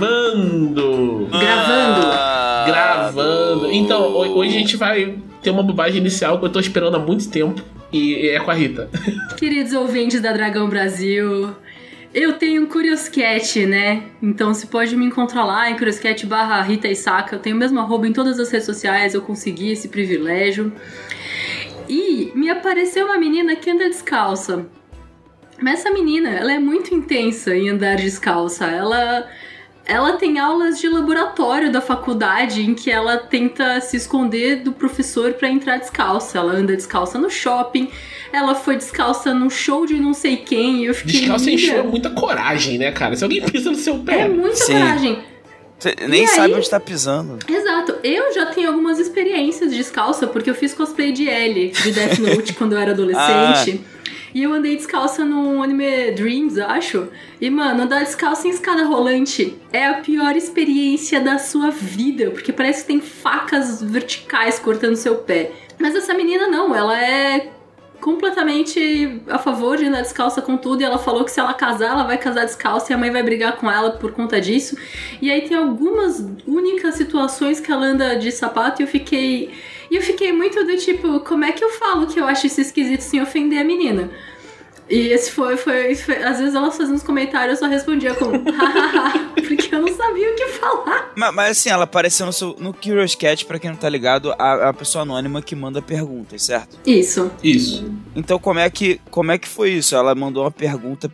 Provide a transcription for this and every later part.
Gravando! Gravando! Ah, Gravando! Então, ho- hoje a gente vai ter uma bobagem inicial que eu tô esperando há muito tempo. E é com a Rita. Queridos ouvintes da Dragão Brasil, eu tenho um Curioscat, né? Então você pode me encontrar lá em Curioscat barra Rita Isaka. Eu tenho o mesmo arroba em todas as redes sociais, eu consegui esse privilégio. E me apareceu uma menina que anda descalça. Mas essa menina, ela é muito intensa em andar descalça. Ela ela tem aulas de laboratório da faculdade em que ela tenta se esconder do professor pra entrar descalça. Ela anda descalça no shopping, ela foi descalça num show de não sei quem e eu fiquei. Descalço "Amiga, encheu muita coragem, né, cara? Se alguém pisa no seu pé. É muita Sim. coragem. Você nem E sabe aí? onde tá pisando. Exato. Eu já tenho algumas experiências descalça, porque eu fiz cosplay de Ellie, de Death Note, quando eu era adolescente. E eu andei descalça no anime Dreams, acho. E, mano, andar descalça em escada rolante é a pior experiência da sua vida, porque parece que tem facas verticais cortando seu pé. Mas essa menina não, ela é completamente a favor de andar descalça com tudo. E ela falou que se ela casar, ela vai casar descalça e a mãe vai brigar com ela por conta disso. E aí tem algumas únicas situações que ela anda de sapato e eu fiquei. E eu fiquei muito do tipo, como é que eu falo que eu acho isso esquisito sem ofender a menina? E esse foi, foi, foi- Às vezes ela fazia uns comentários, eu só respondia com hahaha, porque eu não sabia o que falar. Mas, mas, assim, ela apareceu no, seu, no Curious Cat, pra quem não tá ligado, a, a pessoa anônima que manda perguntas, certo? Isso. Isso. Então como é que como é que foi isso? Ela mandou uma pergunta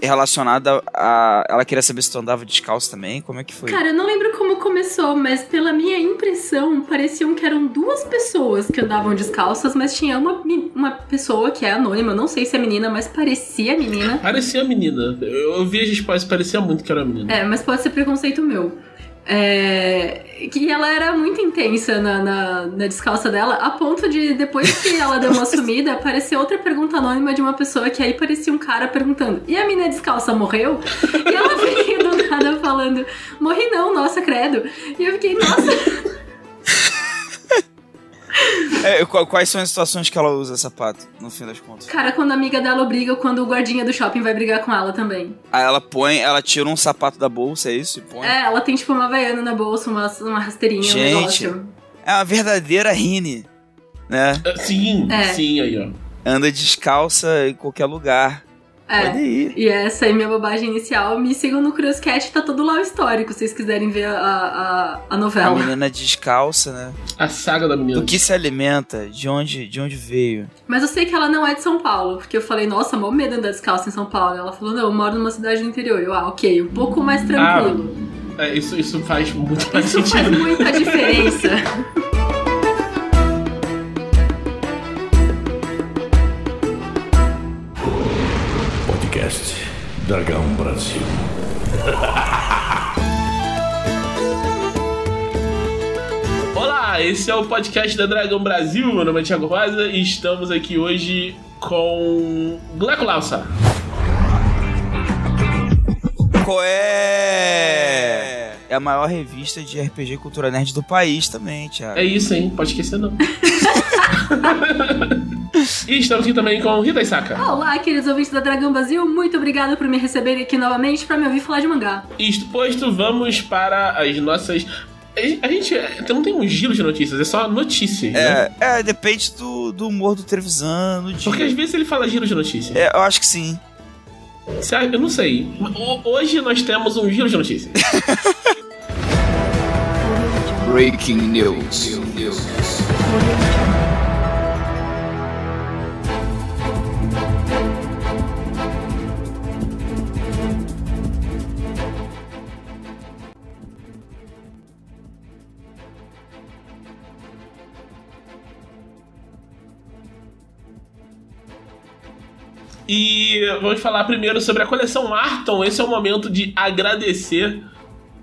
relacionada a ela queria saber se tu andava descalço também. Como é que foi? Cara, eu não lembro como começou, mas pela minha impressão, pareciam que eram duas pessoas que andavam descalças, mas tinha uma, uma pessoa que é anônima, não sei se é menina, mas parecia menina. Parecia menina. Eu, eu vi as respostas, parecia muito que era menina. É, mas pode ser preconceito meu. É, que ela era muito intensa na, na, na descalça dela, a ponto de, depois que ela deu uma sumida, apareceu outra pergunta anônima de uma pessoa que aí parecia um cara perguntando: E a mina descalça morreu? E ela veio do nada falando: Morri não, nossa, credo. E eu fiquei, nossa. É, qu- quais são as situações que ela usa sapato, no fim das contas? Cara, quando a amiga dela briga, ou quando o guardinha do shopping vai brigar com ela também. Aí ela põe, ela tira um sapato da bolsa, é isso? E põe. É, ela tem tipo uma vaiana na bolsa, uma, uma rasteirinha, um Gente. negócio. É uma verdadeira Rine, né? Ah, Sim, É. sim, aí, ó. Anda descalça em qualquer lugar. É. Pode ir. E essa aí é minha bobagem inicial. Me sigam no Curioscat, tá todo lá o histórico, se vocês quiserem ver a, a, a A novela. menina descalça, né? A saga da menina. Do que se alimenta? De onde, de onde veio? Mas eu sei que ela não é de São Paulo, porque eu falei, nossa, mó medo andar descalço em São Paulo. Ela falou, não, eu moro numa cidade do interior. Eu, ah, ok, um pouco mais tranquilo. É, isso, isso faz muito mais Isso faz sentido. muita diferença. Dragão Brasil. Olá, esse é o podcast da Dragão Brasil. Meu nome é Thiago Rosa e estamos aqui hoje com Gleco Lausa. Qual é? É a maior revista de RPG Cultura Nerd do país também, Thiago. É isso, hein? Pode esquecer não. e estamos aqui também com Rita Isaka. Olá, queridos ouvintes da Dragão Brasil, muito obrigada por me receberem aqui novamente pra me ouvir falar de mangá. Isto posto, vamos para as nossas. A gente não tem um giro de notícias, é só notícias. né? É, é, depende do, do humor do Trevisan, dia. Porque às vezes ele fala giro de notícias. É, eu acho que sim. Eu não sei. Ho- Hoje nós temos um giro de notícias. Breaking News. E vamos falar primeiro sobre a coleção Arton. Esse é o momento de agradecer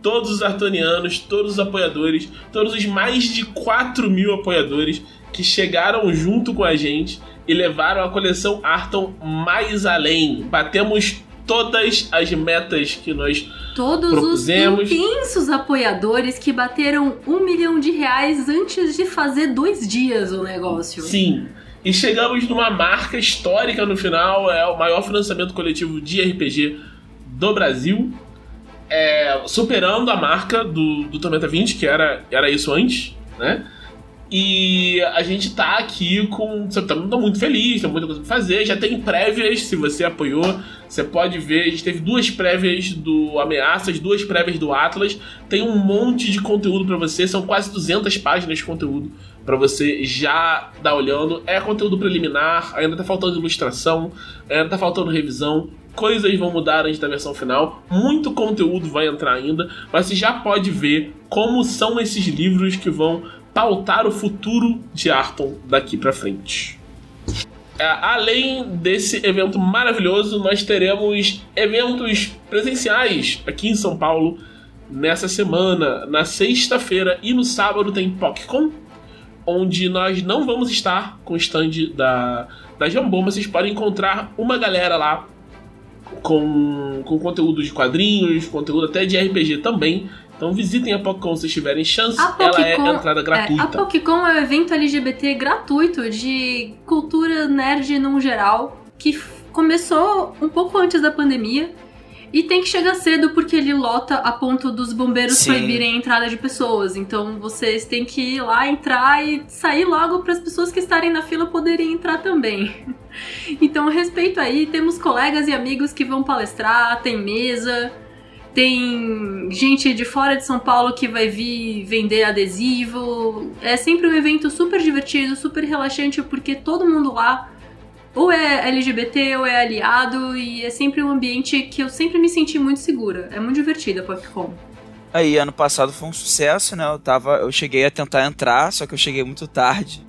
todos os artonianos, todos os apoiadores, todos os mais de 4 mil apoiadores que chegaram junto com a gente e levaram a coleção Arton mais além. Batemos todas as metas que nós Todos Propusemos. os intensos apoiadores que bateram um milhão de reais antes de fazer dois dias o negócio. Sim. E chegamos numa marca histórica no final, é o maior financiamento coletivo de RPG do Brasil. é, superando a marca do, do Tormenta 20, que era, era isso antes, né? E a gente tá aqui com. Tá muito feliz, tem muita coisa pra fazer. Já tem prévias, se você apoiou. Você pode ver, a gente teve duas prévias do Ameaças, duas prévias do Atlas. Tem um monte de conteúdo para você, são quase 200 páginas de conteúdo para você já dar olhando. É conteúdo preliminar, ainda tá faltando ilustração, ainda tá faltando revisão. Coisas vão mudar antes da versão final, muito conteúdo vai entrar ainda, mas você já pode ver como são esses livros que vão pautar o futuro de Arton daqui para frente. É, além desse evento maravilhoso, nós teremos eventos presenciais aqui em São Paulo nessa semana. Na sexta-feira e no sábado tem PocCon, onde nós não vamos estar com o stand da, da Jambô, mas vocês podem encontrar uma galera lá com, com conteúdo de quadrinhos, conteúdo até de RPG também, então visitem a PocCon se tiverem chance. ela é entrada gratuita. É, a PocCon é um evento LGBT gratuito de cultura nerd no geral, que começou um pouco antes da pandemia. E tem que chegar cedo porque ele lota a ponto dos bombeiros Sim. proibirem a entrada de pessoas. Então vocês têm que ir lá entrar e sair logo para as pessoas que estarem na fila poderem entrar também. Então, respeito aí, temos colegas e amigos que vão palestrar, tem mesa, tem gente de fora de São Paulo que vai vir vender adesivo. É sempre um evento super divertido, super relaxante, porque todo mundo lá ou é LGBT ou é aliado, e é sempre um ambiente que eu sempre me senti muito segura. É muito divertida a PopCon. Aí, ano passado foi um sucesso, né? Eu, tava, eu cheguei a tentar entrar, só que eu cheguei muito tarde.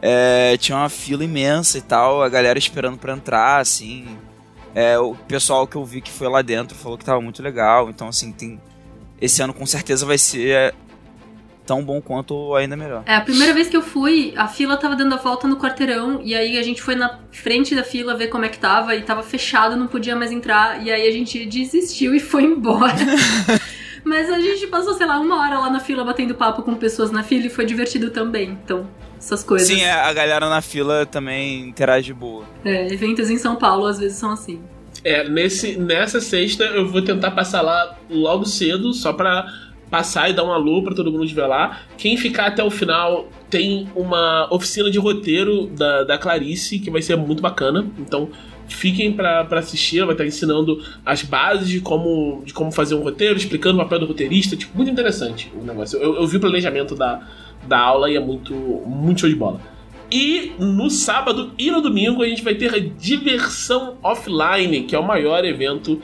É, tinha uma fila imensa e tal, a galera esperando para entrar, assim. É, o pessoal que eu vi que foi lá dentro falou que tava muito legal. Então, assim, tem. Esse ano com certeza vai ser tão bom quanto ou ainda melhor. É, a primeira vez que eu fui, a fila tava dando a volta no quarteirão. E aí a gente foi na frente da fila ver como é que tava. E tava fechado, não podia mais entrar. E aí a gente desistiu e foi embora. Mas a gente passou, sei lá, uma hora lá na fila batendo papo com pessoas na fila e foi divertido também. Então, essas coisas. Sim, é, a galera na fila também interage boa. É, eventos em São Paulo às vezes são assim. É, nesse, nessa sexta eu vou tentar passar lá logo cedo, só pra passar e dar um alô pra todo mundo ver lá. Quem ficar até o final tem uma oficina de roteiro da, da Clarice, que vai ser muito bacana. Então, fiquem para assistir, ela vai estar ensinando as bases de como, de como fazer um roteiro, explicando o papel do roteirista, tipo, muito interessante o negócio. Eu, eu vi o planejamento da, da aula e é muito, muito show de bola. E no sábado e no domingo a gente vai ter a Diversão Offline, que é o maior evento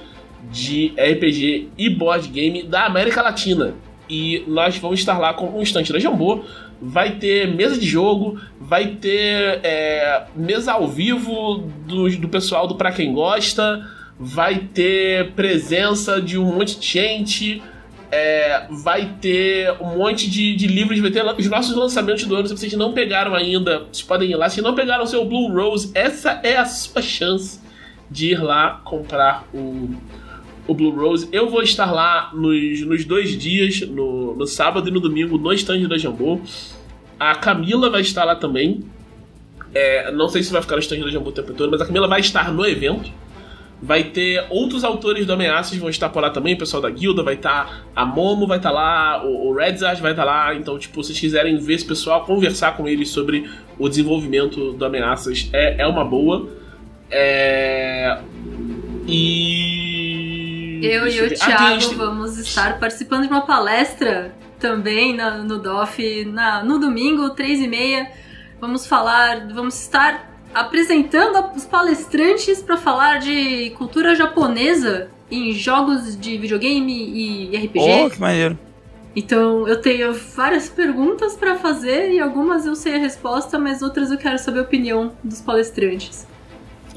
de RPG e board game da América Latina. E nós vamos estar lá com um instante da Jambô, vai ter mesa de jogo, vai ter é, mesa ao vivo do, do pessoal do Pra Quem Gosta, vai ter presença de um monte de gente, é, vai ter um monte de, de, livros, vai ter os nossos lançamentos do ano. Se vocês não pegaram ainda, vocês podem ir lá. Se não pegaram o seu Blue Rose, essa é a sua chance de ir lá comprar o, o Blue Rose. Eu vou estar lá nos, nos dois dias, no, no sábado e no domingo, no stand da Jambô. A Camila vai estar lá também. É, não sei se vai ficar no stand da Jambô o tempo todo, mas a Camila vai estar no evento. Vai ter outros autores do Ameaças vão estar por lá também, o pessoal da guilda vai estar, a Momo vai estar lá, o, o Redzard vai estar lá, então, tipo, se vocês quiserem ver esse pessoal, conversar com eles sobre o desenvolvimento do Ameaças, é, é uma boa. É... E. Eu e o ah, Thiago vamos estar participando de uma palestra também na, no DOF na, no domingo, três e meia. Vamos falar, vamos estar apresentando os palestrantes para falar de cultura japonesa em jogos de videogame e RPG. Oh, que maneiro. Então eu tenho várias perguntas para fazer e algumas eu sei a resposta, mas outras eu quero saber a opinião dos palestrantes.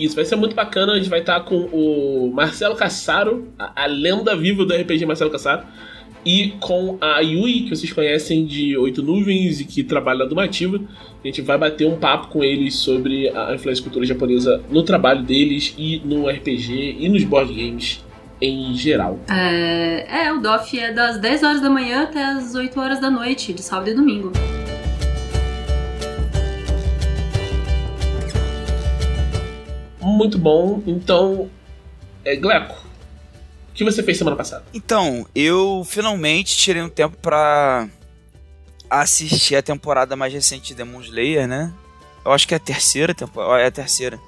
Isso vai ser muito bacana. A gente vai estar com o Marcelo Cassaro, a, a lenda viva do RPG Marcelo Cassaro e com a Yui, que vocês conhecem de Oito Nuvens e que trabalha na Dumativa. A gente vai bater um papo com eles sobre a influência cultura japonesa no trabalho deles e no RPG e nos board games em geral. É, é o DOF é das 10 horas da manhã até as 8 horas da noite, de sábado e domingo. Muito bom. Então, é, Gleco, O que você fez semana passada? Então, eu finalmente tirei um tempo pra assistir a temporada mais recente de Demon Slayer, né? Eu acho que é a terceira temporada. É a terceira.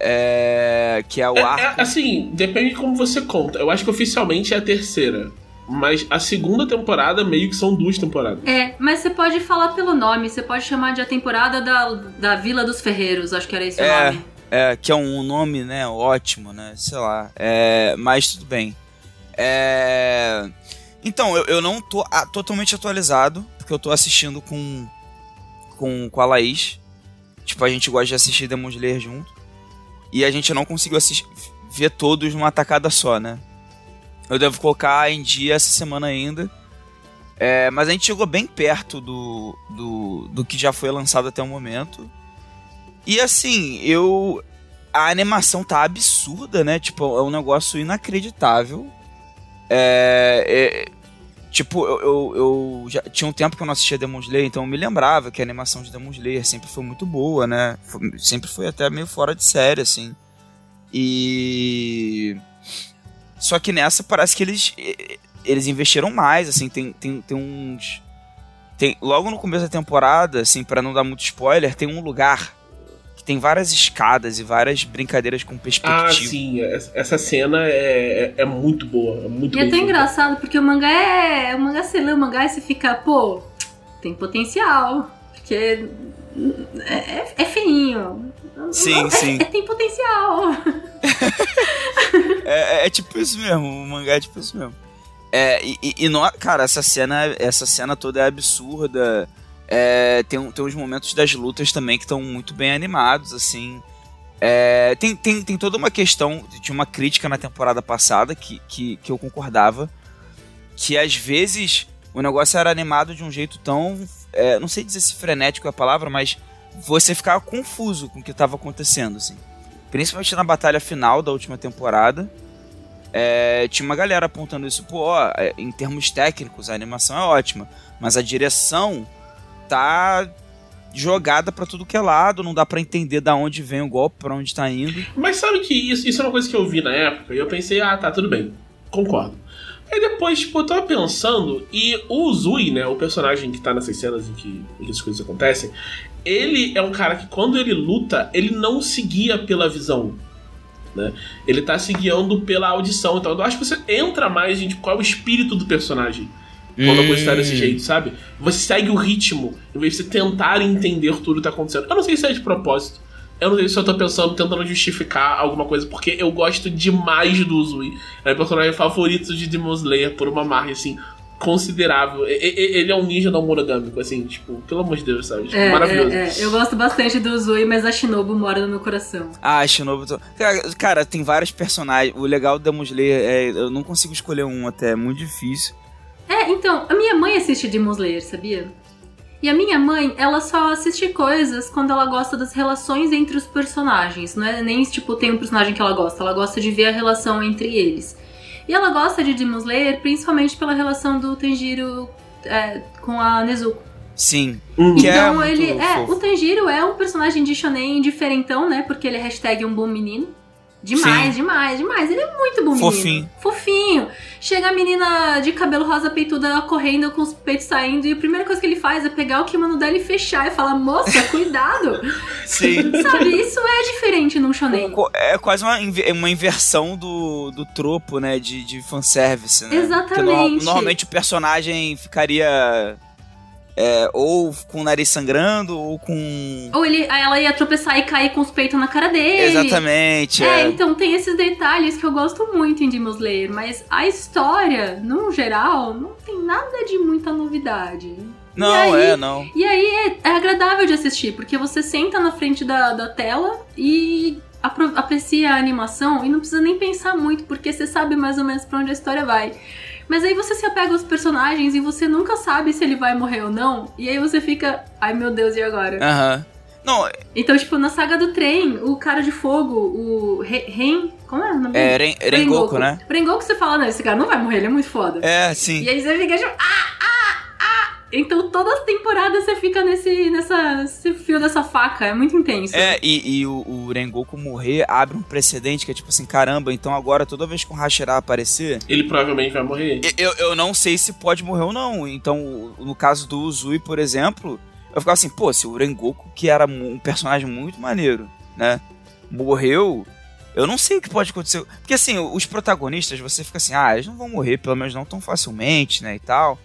É. Que é o É, arco. é, assim, depende de como você conta. Eu acho que oficialmente é a terceira. Mas a segunda temporada meio que são duas temporadas. É, mas você pode falar pelo nome, você pode chamar de a temporada da, da Vila dos Ferreiros, acho que era esse o É. nome. É, que é um nome, né, ótimo, né? Sei lá. É, mas tudo bem. É. Então, eu, eu não tô ah, totalmente atualizado, porque eu tô assistindo com, com, com a Laís. Tipo, a gente gosta de assistir Demon Slayer junto. E a gente não conseguiu assistir, ver todos numa tacada só, né? Eu devo colocar em dia essa semana ainda. É, mas a gente chegou bem perto do, do, do que já foi lançado até o momento. E assim, eu. A animação tá absurda, né? Tipo, é um negócio inacreditável. É. é- tipo, eu, eu, eu já tinha um tempo que eu não assistia Demon Slayer, então eu me lembrava que a animação de Demon Slayer sempre foi muito boa, né? Foi- sempre foi até meio fora de série, assim. E. Só que nessa parece que eles. Eles investiram mais, assim, tem, tem, tem uns. Tem, logo no começo da temporada, assim, para não dar muito spoiler, tem um lugar que tem várias escadas e várias brincadeiras com perspectiva. Ah, sim. Essa cena é, é, é muito boa. É muito E é até feita. engraçado, porque o mangá é. O mangá você lê o mangá e você fica, pô, tem potencial. Porque é, é, é feinho. Sim, É- sim. é- tem potencial. É, é tipo isso mesmo, o mangá é tipo isso mesmo. É, e, e, e não- cara, essa cena, essa cena toda é absurda. É, tem, tem uns momentos das lutas também que estão muito bem animados, assim. É, tem, tem, tem toda uma questão, tinha uma crítica na temporada passada que, que, que eu concordava, que às vezes o negócio era animado de um jeito tão, é, não sei dizer se frenético é a palavra, mas você ficava confuso com o que estava acontecendo, assim. Principalmente na batalha final da última temporada. É, tinha uma galera apontando isso, pô, ó, é, em termos técnicos a animação é ótima, mas a direção tá jogada pra tudo que é lado, não dá pra entender da onde vem o golpe, pra onde tá indo. Mas sabe que isso, isso é uma coisa que eu vi na época e eu pensei, ah, tá, tudo bem. Concordo. Aí depois, tipo, eu tava pensando, e o Zui, né, o personagem que tá nessas cenas em que, em que essas coisas acontecem, ele é um cara que quando ele luta, ele não se guia pela visão. Né? Ele tá se guiando pela audição. Então eu acho que você entra mais em tipo, qual é o espírito do personagem. Quando a coisa tá desse jeito, sabe? Você segue o ritmo, em vez de você tentar entender tudo que tá acontecendo. Eu não sei se é de propósito. Eu não sei se eu tô pensando, tentando justificar alguma coisa, porque eu gosto demais do Uzui. É o personagem favorito de Demon Slayer por uma margem, assim, considerável. E- e- Ele é um ninja não monogâmico, assim, tipo, pelo amor de Deus, sabe? Tipo, É, maravilhoso. é, é. Eu gosto bastante do Zui, mas a Shinobu mora no meu coração. Ah, Shinobu... tô- Cara, cara, tem vários personagens. O legal do Demon Slayer é... Eu não consigo escolher um até, é muito difícil. É, então, a minha mãe assiste Demon Slayer, sabia? E a minha mãe, ela só assiste coisas quando ela gosta das relações entre os personagens. Não é nem, tipo, tem um personagem que ela gosta. Ela gosta de ver a relação entre eles. E ela gosta de Demon Slayer principalmente pela relação do Tanjiro é, com a Nezuko. Sim. Hum. Que é então muito ele. É, fofo. o Tanjiro é um personagem de shonen diferentão, né? Porque ele é hashtag um bom menino. Demais, Sim. demais, demais. Ele é muito bom Fofinho. menino. Fofinho. Chega a menina de cabelo rosa peituda correndo com os peitos saindo e a primeira coisa que ele faz é pegar o kimono dela e fechar e falar: Moça, cuidado. Sim. Sabe, isso é diferente num shonen. É quase uma, uma inversão do, do tropo, né? De, de fanservice, né? Exatamente. No- normalmente o personagem ficaria é, ou com o nariz sangrando ou com. Ou ele, ela ia tropeçar e cair com os peitos na cara dele. Exatamente. É, É, então tem esses detalhes que eu gosto muito em Demon Slayer, mas a história, no geral, não tem nada de muita novidade. Não, aí, é, não. E aí é, é agradável de assistir, porque você senta na frente da, da tela e aprecia a animação e não precisa nem pensar muito, porque você sabe mais ou menos pra onde a história vai. Mas aí você se apega aos personagens e você nunca sabe se ele vai morrer ou não, e aí você fica, ai meu Deus, e agora? Aham. Não, Então, tipo, na saga do trem, o cara de fogo, o Re- Ren. Como é o nome é? Ren, Rengoku, né? O Rengoku você fala, não, esse cara não vai morrer, ele é muito foda. É, E sim. aí você fica tipo, ah, ah, ah! Então toda temporada você fica nesse, nessa, nesse fio dessa faca. É muito intenso. É, e, e o, o Rengoku morrer abre um precedente que é tipo assim, caramba, então agora toda vez que um Hashira aparecer, Ele provavelmente vai morrer. eu, eu não sei se pode morrer ou não. Então, no caso do Uzui, por exemplo, eu ficava assim, pô, se o Rengoku, que era um personagem muito maneiro, né, morreu, eu não sei o que pode acontecer. Porque assim, os protagonistas, você fica assim, ah, eles não vão morrer, pelo menos não tão facilmente, né, e tal.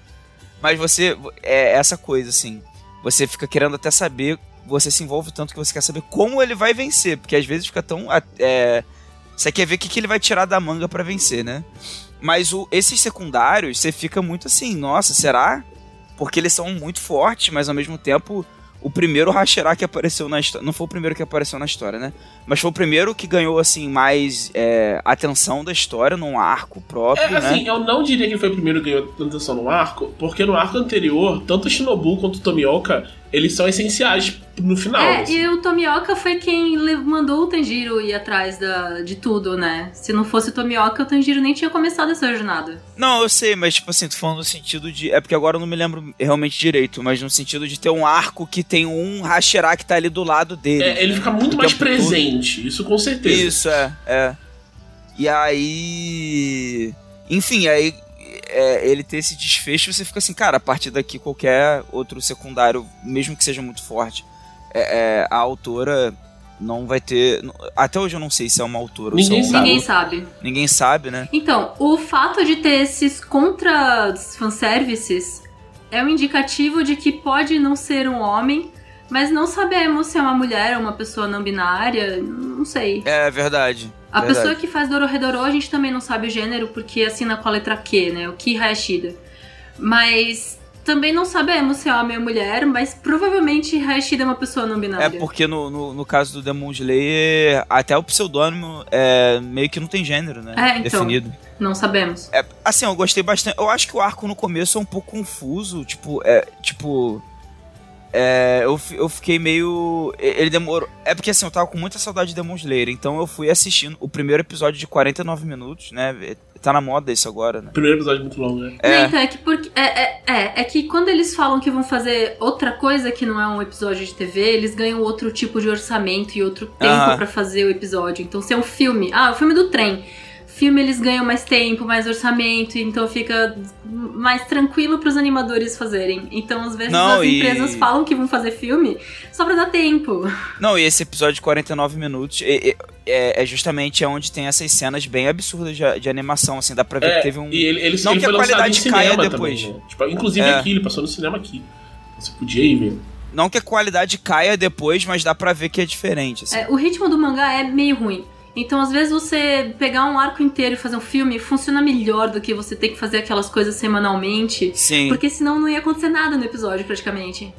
Mas você, é essa coisa, assim, você fica querendo até saber, você se envolve tanto que você quer saber como ele vai vencer, porque às vezes fica tão. É, você quer ver o que, que ele vai tirar da manga pra vencer, né? Mas o- esses secundários, você fica muito assim, nossa, será? Porque eles são muito fortes, mas ao mesmo tempo, o primeiro Hashira que apareceu na história. Não foi o primeiro que apareceu na história, né? Mas foi o primeiro que ganhou, assim, mais é, atenção da história num arco próprio, É, assim, né? eu não diria que foi o primeiro que ganhou atenção no arco, porque no arco anterior, tanto o Shinobu quanto o Tomioka, eles são essenciais no final. É, assim. e o Tomioka foi quem mandou o Tanjiro ir atrás da, de tudo, né? Se não fosse o Tomioka, o Tanjiro nem tinha começado essa jornada. Não, eu sei, mas tipo assim, tô falando no sentido de. É porque agora eu não me lembro realmente direito, mas no sentido de ter um arco que tem um Hashira que tá ali do lado dele. É, ele fica muito O mais todo. presente, isso com certeza. Isso, é, é. E aí. Enfim, aí é, ele ter esse desfecho, você fica assim, cara, a partir daqui qualquer outro secundário, mesmo que seja muito forte, é, é, a autora não vai ter. Até hoje eu não sei se é uma autora ou se é Ninguém um- sabe. Ninguém sabe. Ninguém sabe, né? Então, o fato de ter esses contra fanservices é um indicativo de que pode não ser um homem, mas não sabemos se é uma mulher ou uma pessoa não binária, não sei. É verdade. A verdade. pessoa que faz Dororedoro, a gente também não sabe o gênero, porque assina com a letra Q, né? O Ki Hayashida. Mas também não sabemos se é homem ou mulher, mas provavelmente Hayashida é uma pessoa não binária. É porque no, no, no caso do Demon Slayer, até o pseudônimo é, meio que não tem gênero, né? É, então. Definido. Não sabemos. É, assim, eu gostei bastante. Eu acho que o arco no começo é um pouco confuso. Tipo, é. Tipo. É, eu, eu fiquei meio. Ele demorou. É porque assim, eu tava com muita saudade de Demon Slayer. Então eu fui assistindo o primeiro episódio de 49 minutos, né? Tá na moda isso agora, né? Primeiro episódio é muito longo, né? É. Não, então, é que porque. É, é, é, é que quando eles falam que vão fazer outra coisa que não é um episódio de TV, eles ganham outro tipo de orçamento e outro tempo Aham. pra fazer o episódio. Então, se é um filme. Ah, o filme do trem. Filme eles ganham mais tempo, mais orçamento, então fica mais tranquilo pros animadores fazerem. Então, às vezes, Não, as e- empresas falam que vão fazer filme só pra dar tempo. Não, e esse episódio de 49 minutos é, é, é justamente onde tem essas cenas bem absurdas de, de animação, assim, dá pra ver É, que teve um. e ele, ele, Não ele que a qualidade caia depois. Também, né? tipo, inclusive É. aqui, ele passou no cinema aqui. Você podia ir ver. Não que a qualidade caia depois, mas dá pra ver que é diferente. Assim. É, o ritmo do mangá é meio ruim. Então, às vezes, você pegar um arco inteiro e fazer um filme funciona melhor do que você ter que fazer aquelas coisas semanalmente. Sim. Porque senão não ia acontecer nada no episódio, praticamente.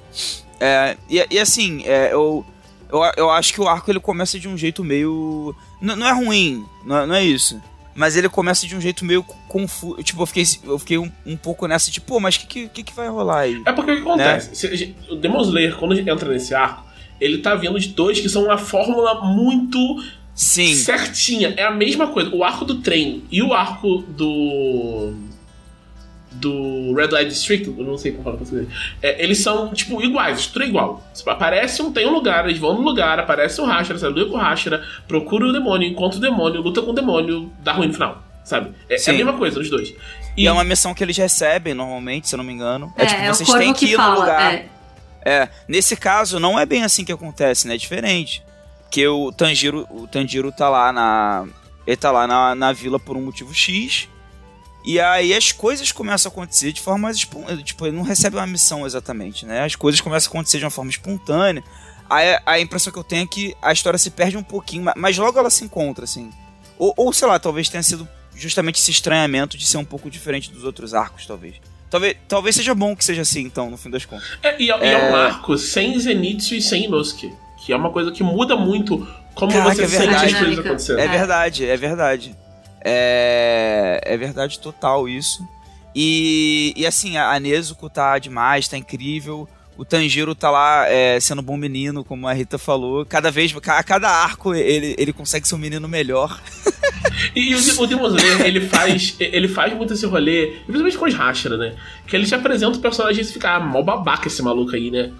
É, e, e assim, é, eu, eu, eu acho que o arco ele começa de um jeito meio. N- não é ruim, não é, não é isso. Mas ele começa de um jeito meio confuso. Tipo, eu fiquei, eu fiquei um, um pouco nessa, tipo, pô, mas o que, que, que vai rolar aí? É porque o que Né? acontece? Se- O Demon Slayer, quando entra nesse arco, ele tá vendo de dois que são uma fórmula muito Sim. certinha. É a mesma coisa. O arco do trem e o arco do. Do Red Light District, eu não sei como falar português. É, eles são, tipo, iguais, tudo igual. Tipo, Aparece um, tem um lugar, eles vão no lugar, aparece um Hashira, você luta com o Hashira, procura o demônio, encontra o demônio, luta com o demônio, dá ruim no final, sabe? É, é a mesma coisa, os dois. E é uma missão que eles recebem normalmente, se eu não me engano. É, tipo, o vocês corvo têm que que ir no fala. lugar. É. É, nesse caso não é bem assim que acontece, né? É diferente. Porque o Tanjiro, o Tanjiro tá lá na. Ele tá lá na, na vila por um motivo X. E aí as coisas começam a acontecer de forma. Tipo, ele não recebe uma missão exatamente, né? As coisas começam a acontecer de uma forma espontânea. Aí a impressão que eu tenho é que a história se perde um pouquinho, ma- mas logo ela se encontra, assim. Ou, ou sei lá, talvez tenha sido justamente esse estranhamento de ser um pouco diferente dos outros arcos, talvez. Talvez, talvez seja bom que seja assim, então, no fim das contas. É, e, é, e é É. um arco sem Zenitsu e sem Inosuke. Que é uma coisa que muda muito como Caraca, você é sente as coisas acontecendo. É verdade, é verdade. É, é verdade total isso. E, e assim, a, Nezuko tá demais, tá incrível. O Tanjiro tá lá é, sendo um bom menino, como a Rita falou. Cada vez, a cada arco, ele, ele consegue ser um menino melhor. E, e o, o Demon Slayer, ele faz, ele faz muito esse rolê, principalmente com os Hashira, né? Que ele te apresenta o personagem e fica, ah, mó babaca esse maluco aí, né?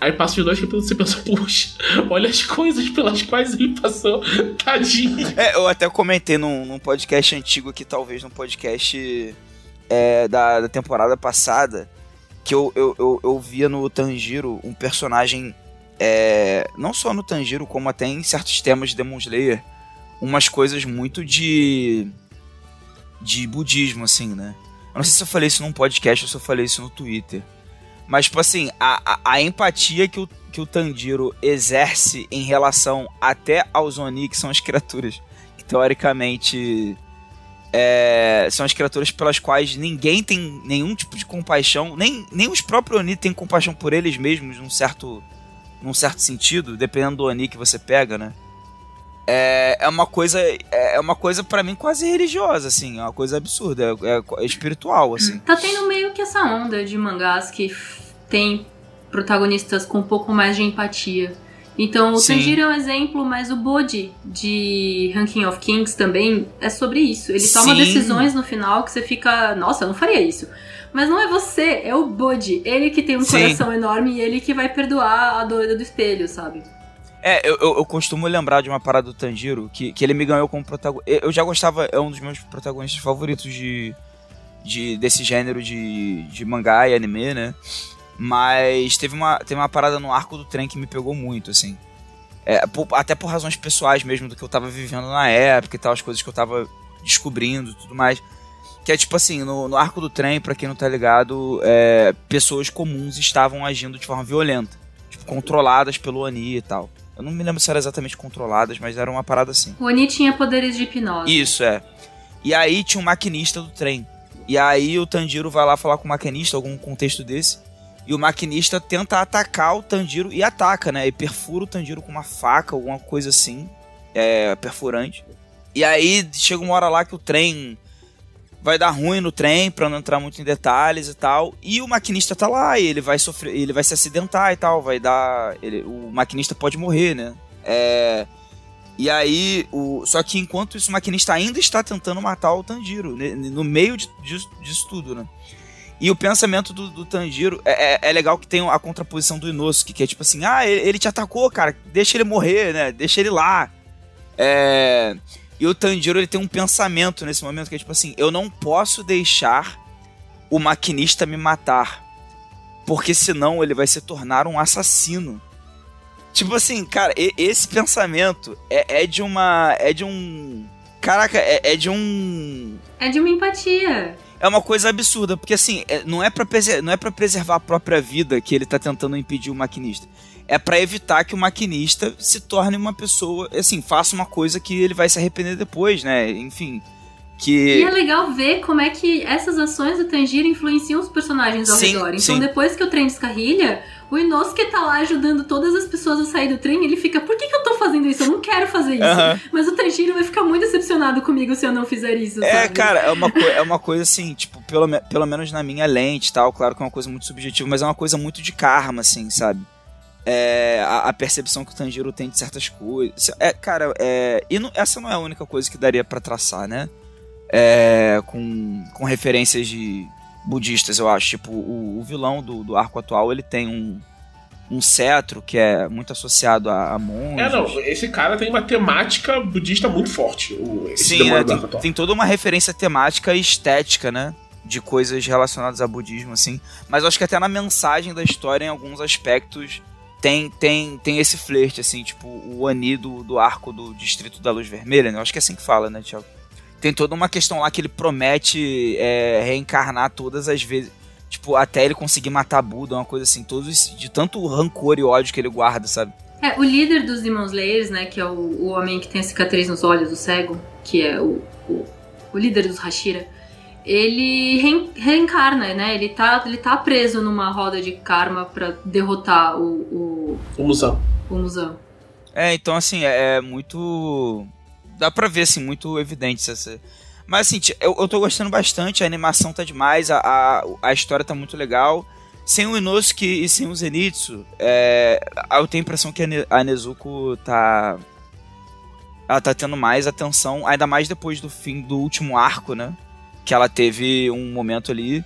Aí passa os dois capítulos você pensa, puxa, olha as coisas pelas quais ele passou, tadinho. É, eu até comentei num, num podcast antigo aqui, talvez num podcast é, da, da temporada passada, que eu, eu, eu, eu via no Tanjiro um personagem, é, não só no Tanjiro, como até em certos temas de Demon Slayer, umas coisas muito de. de budismo, assim, né? Eu não sei se eu falei isso num podcast ou se eu falei isso no Twitter. Mas, tipo assim, a, a, a empatia que o, que o Tanjiro exerce em relação até aos Oni, que são as criaturas que teoricamente é, são as criaturas pelas quais ninguém tem nenhum tipo de compaixão, nem, nem os próprios Oni têm compaixão por eles mesmos, num certo, num certo sentido, dependendo do Oni que você pega, né? É, é uma coisa, é, é uma coisa para mim quase religiosa, assim, é uma coisa absurda, é, é, espiritual, assim. Tá tendo meio que essa onda de mangás que tem protagonistas com um pouco mais de empatia. Então, o Sim. Tanjiro é um exemplo, mas o Bode de Ranking of Kings também é sobre isso. Ele toma Sim. decisões no final que você fica, nossa, eu não faria isso. Mas não é você, é o Bode. Ele que tem um Sim. coração enorme e ele que vai perdoar a doida do espelho, sabe? É, eu, eu, eu costumo lembrar de uma parada do Tanjiro, que, que ele me ganhou como protagonista. Eu já gostava, é um dos meus protagonistas favoritos de, de desse gênero de, de mangá e anime, né? Mas teve uma, teve uma parada no arco do trem que me pegou muito, assim. É, por- até por razões pessoais mesmo, do que eu tava vivendo na época e tal, as coisas que eu tava descobrindo e tudo mais. Que é tipo assim, no, no arco do trem, pra quem não tá ligado, é, pessoas comuns estavam agindo de forma violenta. Tipo, controladas pelo Oni e tal. Eu não me lembro se eram exatamente controladas, mas era uma parada assim. O Oni tinha poderes de hipnose. Isso, é. E aí tinha um maquinista do trem. E aí o Tanjiro vai lá falar com o maquinista, algum contexto desse. E o maquinista tenta atacar o Tanjiro e ataca, né? E perfura o Tanjiro com uma faca, alguma coisa assim. É, perfurante. E aí chega uma hora lá que o trem vai dar ruim no trem, pra não entrar muito em detalhes e tal. E o maquinista tá lá, e ele vai sofrer, ele vai se acidentar e tal, vai dar, ele- o maquinista pode morrer, né? É, e aí, o, só que enquanto isso, o maquinista ainda está tentando matar o Tanjiro, né, no meio de- disso, disso tudo, né? E o pensamento do, do Tanjiro é, é- é legal que tem a contraposição do Inosuke, que é tipo assim, ah, ele, ele te atacou, cara, deixa ele morrer, né? Deixa ele lá. É, E o Tanjiro ele tem um pensamento nesse momento que é tipo assim, eu não posso deixar o maquinista me matar, porque senão ele vai se tornar um assassino. Tipo assim, cara, esse pensamento é, é de uma. É de um. Caraca, é, é de um. É de uma empatia. É uma coisa absurda, porque assim, é- não é pra preser- não é para preservar a própria vida que ele tá tentando impedir o maquinista. É pra evitar que o maquinista se torne uma pessoa, assim, faça uma coisa que ele vai se arrepender depois, né? Enfim, E que é legal ver como é que essas ações do Tanjiro influenciam os personagens ao Sim, redor. Então, sim. depois que o trem descarrilha, o Inosuke tá lá ajudando todas as pessoas a sair do trem. Ele fica, por que, que eu tô fazendo isso? Eu não quero fazer isso. Mas o Tanjiro vai ficar muito decepcionado comigo se eu não fizer isso. É, sabe? cara, é uma, é uma coisa assim, tipo, pelo, me- pelo menos na minha lente e tal, claro que é uma coisa muito subjetiva, mas é uma coisa muito de karma, assim, sabe? É, a, a percepção que o Tanjiro tem de certas coisas. É, cara, é, e não- essa não é a única coisa que daria pra traçar, né? É, com, com referências de budistas, eu acho. Tipo, o, o vilão do, do arco atual, ele tem um, um cetro que é muito associado a, a monges. É, não, esse cara tem uma temática budista muito forte. O, Sim, é, tem, tem toda uma referência temática e estética, né? De coisas relacionadas a budismo, assim. Mas eu acho que até na mensagem da história, em alguns aspectos, tem, tem, tem esse flerte, assim, tipo, o Ani do, do arco do Distrito da Luz Vermelha, né? Eu acho que é assim que fala, né, Thiago? Tem toda uma questão lá que ele promete é, reencarnar todas as vezes. Tipo, até ele conseguir matar Buda, uma coisa assim, todos de tanto rancor e ódio que ele guarda, sabe? É, o líder dos Demon Slayers, né, que é o, o homem que tem a cicatriz nos olhos, o cego, que é o, o, o líder dos Hashira, ele reen- reencarna, né? Ele tá, ele tá preso numa roda de karma pra derrotar o, o, O Musão. o Muzan. É, então assim, é, é muito. Dá pra ver, assim, muito evidente essa. Mas assim, eu, eu tô gostando bastante, a animação tá demais, a, a, a história tá muito legal. Sem o Inosuke e sem o Zenitsu, é, eu tenho a impressão que a Nezuko tá. ela tá tendo mais atenção, ainda mais depois do fim do último arco, né? Que ela teve um momento ali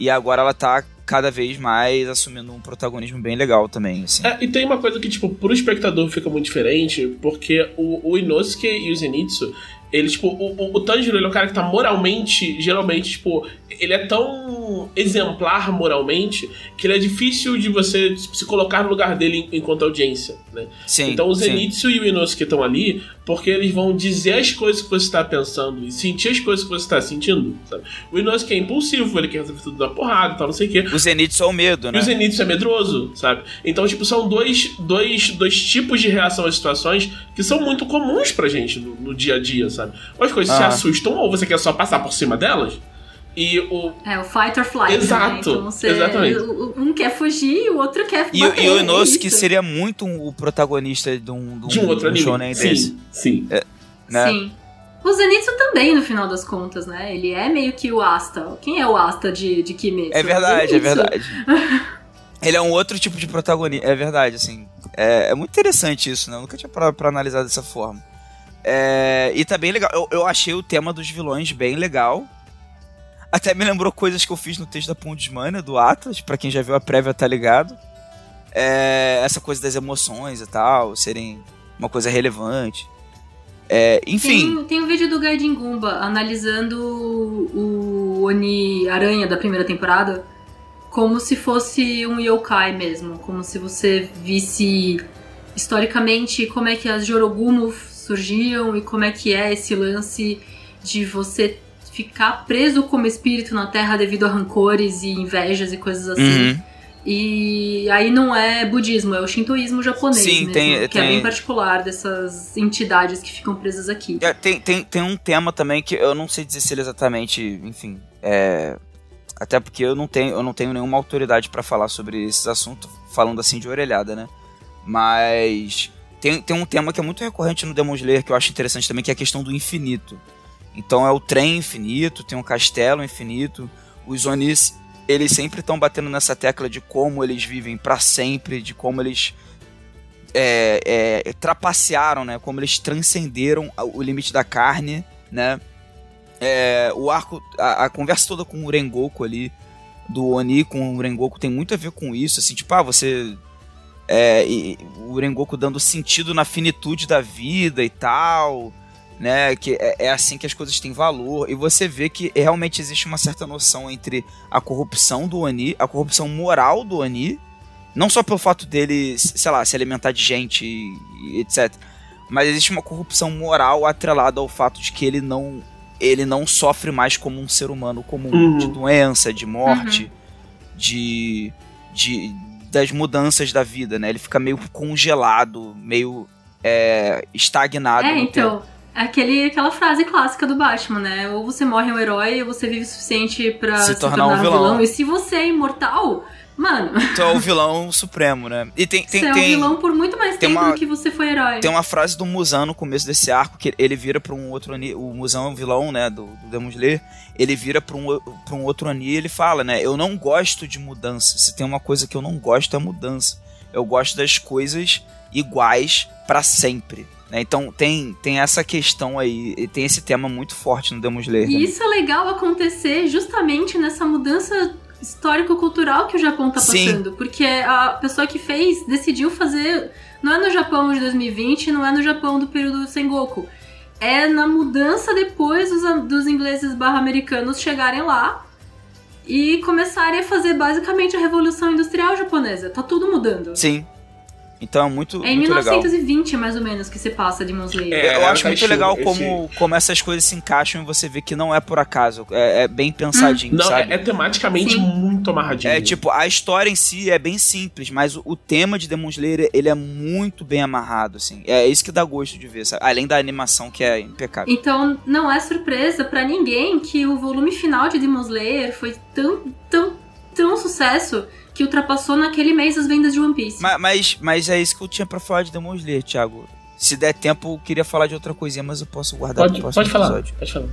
e agora ela tá cada vez mais assumindo um protagonismo bem legal também, assim. É, e tem uma coisa que, tipo, pro espectador fica muito diferente, porque o, o Inosuke e o Zenitsu, ele, tipo, o, o Tanjiro, ele é um cara que tá moralmente, geralmente, tipo, ele é tão exemplar moralmente que ele é difícil de você se colocar no lugar dele enquanto audiência, né? Sim, então o sim. Zenitsu e o Inosuke estão ali porque eles vão dizer as coisas que você está pensando e sentir as coisas que você está sentindo, sabe? O Inosuke é impulsivo, ele quer resolver tudo na porrada e tal, não sei o quê. O Zenitsu é o medo, E né? o Zenitsu é medroso, sabe? Então, tipo, são dois, dois, dois tipos de reação às situações que são muito comuns pra gente no, no dia a dia, sabe? Ou as coisas Ah. assustam, ou você quer só passar por cima delas. E o. É, o fight or flight. Exato, Né? Então você, exatamente. Um quer fugir e o outro quer E, bater, e o é Inosuke isso. seria muito um- o protagonista de um, De um outro anime. shonen sim, desse. sim. né? Sim. O Zenitsu também, no final das contas, né? Ele é meio que o Asta. Quem é o Asta de, de Kimetsu? É verdade, é verdade. Ele é um outro tipo de protagonista. É verdade, assim. É, é muito interessante isso, né? Eu nunca tinha parado pra analisar dessa forma. É, e tá bem legal. Eu, eu achei o tema dos vilões bem legal. Até me lembrou coisas que eu fiz no texto da Pundismania, do Atlas. Pra quem já viu a prévia, tá ligado. É, essa coisa das emoções e tal, serem uma coisa relevante. É, enfim, Tem, tem um vídeo do Gaidin Gumba analisando o Oni Aranha da primeira temporada como se fosse um yokai mesmo. Como se você visse historicamente como é que as Jorogumo surgiam e como é que é esse lance de você ficar preso como espírito na Terra devido a rancores e invejas e coisas assim. uhum. E aí não é budismo, é o shintoísmo japonês Sim, mesmo, tem- que é tem- bem particular dessas entidades que ficam presas aqui. É, tem, tem, tem um tema também que eu não sei dizer se ele exatamente, enfim, é, até porque eu não tenho, eu não tenho nenhuma autoridade pra falar sobre esses assuntos, falando assim de orelhada, né? Mas tem, tem um tema que é muito recorrente no Demon Slayer que eu acho interessante também, que é a questão do infinito. Então é o trem infinito, tem um castelo infinito, os Onis, eles sempre estão batendo nessa tecla de como eles vivem pra sempre, de como eles é, é, trapacearam, né? Como eles transcenderam o limite da carne, né? É, o arco, a, a conversa toda com o Rengoku ali, do Oni com o Rengoku tem muito a ver com isso, assim, tipo, ah, você... É, e- o Rengoku dando sentido na finitude da vida e tal, né? Que é, é assim que as coisas têm valor. E você vê que realmente existe uma certa noção entre a corrupção do Oni, a corrupção moral do Oni, não só pelo fato dele, sei lá, se alimentar de gente e, e etc. Mas existe uma corrupção moral atrelada ao fato de que ele não ele não sofre mais como um ser humano comum, Uhum. de doença, de morte, de, de das mudanças da vida, né? Ele fica meio congelado, meio é, estagnado. É, no tempo. então. Aquele, aquela frase clássica do Batman, né? Ou você morre um herói, ou você vive o suficiente pra Se se, tornar um um vilão. vilão. E se você é imortal, mano, Então é o vilão supremo, né? E tem, tem, você é um tem, vilão por muito mais tem tempo uma- do que você foi herói. Tem uma frase do Muzan no começo desse arco que ele vira pra um outro Oni. O Muzan é um vilão, né? Do, do Demon Slayer. Ele vira pra um, pra um outro Oni e ele fala, né? Eu não gosto de mudança. Se tem uma coisa que eu não gosto é mudança. Eu gosto das coisas iguais pra sempre. né? Então tem, tem essa questão aí. Tem esse tema muito forte no Demon Slayer. E né? isso é legal acontecer justamente nessa mudança histórico-cultural que o Japão tá Sim. passando. Porque a pessoa que fez decidiu fazer. Não é no Japão de 2020, não é no Japão do período Sengoku. É na mudança depois dos, dos ingleses barra americanos chegarem lá e começarem a fazer basicamente a revolução industrial japonesa. Tá tudo mudando. Sim. Então é muito, É em muito legal. 1920, mais ou menos, que se passa de Slayer. É, eu acho muito legal esse- como, como essas coisas se encaixam e você vê que não é por acaso. É, é bem pensadinho, Não, sabe? é, é tematicamente Sim. muito amarradinho. É tipo, a história em si é bem simples, mas o, o tema de Demon Slayer, ele é muito bem amarrado, assim. É isso que dá gosto de ver, sabe? Além da animação que é impecável. Então não é surpresa pra ninguém que o volume final de Demon Slayer foi tão, tão, tão sucesso que ultrapassou naquele mês as vendas de One Piece. Ma- Mas, mas é isso que eu tinha pra falar de Demon Slayer, Thiago. Se der tempo, eu queria falar de outra coisinha, mas eu posso guardar Pode, pro próximo pode falar, episódio. pode falar.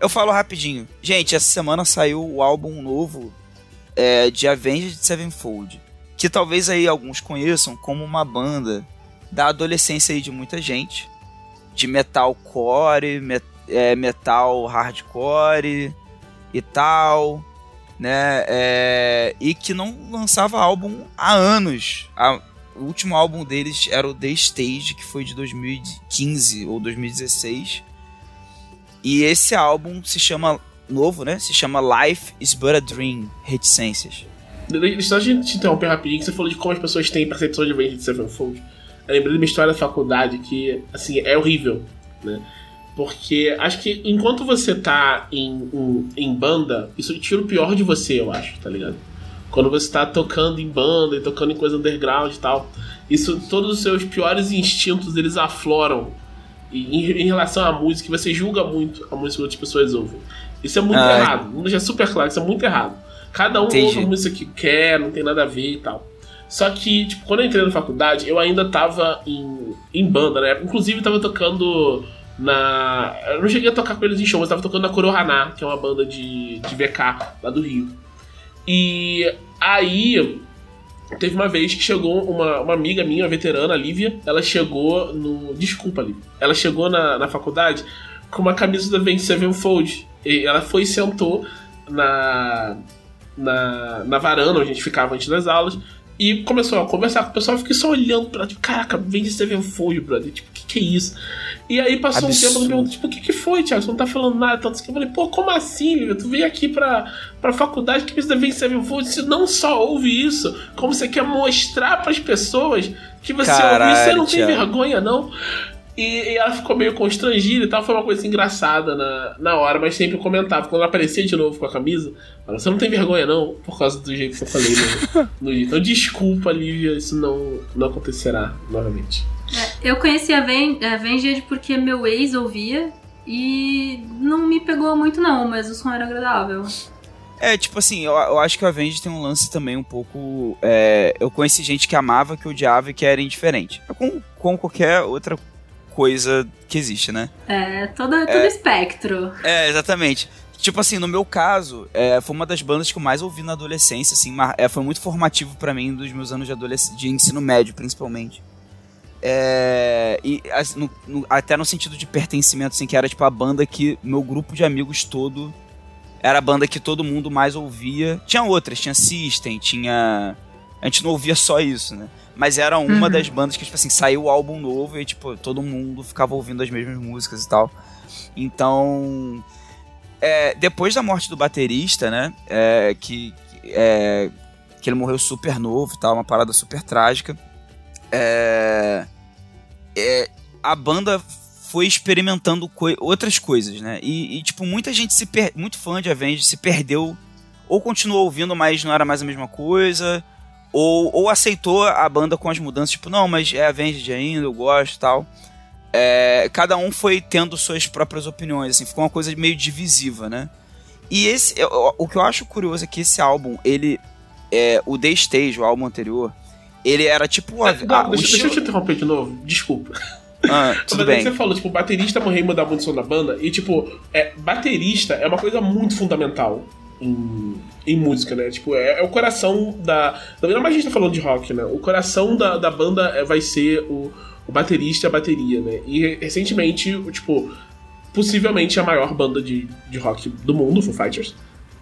Eu falo rapidinho. Gente, essa semana saiu o álbum novo é, de Avenged Sevenfold. Que talvez aí alguns conheçam como uma banda da adolescência aí de muita gente. de metalcore, met, é, metal hardcore e tal, né? É, e que não lançava álbum há anos. A, o último álbum deles era o The Stage, que foi de 2015 ou 2016. E esse álbum se chama novo, né? Se chama Life is But a Dream, Reticências. Só gente te interromper rapidinho, que você falou de como as pessoas têm percepção de Avenged Sevenfold. Eu lembrei de uma história da faculdade que, assim, é horrível, né? Porque acho que enquanto você tá em, em, em, banda, isso tira o pior de você, eu acho, tá ligado? Quando você tá tocando em banda e tocando em coisa underground e tal, isso, todos os seus piores instintos, eles afloram em, em relação à música, você julga muito a música que outras pessoas ouvem. Isso é muito ah, errado. Vamos deixar super claro, isso é muito errado. Cada um Entendi. ouve a música que quer, não tem nada a ver e tal. Só que, tipo, quando eu entrei na faculdade, eu ainda tava em, em banda, né? Inclusive, tava tocando na. Eu não cheguei a tocar com eles em show, mas tava tocando na Corohaná, que é uma banda de, de VK lá do Rio. E aí. Teve uma vez que chegou uma, uma amiga minha, uma veterana, a Lívia. Ela chegou no. Desculpa, Lívia. Ela chegou na, na faculdade com uma camisa da Avenged Sevenfold. E ela foi e sentou na, na, na varanda onde a gente ficava antes das aulas. E começou a conversar com o pessoal, eu fiquei só olhando pra tipo, caraca, vem de Sevenfold, brother. Tipo, o que, que é isso? E aí passou Absurdo. um tempo, perguntou, tipo, o que, que foi, Thiago? Você não tá falando nada, tanto que eu falei, pô, como assim, Lívia? Tu veio aqui pra, pra faculdade que precisa vir Sevenfold, você não só ouve isso, como você quer mostrar pras pessoas que você Caralho, ouve isso, você não tem vergonha, não? E, e, ela ficou meio constrangida e tal. Foi uma coisa engraçada na, na hora, mas sempre comentava. Quando ela aparecia de novo com a camisa, ela, você não tem vergonha, não, por causa do jeito que eu falei no, no dia. Então, desculpa, Lívia, isso não, não acontecerá novamente. É, eu conheci a Avenged porque meu ex ouvia e não me pegou muito, não, mas o som era agradável. É, tipo assim, eu, eu acho que o Avenged tem um lance também um pouco. É, eu conheci gente que amava, que odiava e que era indiferente. É com, com qualquer outra coisa que existe, né? É, todo, todo é, espectro. É, exatamente. Tipo assim, no meu caso, é, foi uma das bandas que eu mais ouvi na adolescência, assim, é, foi muito formativo para mim dos meus anos de, adolesc de ensino médio, principalmente. É, e assim, no, no, até no sentido de pertencimento, assim, que era tipo a banda que meu grupo de amigos todo era a banda que todo mundo mais ouvia. Tinha outras, tinha System, tinha. A gente não ouvia só isso, né? Mas era uma uhum. das bandas que, tipo assim, saiu o álbum novo e, tipo, todo mundo ficava ouvindo as mesmas músicas e tal. Então. É, depois da morte do baterista, né? É, que, é, que ele morreu super novo e tal, uma parada super trágica. É, é, a banda foi experimentando outras coisas, né? E, e, tipo, muita gente se muito fã de Avenged se perdeu ou continuou ouvindo, mas não era mais a mesma coisa, ou, ou aceitou a banda com as mudanças, tipo, não, mas é Avenged ainda, eu gosto tal. É, cada um foi tendo suas próprias opiniões, assim, ficou uma coisa meio divisiva, né? E esse, o que eu acho curioso é que esse álbum, ele, é, o The Stage, o álbum anterior, ele era tipo... É, não, a, deixa, estilo... deixa eu te interromper de novo, desculpa. Ah, tudo bem. você falou, tipo, baterista morrer e mudar muito o som da banda, e tipo, é, baterista é uma coisa muito fundamental em, em música, né? Tipo, é, é, o coração da. Não mais a gente tá falando de rock, né? O coração da, da banda é, vai ser o, o baterista e a bateria, né? E recentemente, tipo, possivelmente a maior banda de, de rock do mundo, Foo Fighters,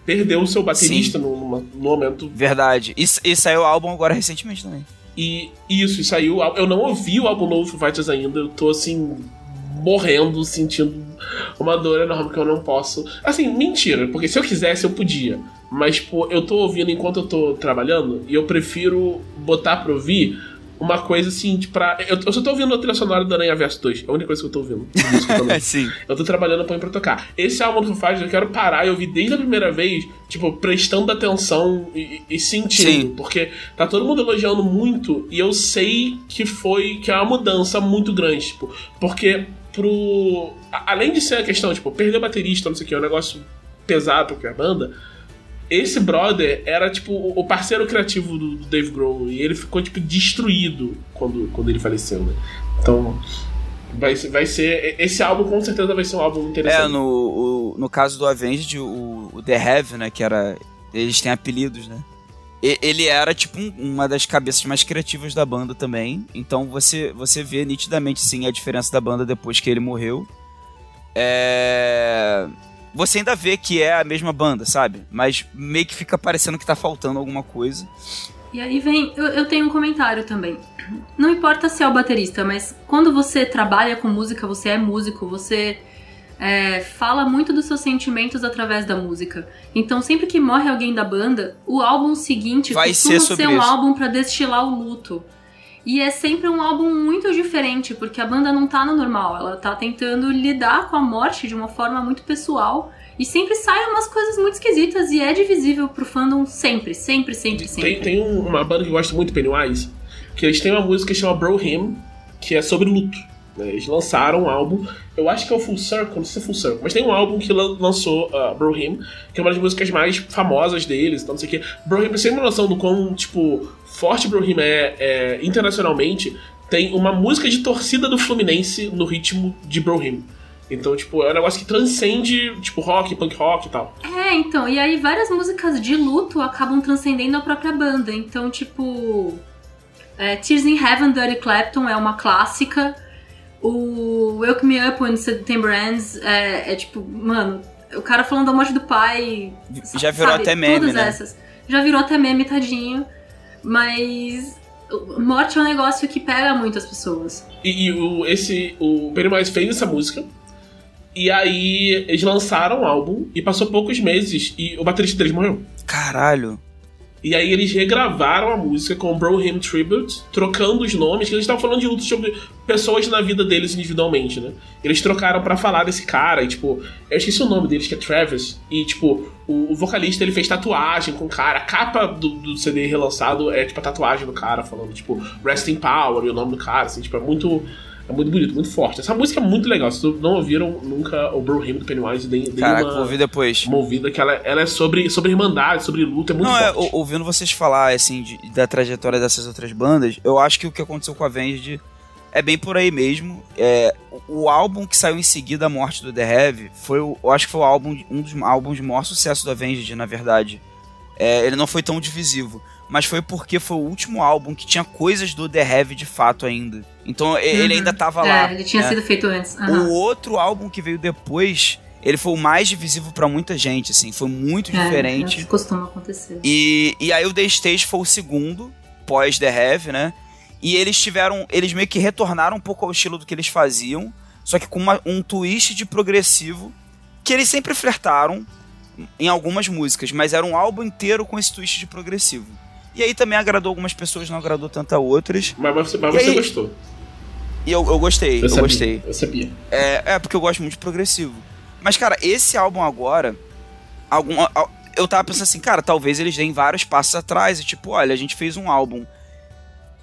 perdeu o seu baterista no, no, momento. Verdade. E, e saiu o álbum agora recentemente também. E isso, e saiu. Eu não ouvi o álbum novo Foo Fighters ainda, eu tô assim. morrendo, sentindo uma dor enorme que eu não posso. Assim, mentira, porque se eu quisesse eu podia. Mas, tipo, eu tô ouvindo enquanto eu tô trabalhando e eu prefiro botar pra ouvir uma coisa assim, tipo, pra. Eu, eu só tô ouvindo a trilha sonora do Aranha Verso 2. É a única coisa que eu tô ouvindo. Sim. Eu tô trabalhando, põe pra tocar. Esse álbum do Foo eu quero parar e ouvir desde a primeira vez, tipo, prestando atenção e, e sentindo. Sim. Porque tá todo mundo elogiando muito e eu sei que foi. que é uma mudança muito grande, tipo. Porque pro. Além de ser a questão, tipo, perder baterista, não sei o que, é um negócio pesado pra a banda. Esse brother era, tipo, o parceiro criativo do, Dave Grohl. E ele ficou, tipo, destruído quando, quando ele faleceu, né? Então. Vai, vai ser. Esse álbum com certeza vai ser um álbum interessante. É, no, o, no caso do Avenged, o, o The Have, né? Que era. Eles têm apelidos, né? e- ele era tipo um- uma das cabeças mais criativas da banda também. Então você, você vê nitidamente sim a diferença da banda depois que ele morreu. É... Você ainda vê que é a mesma banda, sabe? Mas meio que fica parecendo que tá faltando alguma coisa. E aí vem. Eu, eu tenho um comentário também. Não importa se é o baterista, mas quando você trabalha com música, você é músico, você é, fala muito dos seus sentimentos através da música. Então, sempre que morre alguém da banda, o álbum seguinte Vai ser ser, um isso. álbum pra destilar o luto. E é sempre um álbum muito diferente, porque a banda não tá no normal, ela tá tentando lidar com a morte de uma forma muito pessoal. E sempre saem umas coisas muito esquisitas e é divisível pro fandom sempre, sempre, sempre, sempre. Tem, tem um- uma banda que eu gosto muito, Pennywise, que eles têm uma música que chama Bro Him, que é sobre luto. né? Eles lançaram um álbum, eu acho que é o Full Circle, não sei se é Full Circle, mas tem um álbum que lan- lançou uh, Bro Him, que é uma das músicas mais famosas deles, então não sei o que. Bro Him, pra você ter uma noção do quão, tipo, forte Bro Him é, é internacionalmente, tem uma música de torcida do Fluminense no ritmo de Bro Him. Então, tipo, é um negócio que transcende, tipo, rock, punk rock e tal. É, então, e aí várias músicas de luto acabam transcendendo a própria banda. Então, tipo. é, Tears in Heaven do Eric Clapton é uma clássica. O Wake Me Up When September Ends é, é tipo, mano, o cara falando da morte do pai. Já virou sabe, até meme, todas né? essas. Já virou até meme, tadinho. Mas. Morte é um negócio que pega muito as pessoas. E, e o, esse, o Pennywise fez essa música. E aí eles lançaram o álbum e passou poucos meses e o baterista deles morreu. Caralho. E aí eles regravaram a música com o Bro Him Tribute, trocando os nomes, que eles estavam falando de lutas sobre pessoas na vida deles individualmente, né? Eles trocaram pra falar desse cara, e tipo, eu esqueci o nome deles, que é Travis, e tipo, o, o vocalista ele fez tatuagem com o cara, a capa do, do CD relançado é tipo a tatuagem do cara, falando, tipo, Rest in Power e o nome do cara, assim, tipo, é muito. É muito bonito, muito forte. Essa música é muito legal. Se não ouviram nunca o Bro Him do Pennywise, deem, deem Caraca, uma, vou ouvir depois. uma ouvida que ela, ela é sobre, sobre irmandade, sobre luta, é muito Não, é, forte. ou- ouvindo vocês falar, assim, de- da trajetória dessas outras bandas, eu acho que o que aconteceu com a Avenged é bem por aí mesmo. É, o, álbum que saiu em seguida da morte do The Heavy foi, o, eu acho que foi o álbum, um dos álbuns de maior sucesso do Avenged, na verdade. É, ele não foi tão divisivo, mas foi porque foi o último álbum que tinha coisas do The Heavy de fato ainda. Então e- ele Uhum. ainda tava lá. É, ele tinha né? sido feito antes. Aham. O outro álbum que veio depois, ele foi o mais divisivo pra muita gente, assim, foi muito É, diferente. isso costuma acontecer. E, e aí o The Stage foi o segundo, pós The Heavy, né? E eles tiveram. Eles meio que retornaram um pouco ao estilo do que eles faziam, só que com uma- um twist de progressivo que eles sempre flertaram em algumas músicas, mas era um álbum inteiro com esse twist de progressivo. E aí também agradou algumas pessoas, não agradou tanto a outras. Mas, mas você, mas você aí? gostou. E eu, eu gostei, eu, sabia, gostei. Eu sabia. É, é, porque eu gosto muito de progressivo. Mas, cara, esse álbum agora. Algum, al- eu tava pensando assim, cara, talvez eles deem vários passos atrás. E tipo, olha, a gente fez um álbum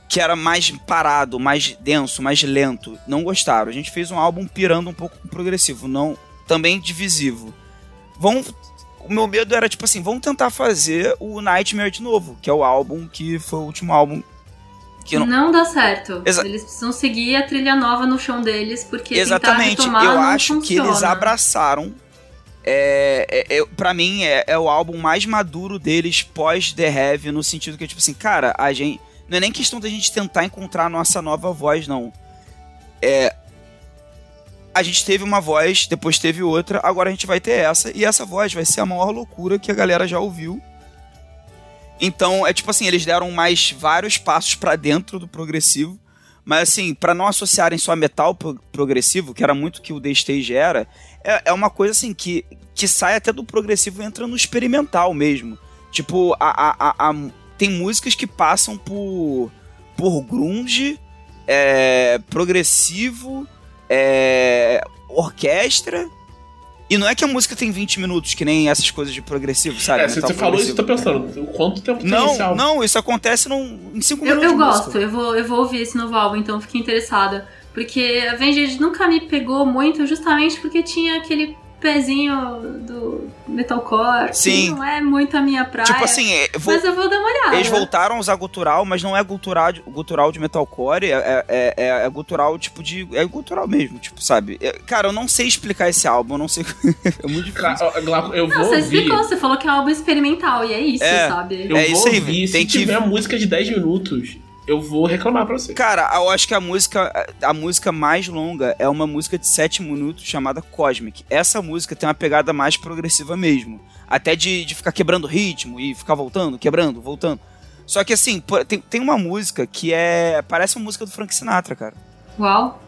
que era mais parado, mais denso, mais lento. Não gostaram. A gente fez um álbum pirando um pouco progressivo, não também divisivo. Vão. O meu medo era, tipo assim, vamos tentar fazer o Nightmare de novo, que é o álbum que foi o último álbum que não, Não dá certo. Exa- Eles precisam seguir a trilha nova no chão deles, porque Exatamente, retomar eu acho que eles funciona. abraçaram. É, é, é, para mim é, é o álbum mais maduro deles pós The Heavy, no sentido que, tipo assim, cara, a gente. Não é nem questão da gente tentar encontrar a nossa nova voz, não. É. A gente teve uma voz, depois teve outra, agora a gente vai ter essa, e essa voz vai ser a maior loucura que a galera já ouviu. Então, é tipo assim, eles deram mais vários passos pra dentro do progressivo, mas assim, pra não associarem só metal pro- progressivo, que era muito que o The Stage era, é, é uma coisa assim que, que sai até do progressivo e entra no experimental mesmo. Tipo, a, a, a- a- tem músicas que passam por, por grunge, é, progressivo, é, orquestra. E não é que a música tem 20 minutos, que nem essas coisas de progressivo, sabe? É, você, Metal você falou isso, eu tô pensando, o quanto tempo tem Não, álbum? não, isso acontece num, em 5 Eu, minutos. eu de gosto, música. eu vou, eu vou ouvir esse novo álbum, então fiquei interessada. Porque Avenged nunca me pegou muito, justamente porque tinha aquele pezinho do metalcore. que Sim. Não é muito a minha praia. Tipo assim, é, vo- Mas eu vou dar uma olhada. eles voltaram a usar gutural, mas não é gutural, de- gutural de metalcore, é, é, é, é gutural tipo de. É gutural mesmo, tipo, sabe? É, cara, eu não sei explicar esse álbum, eu não sei. é muito difícil. Eu Não, vou você ouvir. explicou, você falou que é um álbum experimental, e é isso, É. sabe? Eu É vou isso aí, ouvir. Se que- tiver música de 10 minutos, eu vou reclamar pra você. Cara, eu acho que a música, a música mais longa é uma música de 7 minutos chamada Cosmic. Essa música tem uma pegada mais progressiva mesmo. Até de, de ficar quebrando ritmo e ficar voltando, quebrando, voltando. Só que assim, tem, tem uma música que é. Parece uma música do Frank Sinatra, cara. Uau.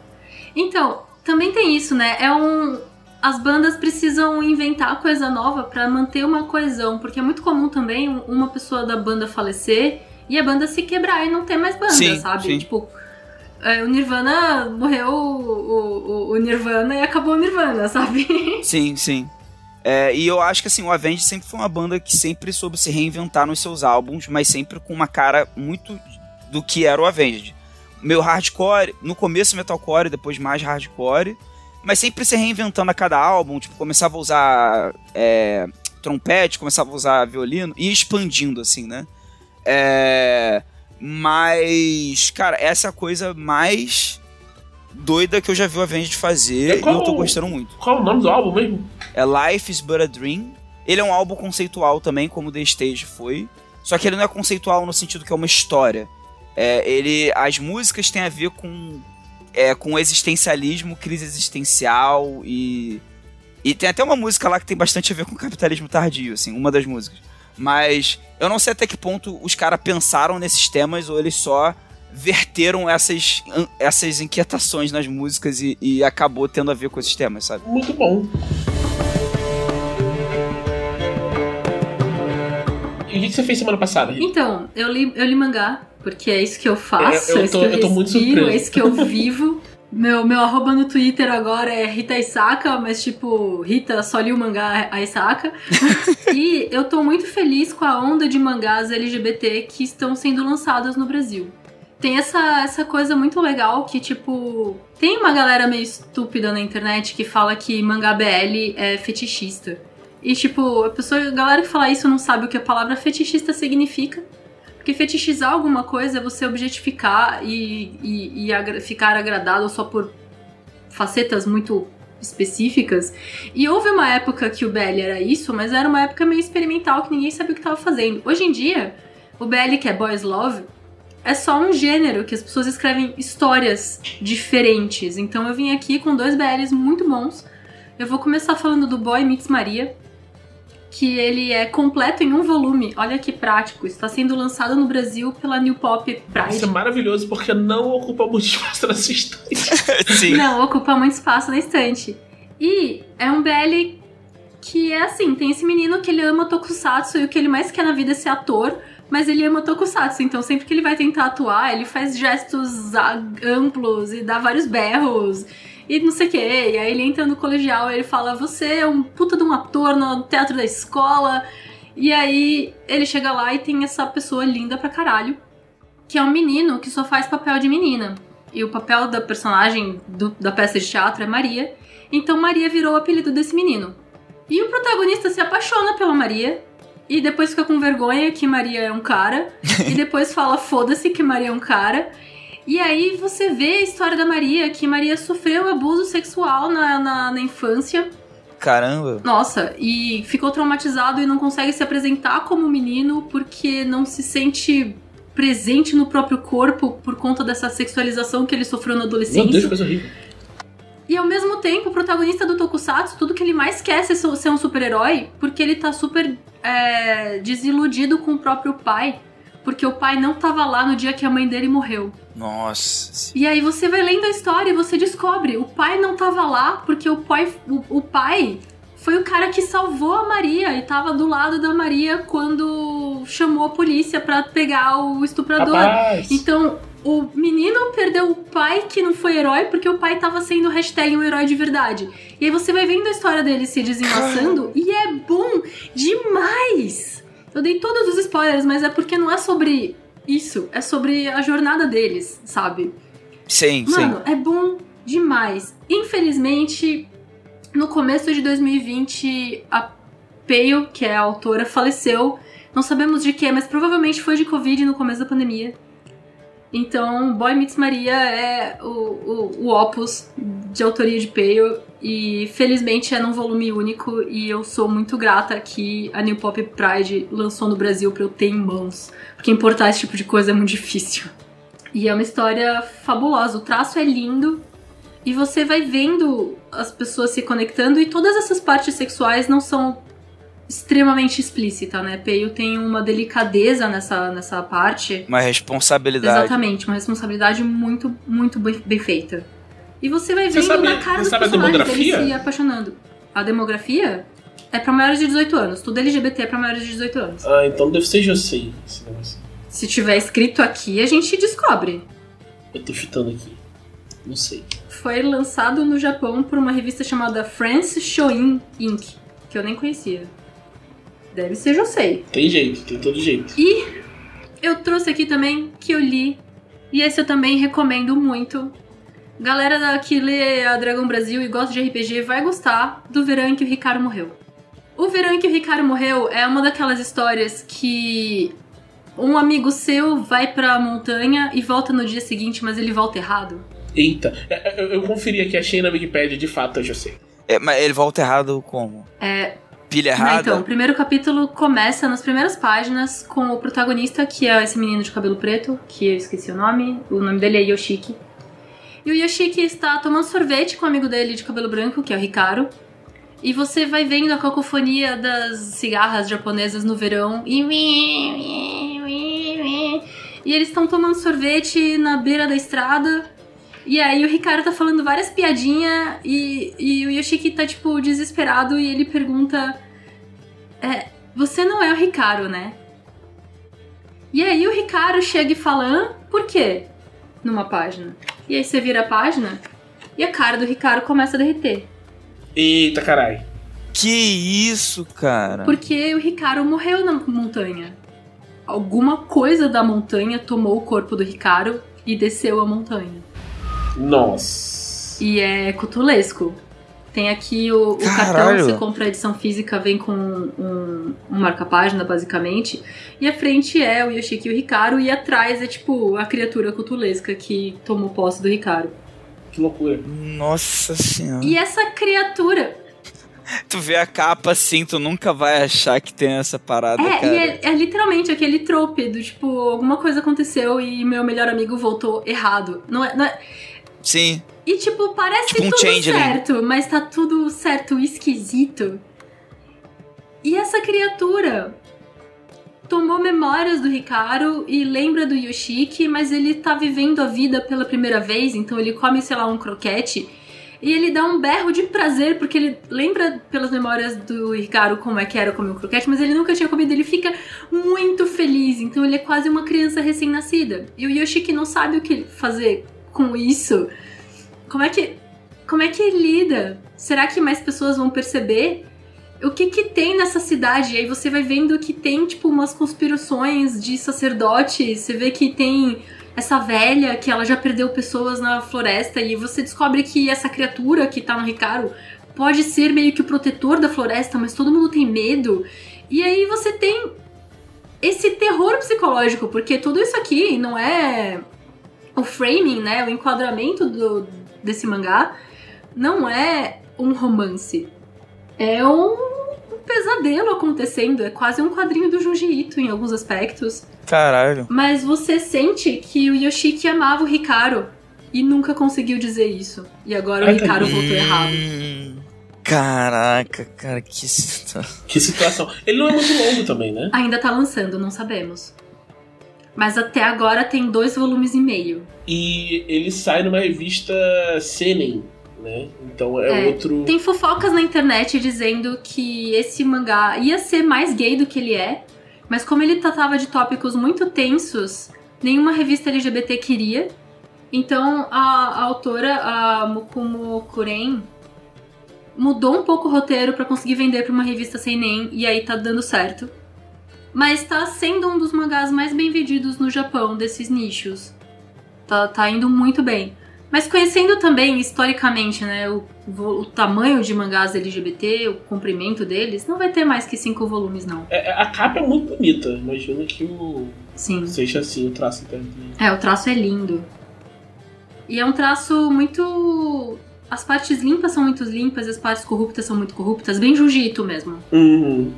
Então, também tem isso, né? É um. As bandas precisam inventar coisa nova pra manter uma coesão, porque é muito comum também um- uma pessoa da banda falecer e a banda se quebrar e não ter mais banda, Sim, sabe? sim. Tipo, é, o Nirvana morreu o, o- o Nirvana e acabou o Nirvana, sabe? Sim, sim. É, e eu acho que assim, o Avenged sempre foi uma banda que sempre soube se reinventar nos seus álbuns, mas sempre com uma cara muito do que era o Avenged. Meu hardcore, no começo metalcore, depois mais hardcore, mas sempre se reinventando a cada álbum, tipo, começava a usar é, trompete, começava a usar violino e expandindo, assim, né? É, mas, cara, essa é a coisa mais doida que eu já vi o Avenged fazer É e eu tô gostando muito. Qual o nome do álbum mesmo? É Life is But a Dream. Ele é um álbum conceitual também, como The Stage foi. Só que ele não é conceitual no sentido que é uma história. É, ele, as músicas têm a ver com, é, com existencialismo, crise existencial e. E tem até uma música lá que tem bastante a ver com capitalismo tardio, assim, uma das músicas. Mas eu não sei até que ponto os caras pensaram nesses temas ou eles só verteram essas, essas inquietações nas músicas e, e acabou tendo a ver com esses temas, sabe? Muito bom. E o que você fez semana passada, Rita? Então, eu li, eu li mangá, porque é isso que eu faço, É, eu é, isso tô- que eu, eu tô muito respiro, surpreso. é isso que eu vivo. Meu, meu arroba no Twitter agora é Rita Isaka, mas tipo, Rita só li o mangá a Isaka. e eu tô muito feliz com a onda de mangás LGBT que estão sendo lançados no Brasil. Tem essa, essa coisa muito legal que, tipo, tem uma galera meio estúpida na internet que fala que mangá BL é fetichista. E, tipo, a pessoa, a galera que fala isso não sabe o que a palavra fetichista significa. Porque fetichizar alguma coisa é você objetificar e, e, e agra- ficar agradado só por facetas muito específicas. E houve uma época que o BL era isso, mas era uma época meio experimental que ninguém sabia o que estava fazendo. Hoje em dia, o BL, que é Boys Love, é só um gênero que as pessoas escrevem histórias diferentes. Então eu vim aqui com dois BLs muito bons. Eu vou começar falando do Boy Meets Maria, que ele é completo em um volume. Olha que prático. Está sendo lançado no Brasil pela New Pop Isso Pride. é maravilhoso porque não ocupa muito espaço na sua estante. Sim. Não, ocupa muito espaço na estante. E é um BL que é assim, tem esse menino que ele ama tokusatsu e o que ele mais quer na vida é ser ator, mas ele ama tokusatsu, então sempre que ele vai tentar atuar, ele faz gestos amplos e dá vários berros e não sei o que. E aí ele entra no colegial e ele fala: Você é um puta de um ator no teatro da escola. E aí ele chega lá e tem essa pessoa linda pra caralho, que é um menino que só faz papel de menina. E o papel da personagem do- da peça de teatro é Maria. Então Maria virou o apelido desse menino. E o protagonista se apaixona pela Maria. E depois fica com vergonha que Maria é um cara. e depois fala foda-se que Maria é um cara. E aí você vê a história da Maria, que Maria sofreu abuso sexual na, na, na infância. Caramba. Nossa, e ficou traumatizado e não consegue se apresentar como menino porque não se sente presente no próprio corpo por conta dessa sexualização que ele sofreu na adolescência. Meu Deus, coisa horrível. E ao mesmo tempo, o protagonista do Tokusatsu, tudo que ele mais quer é ser, ser um super-herói, porque ele tá super é, desiludido com o próprio pai. Porque o pai não tava lá no dia que a mãe dele morreu. Nossa. E aí você vai lendo a história e você descobre, o pai não tava lá porque o pai, o, o pai foi o cara que salvou a Maria e tava do lado da Maria quando chamou a polícia pra pegar o estuprador. Rapaz. Então, o menino perdeu o pai que não foi herói porque o pai tava sendo hashtag um herói de verdade. E aí você vai vendo a história dele se desenlaçando e é bom demais! Eu dei todos os spoilers, mas é porque não é sobre isso, é sobre a jornada deles, sabe? Sim, Mano, é bom demais. Infelizmente, No começo de 2020, a Peio, que é a autora, faleceu. Não sabemos de quê, mas provavelmente foi de Covid no começo da pandemia. Então, Boy Meets Maria é o, o, o opus de autoria de Peio e felizmente é num volume único e eu sou muito grata que a New Pop Pride lançou no Brasil pra eu ter em mãos, porque importar esse tipo de coisa é muito difícil. E é uma história fabulosa, o traço é lindo e você vai vendo as pessoas se conectando e todas essas partes sexuais não são extremamente explícita, né? Peio tem uma delicadeza nessa, nessa parte. Uma responsabilidade. Exatamente, uma responsabilidade muito, muito bem, bem feita. E você vai Você vendo sabe- na cara você dos a personagens demografia? dele se apaixonando. A demografia é pra maiores de 18 anos. Tudo LGBT é pra maiores de 18 anos. Ah, então deve ser Josei esse negócio. Se tiver escrito aqui, a gente descobre. Eu tô chutando aqui. Não sei. Foi lançado no Japão por uma revista chamada France Shoin Inc., que eu nem conhecia. Deve ser Josei. Tem jeito, tem todo jeito. E eu trouxe aqui também que eu li, e esse eu também recomendo muito. Galera da- que lê a Dragão Brasil e gosta de RPG vai gostar do verão em que o Ricardo morreu. O verão em que o Ricardo morreu é uma daquelas histórias que um amigo seu vai pra montanha e volta no dia seguinte, mas ele volta errado. Eita, É, é, eu, eu conferi aqui, achei na Wikipedia, de fato é Josei. É, mas ele volta errado como? É, Pilha errada? então, o primeiro capítulo começa nas primeiras páginas com o protagonista, que é esse menino de cabelo preto, que eu esqueci o nome, o nome dele é Yoshiki. E o Yoshiki está tomando sorvete com o amigo dele de cabelo branco, que é o Hikaru. E você vai vendo a cacofonia das cigarras japonesas no verão e. E eles estão tomando sorvete na beira da estrada. E aí o Ricardo tá falando várias piadinhas e, e o Yoshiki tá, tipo, desesperado e ele pergunta: é, Você não é o Ricardo, né? E aí o Ricardo chega e fala? Por quê? Numa página. E aí você vira a página e a cara do Ricardo começa a derreter. Eita, caralho. Que isso, cara? Porque o Ricardo morreu na montanha. Alguma coisa da montanha tomou o corpo do Ricardo e desceu a montanha. Nossa. E é cutulesco. Tem aqui o, o cartão, você compra a edição física, vem com um, um marca-página, basicamente. E a frente é o Yoshiki e o Ricardo, e atrás é tipo a criatura cutulesca que tomou posse do Ricardo. Que loucura. Nossa senhora. E essa criatura. Tu vê a capa assim, tu nunca vai achar que tem essa parada, É, cara. e é, é literalmente aquele trope do tipo, alguma coisa aconteceu e meu melhor amigo voltou errado. Não é. Não é- Sim. E tipo, parece Tipo um tudo changeling. certo, mas tá tudo certo e esquisito. E essa criatura tomou memórias do Ricardo e lembra do Yoshiki, mas ele tá vivendo a vida pela primeira vez, então ele come, sei lá, um croquete. E ele dá um berro de prazer, porque ele lembra pelas memórias do Ricardo como é que era comer um croquete, mas ele nunca tinha comido, ele fica muito feliz, então ele é quase uma criança recém-nascida. E o Yoshiki não sabe o que fazer com isso. Como é que. Como é que lida? Será que mais pessoas vão perceber? O que que tem nessa cidade? E aí você vai vendo que tem, tipo, umas conspirações de sacerdotes. Você vê que tem essa velha que ela já perdeu pessoas na floresta. E você descobre que essa criatura que tá no Ricardo pode ser meio que o protetor da floresta, mas todo mundo tem medo. E aí você tem esse terror psicológico, porque tudo isso aqui não é o framing, né, o enquadramento do, desse mangá não é um romance. É um, um pesadelo acontecendo, é quase um quadrinho do Junji Ito em alguns aspectos. Caralho. Mas você sente que o Yoshiki amava o Hikaru e nunca conseguiu dizer isso. E agora o tadinho. voltou errado. Caraca, cara, que situação. Que situação. Ele não é muito longo também, né? Ainda tá lançando, não sabemos. Mas até agora tem dois volumes e meio. E ele sai numa revista Senen, né? Então é, É, outro. Tem fofocas na internet dizendo que esse mangá ia ser mais gay do que ele é, mas como ele tratava de tópicos muito tensos, nenhuma revista LGBT queria. Então a, a autora, a Mukumo Kuren, mudou um pouco o roteiro pra conseguir vender pra uma revista sem nem, e aí tá dando certo. Mas tá sendo um dos mangás mais bem vendidos no Japão, desses nichos. Tá, tá indo muito bem. Mas conhecendo também, historicamente, né, o, o, tamanho de mangás LGBT, o comprimento deles, não vai ter mais que cinco volumes, não. É, a capa é muito bonita. Imagino que o. Sim. Seja assim, o traço também. É, o traço é lindo. E é um traço muito. As partes limpas são muito limpas, as partes corruptas são muito corruptas, bem jiu mesmo. Uhum.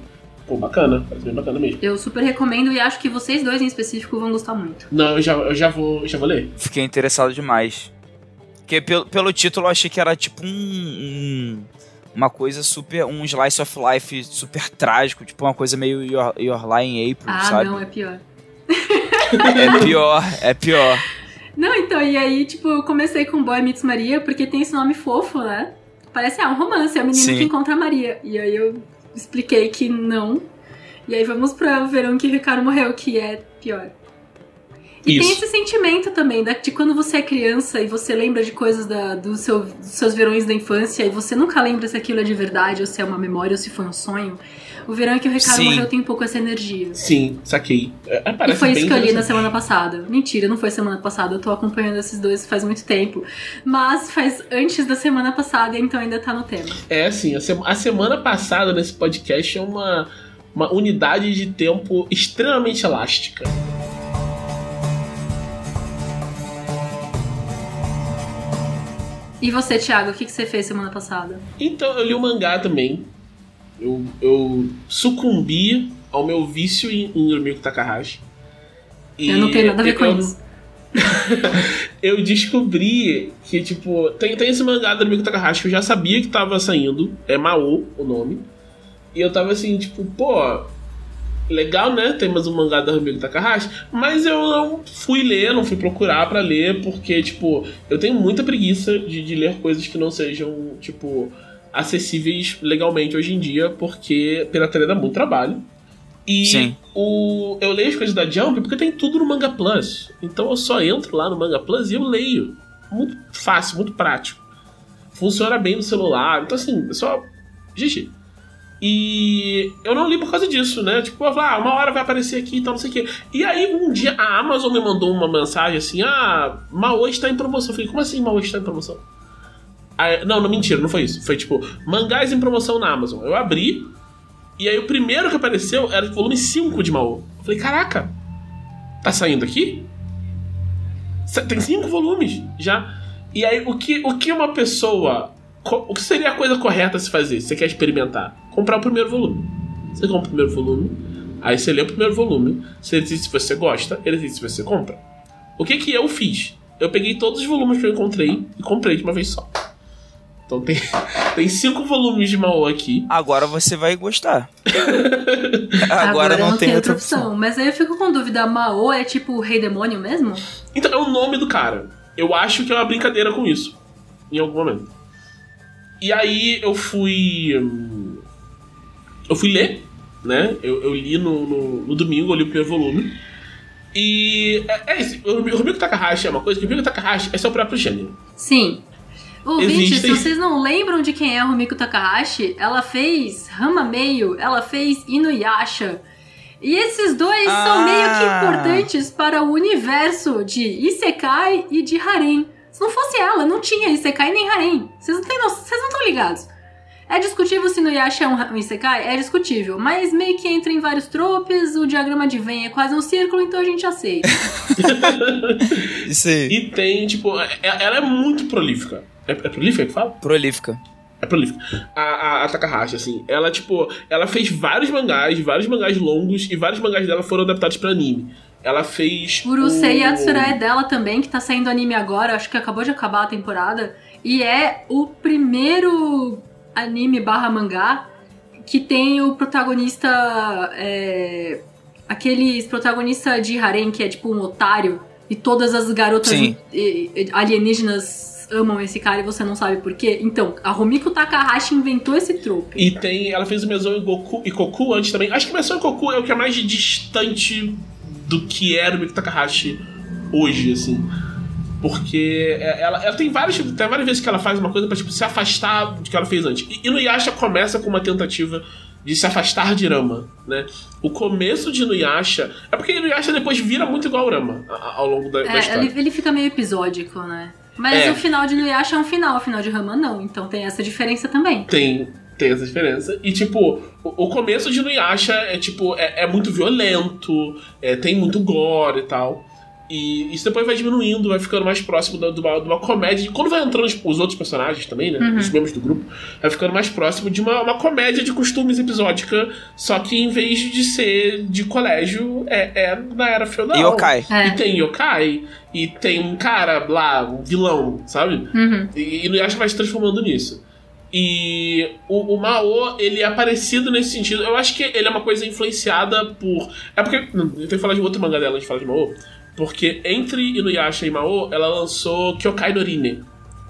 Pô, bacana, parece bem bacana mesmo. Eu super recomendo e acho que vocês dois em específico vão gostar muito. Não, eu já, eu já, vou, já vou ler. Fiquei interessado demais. Porque pelo, pelo título eu achei que era tipo um, um, uma coisa super. um slice of life super trágico, tipo uma coisa meio Your, Your Lie April, ah, sabe? Ah, não, é pior. é pior, é pior. Não, então, e aí, tipo, eu comecei com Boy Meets Maria, porque tem esse nome fofo, né? Parece, ah, um romance, é o menino Sim. que encontra a Maria. E aí eu expliquei que não. E aí vamos pra o verão que o Ricardo morreu, que é pior. E Isso. tem esse sentimento também, de quando você é criança e você lembra de coisas da, do seu, dos seus verões da infância e você nunca lembra se aquilo é de verdade ou se é uma memória ou se foi um sonho. O verão é que o Ricardo Sim. morreu tem um pouco essa energia. Sim, saquei. É, e foi isso que eu li na semana passada. Mentira, não foi semana passada. Eu tô acompanhando esses dois faz muito tempo. Mas faz antes da semana passada, então ainda tá no tema. É, assim, a, se a semana passada nesse podcast é uma, uma unidade de tempo extremamente elástica. E você, Thiago, o que, que você fez semana passada? Então, eu li o mangá também. Eu, eu sucumbi ao meu vício em, em Yurmiko Takahashi. E eu não tenho nada a ver com eu, isso. eu descobri que, tipo, tem, tem esse mangá do Yurmiko Takahashi que eu já sabia que tava saindo. É Mao o nome. E eu tava assim, tipo, pô, legal, né? Temos um mangá da Rumiko Takahashi, mas eu não fui ler, não fui procurar para ler, porque, tipo, eu tenho muita preguiça de, de ler coisas que não sejam, tipo, acessíveis legalmente hoje em dia, porque pirataria dá muito trabalho. E Sim. O, eu leio as coisas da Jump porque tem tudo no Manga Plus. Então eu só entro lá no Manga Plus e eu leio. Muito fácil, muito prático. Funciona bem no celular. Então, assim, é só. GG. E eu não li por causa disso, né? Tipo, eu falei, ah, uma hora vai aparecer aqui e tal, não sei o quê. E aí, um dia, a Amazon me mandou uma mensagem assim: ah, Maô está em promoção. Eu falei, como assim Maô está em promoção? Aí, não, não, mentira, não foi isso. Foi tipo, mangás em promoção na Amazon. Eu abri, e aí o primeiro que apareceu era o volume 5 de Maô. Eu falei, caraca, tá saindo aqui? Tem cinco volumes já. E aí, o que, o que uma pessoa o que seria a coisa correta a se fazer? Você quer experimentar? Comprar o primeiro volume. Você compra o primeiro volume, aí você lê o primeiro volume, você diz se você gosta, ele diz se você compra. O que que eu fiz? Eu peguei todos os volumes que eu encontrei e comprei de uma vez só. Então tem, tem cinco volumes de Mao aqui. Agora você vai gostar. Agora, Agora não, não, tem, outra opção. opção. Mas aí eu fico com dúvida, Mao é tipo o rei demônio mesmo? Então, é o nome do cara. Eu acho que é uma brincadeira com isso. Em algum momento. E aí eu fui. Eu fui ler, né? Eu, eu li no, no, no, domingo, eu li o primeiro volume. E é, é isso. O Rumiko Takahashi é uma coisa que o Rumiko Takahashi é seu próprio gênero. Sim. Ouvinte, Existem... se vocês não lembram de quem é Rumiko Takahashi, ela fez Rama Meio, ela fez Inuyasha. E esses dois ah. são meio que importantes para o universo de Isekai e de Harem. Se não fosse ela, não tinha Isekai nem Harem. Vocês não vocês não estão ligados. É discutível se no Yasha é um, um Isekai? É discutível, mas meio que entra em vários tropes, o diagrama de Venn é quase um círculo, então a gente aceita. Isso aí. E tem, tipo, é, ela é muito prolífica. É, é prolífica que fala? Prolífica. É prolífica. A, a, a, Takahashi, assim, ela, tipo, ela fez vários mangás, vários mangás longos, e vários mangás dela foram adaptados para anime. Ela fez. Urusei o... Yatsura é dela também, que tá saindo anime agora, acho que acabou de acabar a temporada. E é o primeiro anime barra mangá que tem o protagonista. É, aqueles protagonista de harem, que é tipo um otário, e todas as garotas alienígenas amam esse cara e você não sabe por quê. Então, a Romiko Takahashi inventou esse trope. E tem. Ela fez o Meson e Goku e Goku antes também. Acho que o Meson e Goku é o que é mais distante do que era o Miki Takahashi hoje, assim. Porque é, ela, ela tem, várias, tem várias vezes que ela faz uma coisa pra tipo, se afastar do que ela fez antes. E, e no Yasha começa com uma tentativa de se afastar de Rama, né? O começo de Inuyasha... É porque Inuyasha depois vira muito igual Rama ao longo da, é, da história. Ele, ele fica meio episódico, né? Mas É. o final de Inuyasha é um final, o final de Rama não. Então tem essa diferença também. Tem, tem essa diferença. E, tipo, o, o começo de Inuyasha é, tipo, é, é muito violento, é, tem muito gore e tal. E isso depois vai diminuindo, vai ficando mais próximo de uma, de uma comédia. E quando vai entrando os, os outros personagens também, né? Os membros do grupo, vai ficando mais próximo de uma, uma comédia de costumes episódica. Só que em vez de ser de colégio, é, é na era feudal. E Yokai. É. E tem yokai, e tem um cara lá, um vilão, sabe? Uhum. E, e Inuyasha vai se transformando nisso. E o, o Mao, ele é parecido nesse sentido. Eu acho que ele é uma coisa influenciada por. É porque. não, Eu tenho que falar de outro mangá dela antes de falar de Mao. Porque entre Inuyasha e Mao, ela lançou Kyokai no Rine.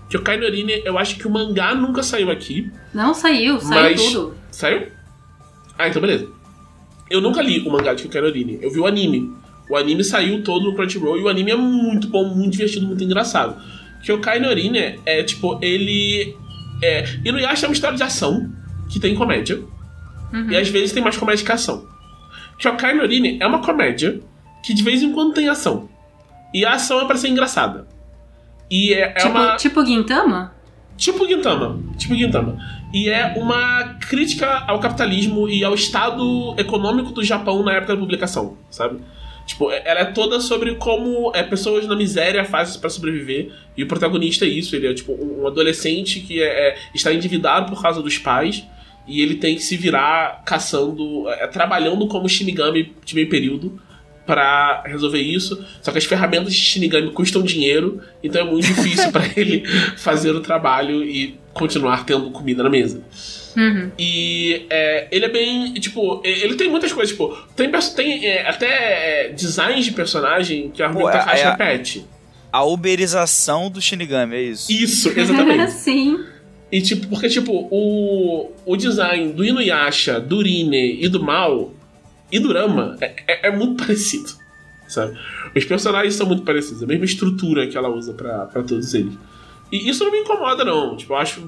Kyokai no Rine, eu acho que o mangá nunca saiu aqui. Não saiu, saiu Mas- tudo. Saiu? Ah, então beleza. Eu nunca li o mangá de Kyokai no Rine. Eu vi o anime. O anime saiu todo no Crunchyroll e o anime é muito bom, muito divertido, muito engraçado. Kyokai no Rine é tipo, ele. É, Inuyasha é uma história de ação que tem comédia. E às vezes tem mais comédia que ação. Kyokai no Rine é uma comédia que de vez em quando tem ação. E a ação é pra ser engraçada. E é, é tipo, uma. tipo Gintama? Tipo Gintama. Tipo Gintama. E é uma crítica ao capitalismo e ao estado econômico do Japão na época da publicação, sabe? Tipo, é- ela é toda sobre como é, pessoas na miséria fazem pra sobreviver. E o protagonista é isso, ele é tipo um um adolescente que é, é- está endividado por causa dos pais. E ele tem que se virar caçando, é, trabalhando como Shinigami de meio período pra resolver isso. Só que as ferramentas de Shinigami custam dinheiro, então é muito difícil pra ele fazer o trabalho e continuar tendo comida na mesa. Uhum. E é, ele é bem. Tipo, ele tem muitas coisas. Tipo, tem, tem é, até é, designs de personagem que a é- Takahashi é- repete. A uberização do Shinigami, é isso. Isso, exatamente. Sim. E tipo, porque tipo, o, o design do Inuyasha, do Rine e do Mal e do Rama é, é- é muito parecido, sabe? Os personagens são muito parecidos, a mesma estrutura que ela usa pra, pra todos eles. E isso não me incomoda, não. Tipo, eu acho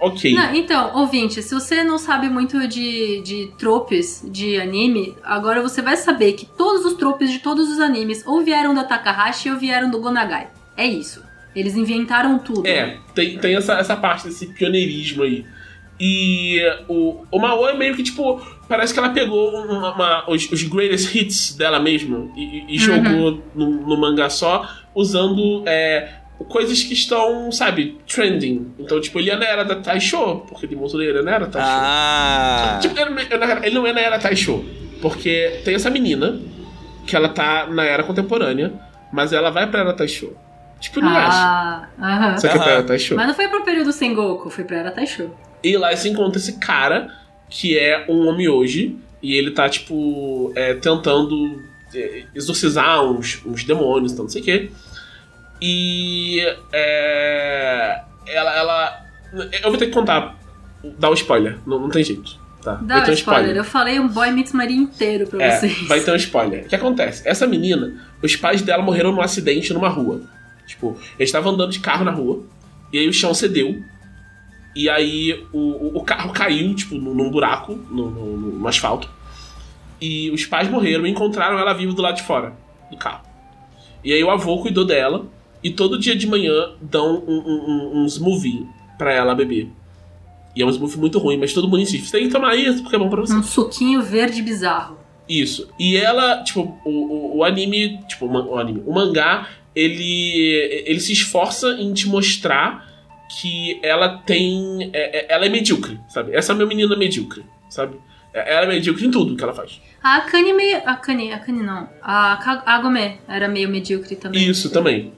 ok. Não, então, ouvinte, se você não sabe muito de, de tropes de anime, agora você vai saber que todos os tropes de todos os animes ou vieram da Takahashi ou vieram do Gonagai. É isso. Eles inventaram tudo. É, tem, tem essa, essa parte desse pioneirismo aí. E o, o Mao é meio que tipo. Parece que ela pegou uma- uma- os, os greatest hits dela mesma e, e- e jogou no, no mangá só, usando é, coisas que estão, sabe, trending. Então, tipo, ele é na era da Taisho, porque Demon Slayer é na era Taisho. Ah! Tipo, ele, ele não é na era Taisho, porque tem essa menina que ela tá na era contemporânea, mas ela vai pra era Taisho. Tipo, não acha. Ah, aham. Só que é pra era Taisho. Mas não foi pro período Sengoku, foi pra Era Taisho. E lá você encontra esse cara, que é um homem hoje, e ele tá, tipo, é, tentando é, exorcizar uns, uns demônios, então não sei o quê. E. É, ela, ela. Eu vou ter que contar, dar o spoiler, não, não tem jeito. Tá? Dá ter um spoiler. Eu falei um Boy Meets Maria inteiro pra É, vocês. vai ter um spoiler. O que acontece? Essa menina, os pais dela morreram num acidente numa rua. Tipo, eles estavam andando de carro na rua, e aí o chão cedeu. E aí o, o, carro caiu, tipo, num, buraco, no, no- no asfalto. E os pais morreram e encontraram ela viva do lado de fora do carro. E aí o avô cuidou dela, e todo dia de manhã dão um, um, um, um smoothie pra ela beber. E é um smoothie muito ruim, mas todo mundo insiste. Você tem que tomar isso porque é bom pra você. Um suquinho verde bizarro. Isso. E ela, tipo, o, o, o anime, tipo, o anime, o mangá, ele, ele se esforça em te mostrar que ela tem. é- é- ela é medíocre, sabe? Essa é a minha menina medíocre, sabe? É- Ela é medíocre em tudo que ela faz. A Akane meio. A Akane, a Akane não. A Agome era meio medíocre também. Isso também.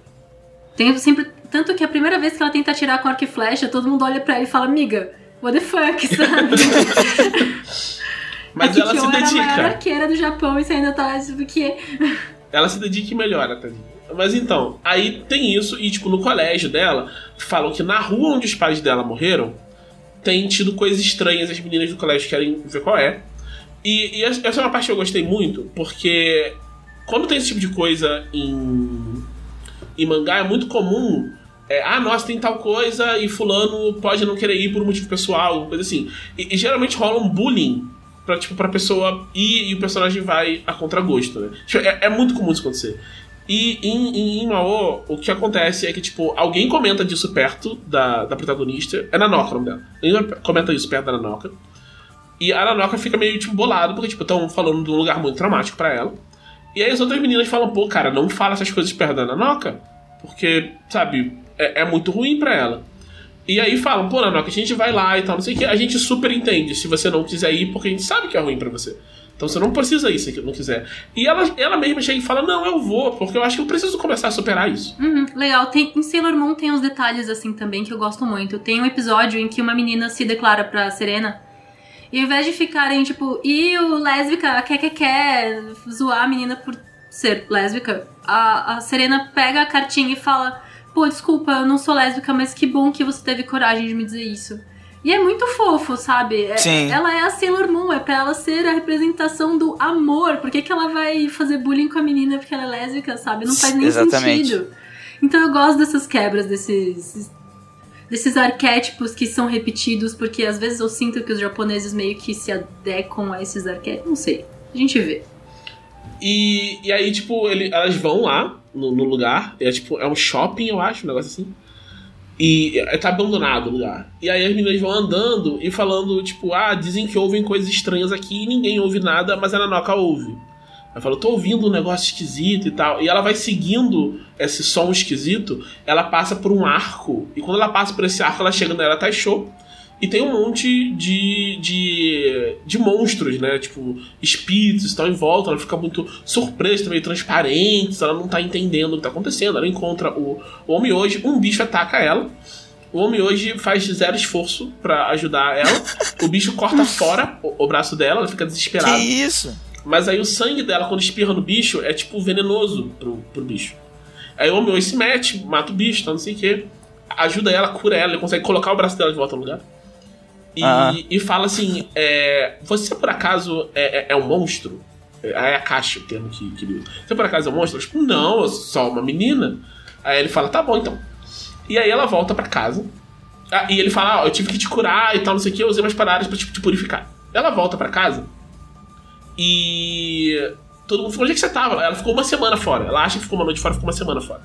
Tem sempre. Tanto que a primeira vez que ela tenta atirar com arco e flecha, todo mundo olha pra ela e fala, amiga, what the fuck, sabe? Mas a ela se Kikyo era a maior dedica. arqueira do Japão e você ainda tá tipo, que Ela se dedica e melhora, tadinha. Mas então, aí tem isso, e tipo, no colégio dela, falam que na rua onde os pais dela morreram, tem tido coisas estranhas, as meninas do colégio querem ver qual é. E, e essa é uma parte que eu gostei muito, porque quando tem esse tipo de coisa em, em mangá, é muito comum. é, ah, nossa, tem tal coisa e fulano pode não querer ir por um motivo pessoal, coisa assim. E, e geralmente rola um bullying pra, tipo, pra pessoa ir e o personagem vai a contragosto, né? Tipo, É, é muito comum isso acontecer. E em, em, em Mao, o que acontece é que, tipo, alguém comenta disso perto da, da protagonista. É Nanoka o nome dela. Alguém comenta isso perto da Nanoka. E a Nanoka fica meio, tipo, bolado, porque, tipo, estão falando de um lugar muito traumático para ela. E aí as outras meninas falam, pô, cara, não fala essas coisas perto da Nanoka. Porque, sabe, é, é muito ruim para ela. E aí falam, pô, Nanoka, a gente vai lá e tal, não sei o que. A gente super entende se você não quiser ir, porque a gente sabe que é ruim para você. Então você não precisa ir se não quiser. E ela, ela mesma chega e fala: Não, eu vou, porque eu acho que eu preciso começar a superar isso. Uhum, legal. Tem, em Sailor Moon tem uns detalhes assim também que eu gosto muito. Tem um episódio em que uma menina se declara pra Serena. E ao invés de ficarem, tipo, e o lésbica quer, quer, quer zoar a menina por ser lésbica, a, a Serena pega a cartinha e fala: Pô, desculpa, eu não sou lésbica, mas que bom que você teve coragem de me dizer isso. E é muito fofo, sabe? É, Sim. Ela é a Sailor Moon, é pra ela ser a representação do amor. Por que, que ela vai fazer bullying com a menina porque ela é lésbica, sabe? Não faz nem Exatamente. sentido. Então eu gosto dessas quebras, desses. desses arquétipos que são repetidos, porque às vezes eu sinto que os japoneses meio que se adequam a esses arquétipos. Não sei. A gente vê. E, e aí, tipo, ele, elas vão lá no, no lugar. É tipo, é um shopping, eu acho, um negócio assim. E é, tá abandonado o lugar. E aí as meninas vão andando e falando, tipo, ah, dizem que ouvem coisas estranhas aqui e ninguém ouve nada, mas a Nanoka ouve. Ela fala, tô ouvindo um negócio esquisito e tal. E ela vai seguindo esse som esquisito, ela passa por um arco. E quando ela passa por esse arco, ela chega na Era Taisho. E tem um monte de, de, de monstros, né? Tipo, espíritos estão em volta. Ela fica muito surpresa, meio transparente. Ela não tá entendendo o que tá acontecendo. Ela encontra o, o homem hoje, um bicho ataca ela. O homem hoje faz zero esforço pra ajudar ela. o bicho corta fora o, o braço dela, ela fica Que desesperada. isso? Mas aí o sangue dela, quando espirra no bicho, é tipo venenoso pro, pro bicho. Aí o homem hoje se mete, mata o bicho, tá, não sei o quê. Ajuda ela, cura ela, ele consegue colocar o braço dela de volta no lugar. E, Ah. e fala assim: é, Você por acaso é, é- é um monstro? É a caixa o termo que, que ele usa. Você por acaso é um monstro? Ela, tipo, não, eu sou só uma menina. Aí ele fala: Tá bom então. E aí ela volta pra casa. Ah, e ele fala: Eu tive que te curar e tal, não sei o que, eu usei umas paradas pra tipo, te purificar. Ela volta pra casa e todo mundo ficou, onde é que você tava? Ela ficou uma semana fora. Ela acha que ficou uma noite fora, ficou uma semana fora.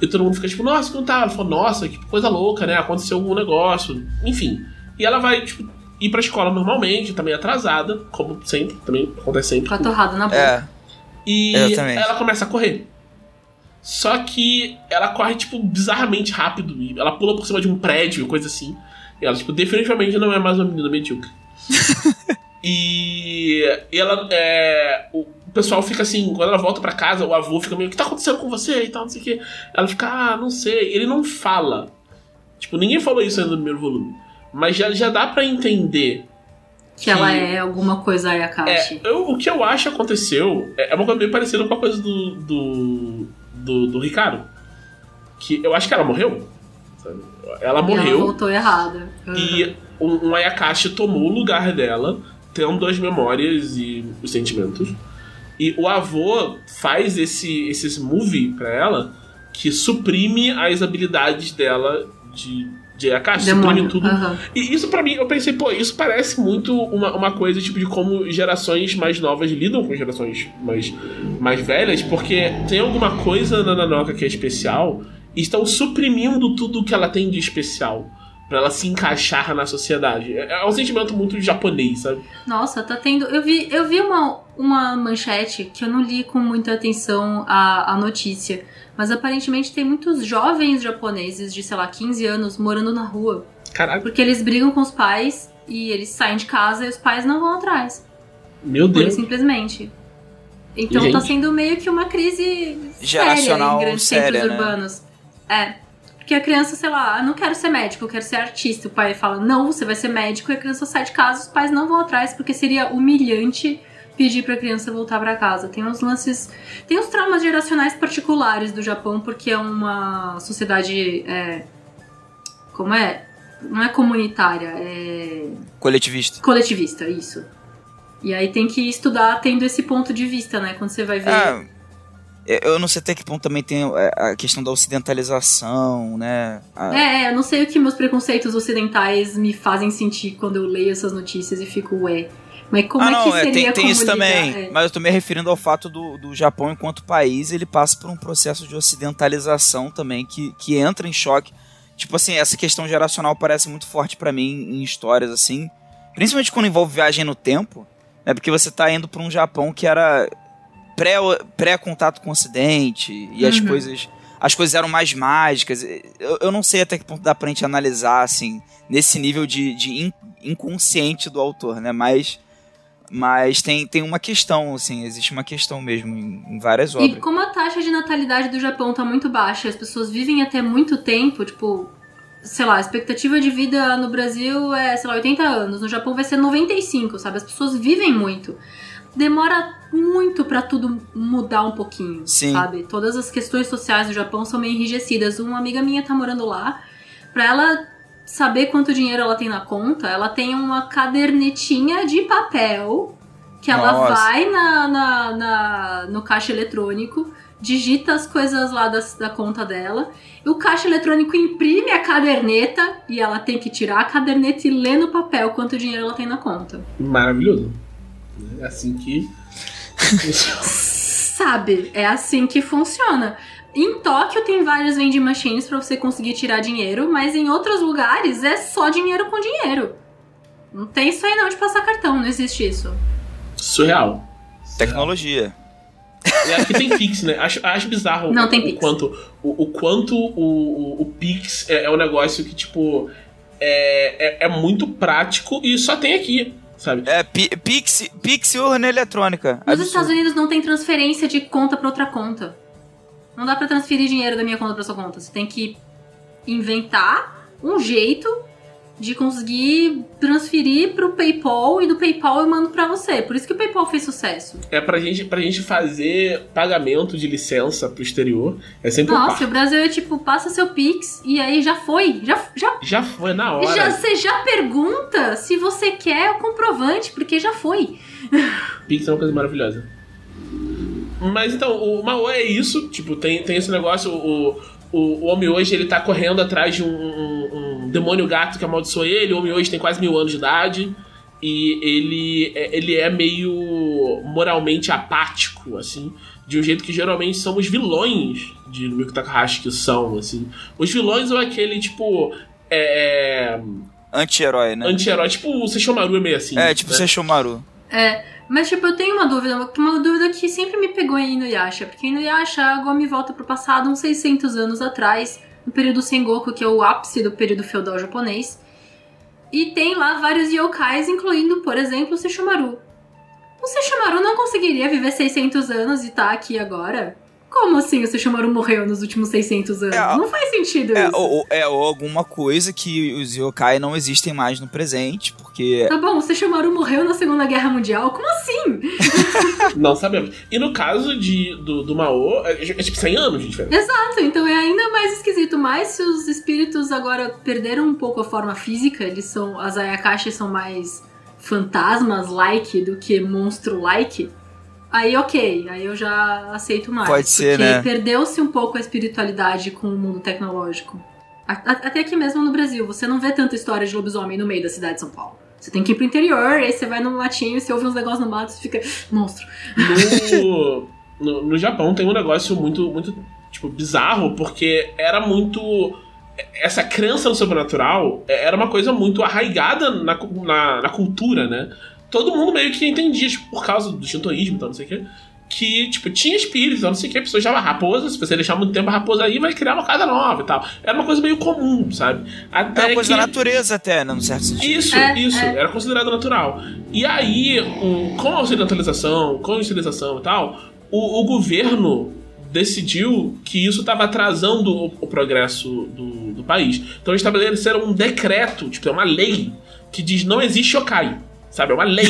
E todo mundo fica tipo, nossa, que não tava? Ela falou, nossa, que coisa louca, né? Aconteceu algum negócio. Enfim. E ela vai, tipo, ir pra escola normalmente, também atrasada, como sempre, também acontece sempre. Com a torrada na boca. É. E Exatamente. ela começa a correr. Só que ela corre, tipo, bizarramente rápido. E ela pula por cima de um prédio, coisa assim. E ela, tipo, definitivamente não é mais uma menina medíocre. e, e ela. É, o pessoal fica assim, quando ela volta pra casa, o avô fica meio, o que tá acontecendo com você e tal, não sei o quê. Ela fica, ah, não sei. Ele não fala. Tipo, ninguém falou isso ainda no primeiro volume. Mas já, já dá pra entender Que ela é alguma coisa Ayakashi. é, eu- o que eu acho que aconteceu é é uma coisa meio parecida com a coisa do, do, do, do Ricardo. Que eu acho que ela morreu. sabe? Ela E ela morreu voltou errada. Uhum. e um, um Ayakashi tomou o lugar dela, tendo as memórias e os sentimentos. E o avô faz esse, esses movie pra ela que suprime as habilidades dela de, de Ayakashi, suprime Demônio. tudo. Aham. E isso pra mim, eu pensei, pô, isso parece muito uma, uma coisa tipo de como gerações mais novas lidam com gerações mais, mais velhas, porque tem alguma coisa na Nanoka que é especial e estão suprimindo tudo que ela tem de especial pra ela se encaixar na sociedade. É, é um sentimento muito japonês, sabe? Nossa, tá tendo. Eu vi, eu vi uma, uma manchete que eu não li com muita atenção a, a notícia. Mas aparentemente tem muitos jovens japoneses de, sei lá, 15 anos morando na rua. Caralho, Porque eles brigam com os pais e eles saem de casa e os pais não vão atrás. meu Pura Deus. simplesmente. Então Gente. tá sendo meio que uma crise Geracional séria em grandes séria, centros né? urbanos. É. Porque a criança, sei lá, eu não quero ser médico, eu quero ser artista. O pai fala, não, você vai ser médico, e a criança sai de casa, os pais não vão atrás, porque seria humilhante pedir pra criança voltar pra casa. Tem uns lances. Tem uns traumas geracionais particulares do Japão, porque é uma sociedade. é, como é? Não é comunitária, é Coletivista. coletivista, isso. E aí tem que estudar tendo esse ponto de vista, né? Quando você vai ver. Ah, Eu não sei até que ponto também tem é, a questão da ocidentalização, né? A... É, eu não sei o que meus preconceitos ocidentais me fazem sentir quando eu leio essas notícias e fico, ué. Mas como ah, é não, que seria é, tem, tem isso também. É. Mas eu tô me referindo ao fato do, do Japão, enquanto país, ele passa por um processo de ocidentalização também que, que entra em choque. Tipo assim, essa questão geracional parece muito forte pra mim em histórias assim. Principalmente quando envolve viagem no tempo. É porque você tá indo pra um Japão que era pré- pré-contato com o Ocidente e as Uhum. coisas. As coisas eram mais mágicas. Eu, eu não sei até que ponto dá pra gente analisar, assim, nesse nível de, de in- inconsciente do autor, né? Mas. Mas tem, tem uma questão, assim, existe uma questão mesmo em, em várias E obras. como a taxa de natalidade do Japão tá muito baixa, as pessoas vivem até muito tempo, tipo, sei lá, a expectativa de vida no Brasil é, sei lá, 80 anos, no Japão vai ser 95, sabe? As pessoas vivem muito. Demora muito pra tudo mudar um pouquinho, Sim. sabe? Todas as questões sociais do Japão são meio enrijecidas. Uma amiga minha tá morando lá, pra ela saber quanto dinheiro ela tem na conta, ela tem uma cadernetinha de papel que ela Nossa. vai na, na, na- no caixa eletrônico, digita as coisas lá das- da conta dela, e o caixa eletrônico imprime a caderneta e ela tem que tirar a caderneta e ler no papel quanto dinheiro ela tem na conta. Maravilhoso. É assim que. Sabe, é assim que funciona. Em Tóquio tem várias vending machines pra você conseguir tirar dinheiro, mas em outros lugares é só dinheiro com dinheiro. Não tem isso aí não de passar cartão, não existe isso. Surreal. Tecnologia. E aqui tem Pix, né? Acho, acho bizarro Não o, tem o Pix. quanto o, o quanto o, o, o Pix é, é um negócio que, tipo, é, é, é muito prático e só tem aqui, sabe? É, pi- Pix, Pix e urna eletrônica. Nos Absurdo. Estados Unidos não tem transferência de conta pra outra conta. Não dá pra transferir dinheiro da minha conta pra sua conta. Você tem que inventar um jeito de conseguir transferir pro PayPal e do PayPal eu mando pra você. Por isso que o PayPal fez sucesso. É pra gente, pra gente fazer pagamento de licença pro exterior. É sempre Nossa, parto. o Brasil é tipo, passa seu Pix e aí já foi. Já, já, Já foi na hora. já Você já pergunta se você quer o comprovante, porque já foi. Pix é uma coisa maravilhosa. Mas então, o Mao é isso. Tipo, tem, tem esse negócio. O, o, o homem hoje ele tá correndo atrás de um, um- um demônio gato que amaldiçoou ele. O homem hoje tem quase mil anos de idade. E ele, é- ele é meio moralmente apático, assim. De um jeito que geralmente são os vilões de Miku Takahashi que são, assim. Os vilões são aquele, tipo. É. Anti-herói, né? Anti-herói. Tipo o Sesshomaru é meio assim. é, tipo né? Sesshomaru. É, mas tipo, eu tenho uma dúvida, uma dúvida que sempre me pegou em Inuyasha, porque Inuyasha, a Gomi volta pro passado uns 600 anos atrás, no período Sengoku, que é o ápice do período feudal japonês, e tem lá vários yokais, incluindo, por exemplo, o Sesshomaru. O Sesshomaru não conseguiria viver 600 anos e tá aqui agora? Como assim o Sesshomaru morreu nos últimos 600 anos? É, não faz sentido É isso. ou, é, ou alguma coisa que os yokai não existem mais no presente, porque. Tá bom, o Sesshomaru morreu na Segunda Guerra Mundial? Como assim? Não sabemos. E no caso de, do, do Mao, é, é tipo 100 anos de diferença. Exato, então é ainda mais esquisito. Mas se os espíritos agora perderam um pouco a forma física, eles são. As Ayakashi são mais fantasmas-like do que monstro-like. Aí ok, aí eu já aceito mais. Pode ser, porque né? perdeu-se um pouco a espiritualidade com o mundo tecnológico. Até aqui mesmo no Brasil, você não vê tanta história de lobisomem no meio da cidade de São Paulo. Você tem que ir pro interior, aí você vai no matinho, você ouve uns negócios no mato e fica. Monstro. No, no, no Japão tem um negócio muito, muito tipo, bizarro, porque era muito. Essa crença no sobrenatural era uma coisa muito arraigada na, na, na cultura, né? Todo mundo meio que entendia, tipo, por causa do shintoísmo e tal, não sei o quê. Que, tipo, tinha espíritos, não sei o que, a pessoa chama raposa, se você deixar muito tempo a raposa aí, vai criar uma casa nova e tal. Era uma coisa meio comum, sabe? É Até uma coisa que... da natureza até, né, num certo sentido. Isso, É, isso, é. era considerado natural. E aí, com a ocidentalização, com a industrialização e tal, o, o governo decidiu que isso estava atrasando o, o progresso do, do país. Então eles estabeleceram um decreto, tipo, é uma lei, que diz não existe yokai. Sabe, é uma lei.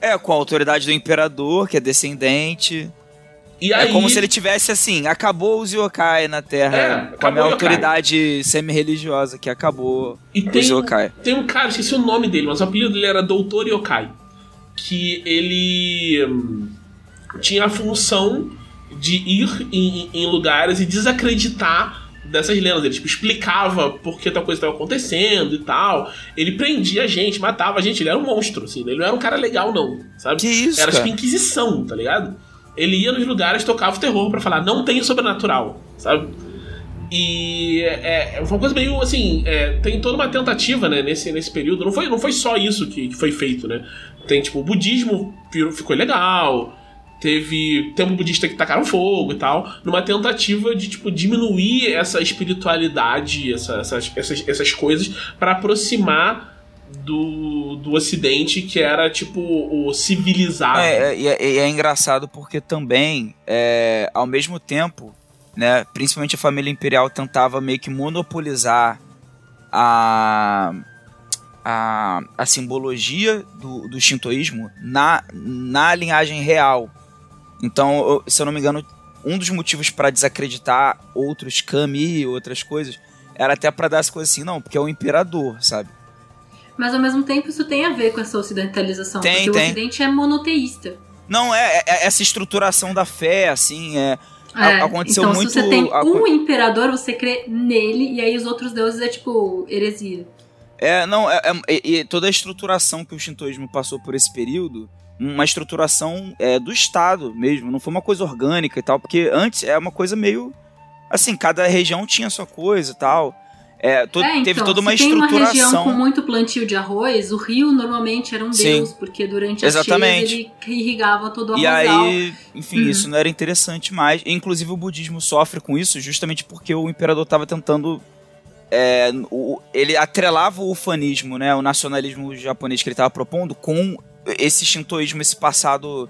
É, com a autoridade do imperador, que é descendente. E É aí, como se ele tivesse assim, acabou os yokai na Terra. É, com a minha autoridade semi-religiosa, que acabou E os tem, yokai. tem um cara, esqueci o nome dele, mas o apelido dele era Doutor Yokai. Que ele hum, tinha a função de ir em, em lugares e desacreditar dessas lendas. Ele tipo, explicava por que tal coisa estava acontecendo e tal. Ele prendia a gente, matava a gente. Ele era um monstro, assim. Ele não era um cara legal, não, sabe? Que isso, Era tipo Inquisição, tá ligado? Ele ia nos lugares, tocava o terror pra falar, não tem sobrenatural, sabe? E é, é uma coisa meio assim, é, tem toda uma tentativa, né, nesse, nesse período. Não foi, não foi só isso que, que foi feito, né? Tem, tipo, o budismo virou- ficou legal, teve templo budista que tacaram fogo e tal, numa tentativa de, tipo, diminuir essa espiritualidade, essa- essas, essas, essas coisas, para aproximar do, do ocidente, que era, tipo, o civilizado. É, é, e é, e é engraçado porque também, é, ao mesmo tempo, né, principalmente a família imperial tentava meio que monopolizar a, a, a simbologia do, do shintoísmo na, na linhagem real. Então, se eu não me engano, um dos motivos para desacreditar outros kami e outras coisas era até para dar as coisas assim, não, porque é o imperador, sabe? Mas ao mesmo tempo isso tem a ver com essa ocidentalização. Tem, porque tem. o ocidente é monoteísta. Não, é, é essa estruturação da fé, assim, é, É, aconteceu então, muito- se você tem um imperador, você crê nele, e aí os outros deuses é tipo heresia. É, não, é, é- toda a estruturação que o shintoísmo passou por esse período, uma estruturação é, do Estado mesmo, não foi uma coisa orgânica e tal, porque antes é uma coisa meio. Assim, cada região tinha sua coisa e tal. É, to- é, então, teve toda uma se tem uma região estruturação. com muito plantio de arroz, o rio normalmente era um Sim. deus, porque durante as Exatamente. cheias ele irrigava todo o E arrozal. aí, enfim, Uhum. isso não era interessante mais. Inclusive, o budismo sofre com isso justamente porque o imperador estava tentando. é, o- ele atrelava o ufanismo, né, o nacionalismo japonês que ele estava propondo, com esse shintoísmo, esse passado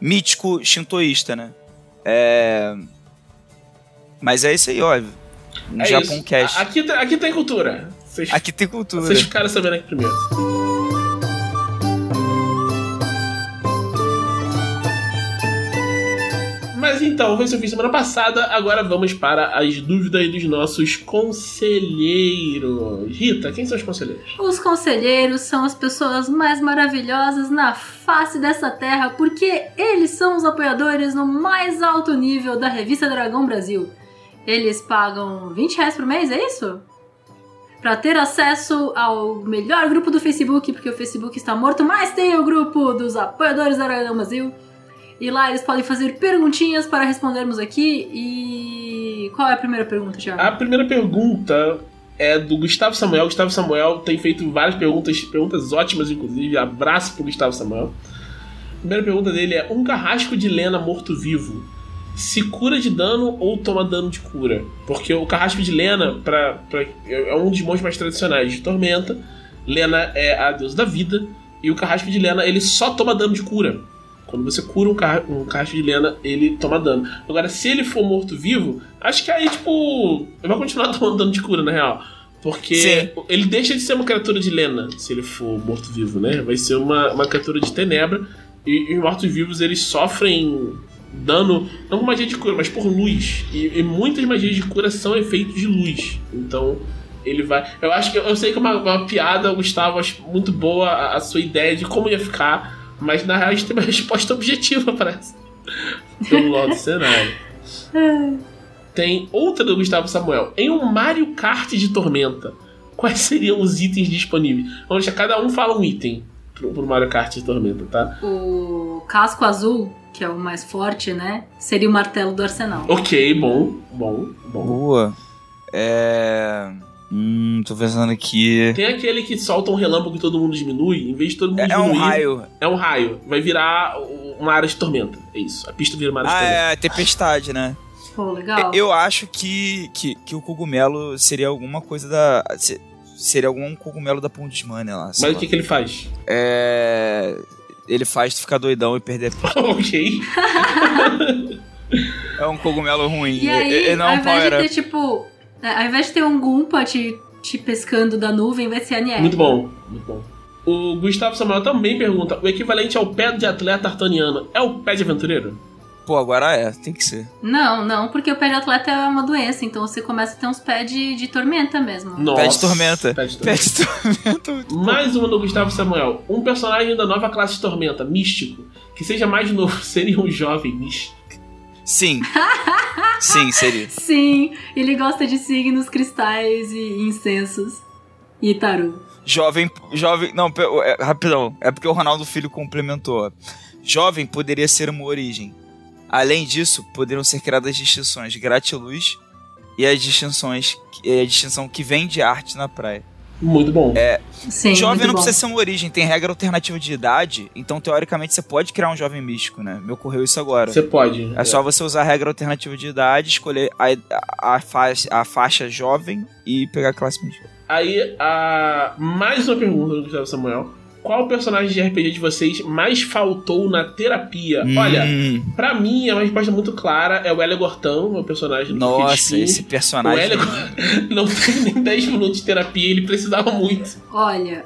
mítico shintoísta, né? É, Mas é isso aí, ó. Um É Japão. Cast. Aqui, tem- aqui tem cultura. Vocês, Aqui tem cultura. vocês ficaram sabendo aqui primeiro. Mas então, foi eu fiz semana passada. Agora vamos para as dúvidas dos nossos conselheiros. Rita, quem são os conselheiros? Os conselheiros são as pessoas mais maravilhosas na face dessa terra, porque eles são os apoiadores no mais alto nível da revista Dragão Brasil. Eles pagam 20 reais por mês, é isso? Pra ter acesso ao melhor grupo do Facebook, porque o Facebook está morto, mas tem o grupo dos apoiadores da Dragão Brasil. E lá eles podem fazer perguntinhas para respondermos aqui. E. Qual é a primeira pergunta, Thiago? A primeira pergunta é do Gustavo Samuel. Gustavo Samuel tem feito várias perguntas, perguntas ótimas, inclusive. Abraço pro Gustavo Samuel. A primeira pergunta dele é: um carrasco de lena morto-vivo se cura de dano ou toma dano de cura? Porque o carrasco de lena pra, pra- é um dos monstros mais tradicionais de Tormenta. Lena é a deusa da vida. E o carrasco de lena ele só toma dano de cura. Quando você cura um, car um carrasco de lena, ele toma dano. Agora, se ele for morto-vivo, acho que aí, tipo. Ele vai continuar tomando dano de cura, na real. Porque Sim. ele deixa de ser uma criatura de lena, se ele for morto-vivo, né? Vai ser uma, uma criatura de tenebra. E, e os mortos-vivos, eles sofrem dano, não com magia de cura, mas por luz. E, e muitas magias de cura são efeitos de luz. Então, ele vai. Eu acho que. Eu sei que é uma, uma piada, Gustavo, acho muito boa a, a sua ideia de como ia ficar. Mas na real a gente tem uma resposta objetiva para essa. Pelo lado do cenário. Tem outra do Gustavo Samuel. Em um Mario Kart de Tormenta, quais seriam os itens disponíveis? Vamos deixar cada um fala um item pro, pro Mario Kart de Tormenta, tá? O casco azul, que é o mais forte, né? Seria o martelo do arsenal. Ok, bom, bom, bom. Boa. É. Hum, tô pensando aqui. Tem aquele que solta um relâmpago e todo mundo diminui, em vez de todo mundo É, é um diminuir. raio. É um raio. Vai virar uma área de tormenta. É isso. A pista vira uma área de Ah, tormenta. é, tempestade, né? Pô, legal. Eu acho que, que, que o cogumelo seria alguma coisa da. se- Seria algum cogumelo da Pundismania lá. Mas o que, que ele faz? É. Ele faz tu ficar doidão e perder. ok. É um cogumelo ruim. E aí, é, é, não é ao um invés de ter, tipo... é, Ao invés de ter um Goomba te, te pescando da nuvem, vai ser a Nier. Muito bom, muito bom. O Gustavo Samuel também pergunta: o equivalente ao pé de atleta artaniano é o pé de aventureiro? Pô, agora é, tem que ser. Não, não, porque o pé de atleta é uma doença, então você começa a ter uns pés de, de tormenta mesmo. Nossa, Pé de tormenta. Pé de Pé tormenta. de tormenta. muito bom. Mais uma do Gustavo Samuel. Um personagem da nova classe de Tormenta, místico, que seja mais novo, seria um jovem místico. Sim. Sim, seria. Sim, ele gosta de signos, cristais e incensos. E taru. Jovem, jovem, não, é, rapidão, é porque o Ronaldo Filho complementou. Jovem poderia ser uma origem. Além disso, poderiam ser criadas distinções gratiluz e as distinções, e a distinção que vem de arte na praia. Muito bom. Sim, jovem muito não bom. precisa ser uma origem, tem regra alternativa de idade, então teoricamente você pode criar um jovem místico, né? Me ocorreu isso agora. Você pode. É só você usar a regra alternativa de idade, escolher a, a, a faixa, a faixa jovem e pegar a classe mística. Aí, a... mais uma pergunta do Gustavo Samuel. Qual personagem de RPG de vocês mais faltou na terapia? Olha, Hum, pra mim, é uma resposta muito clara. É o Elegortão, meu personagem do nossa, esse O personagem. Elegor não teve nem 10 minutos de terapia, ele precisava muito. Olha,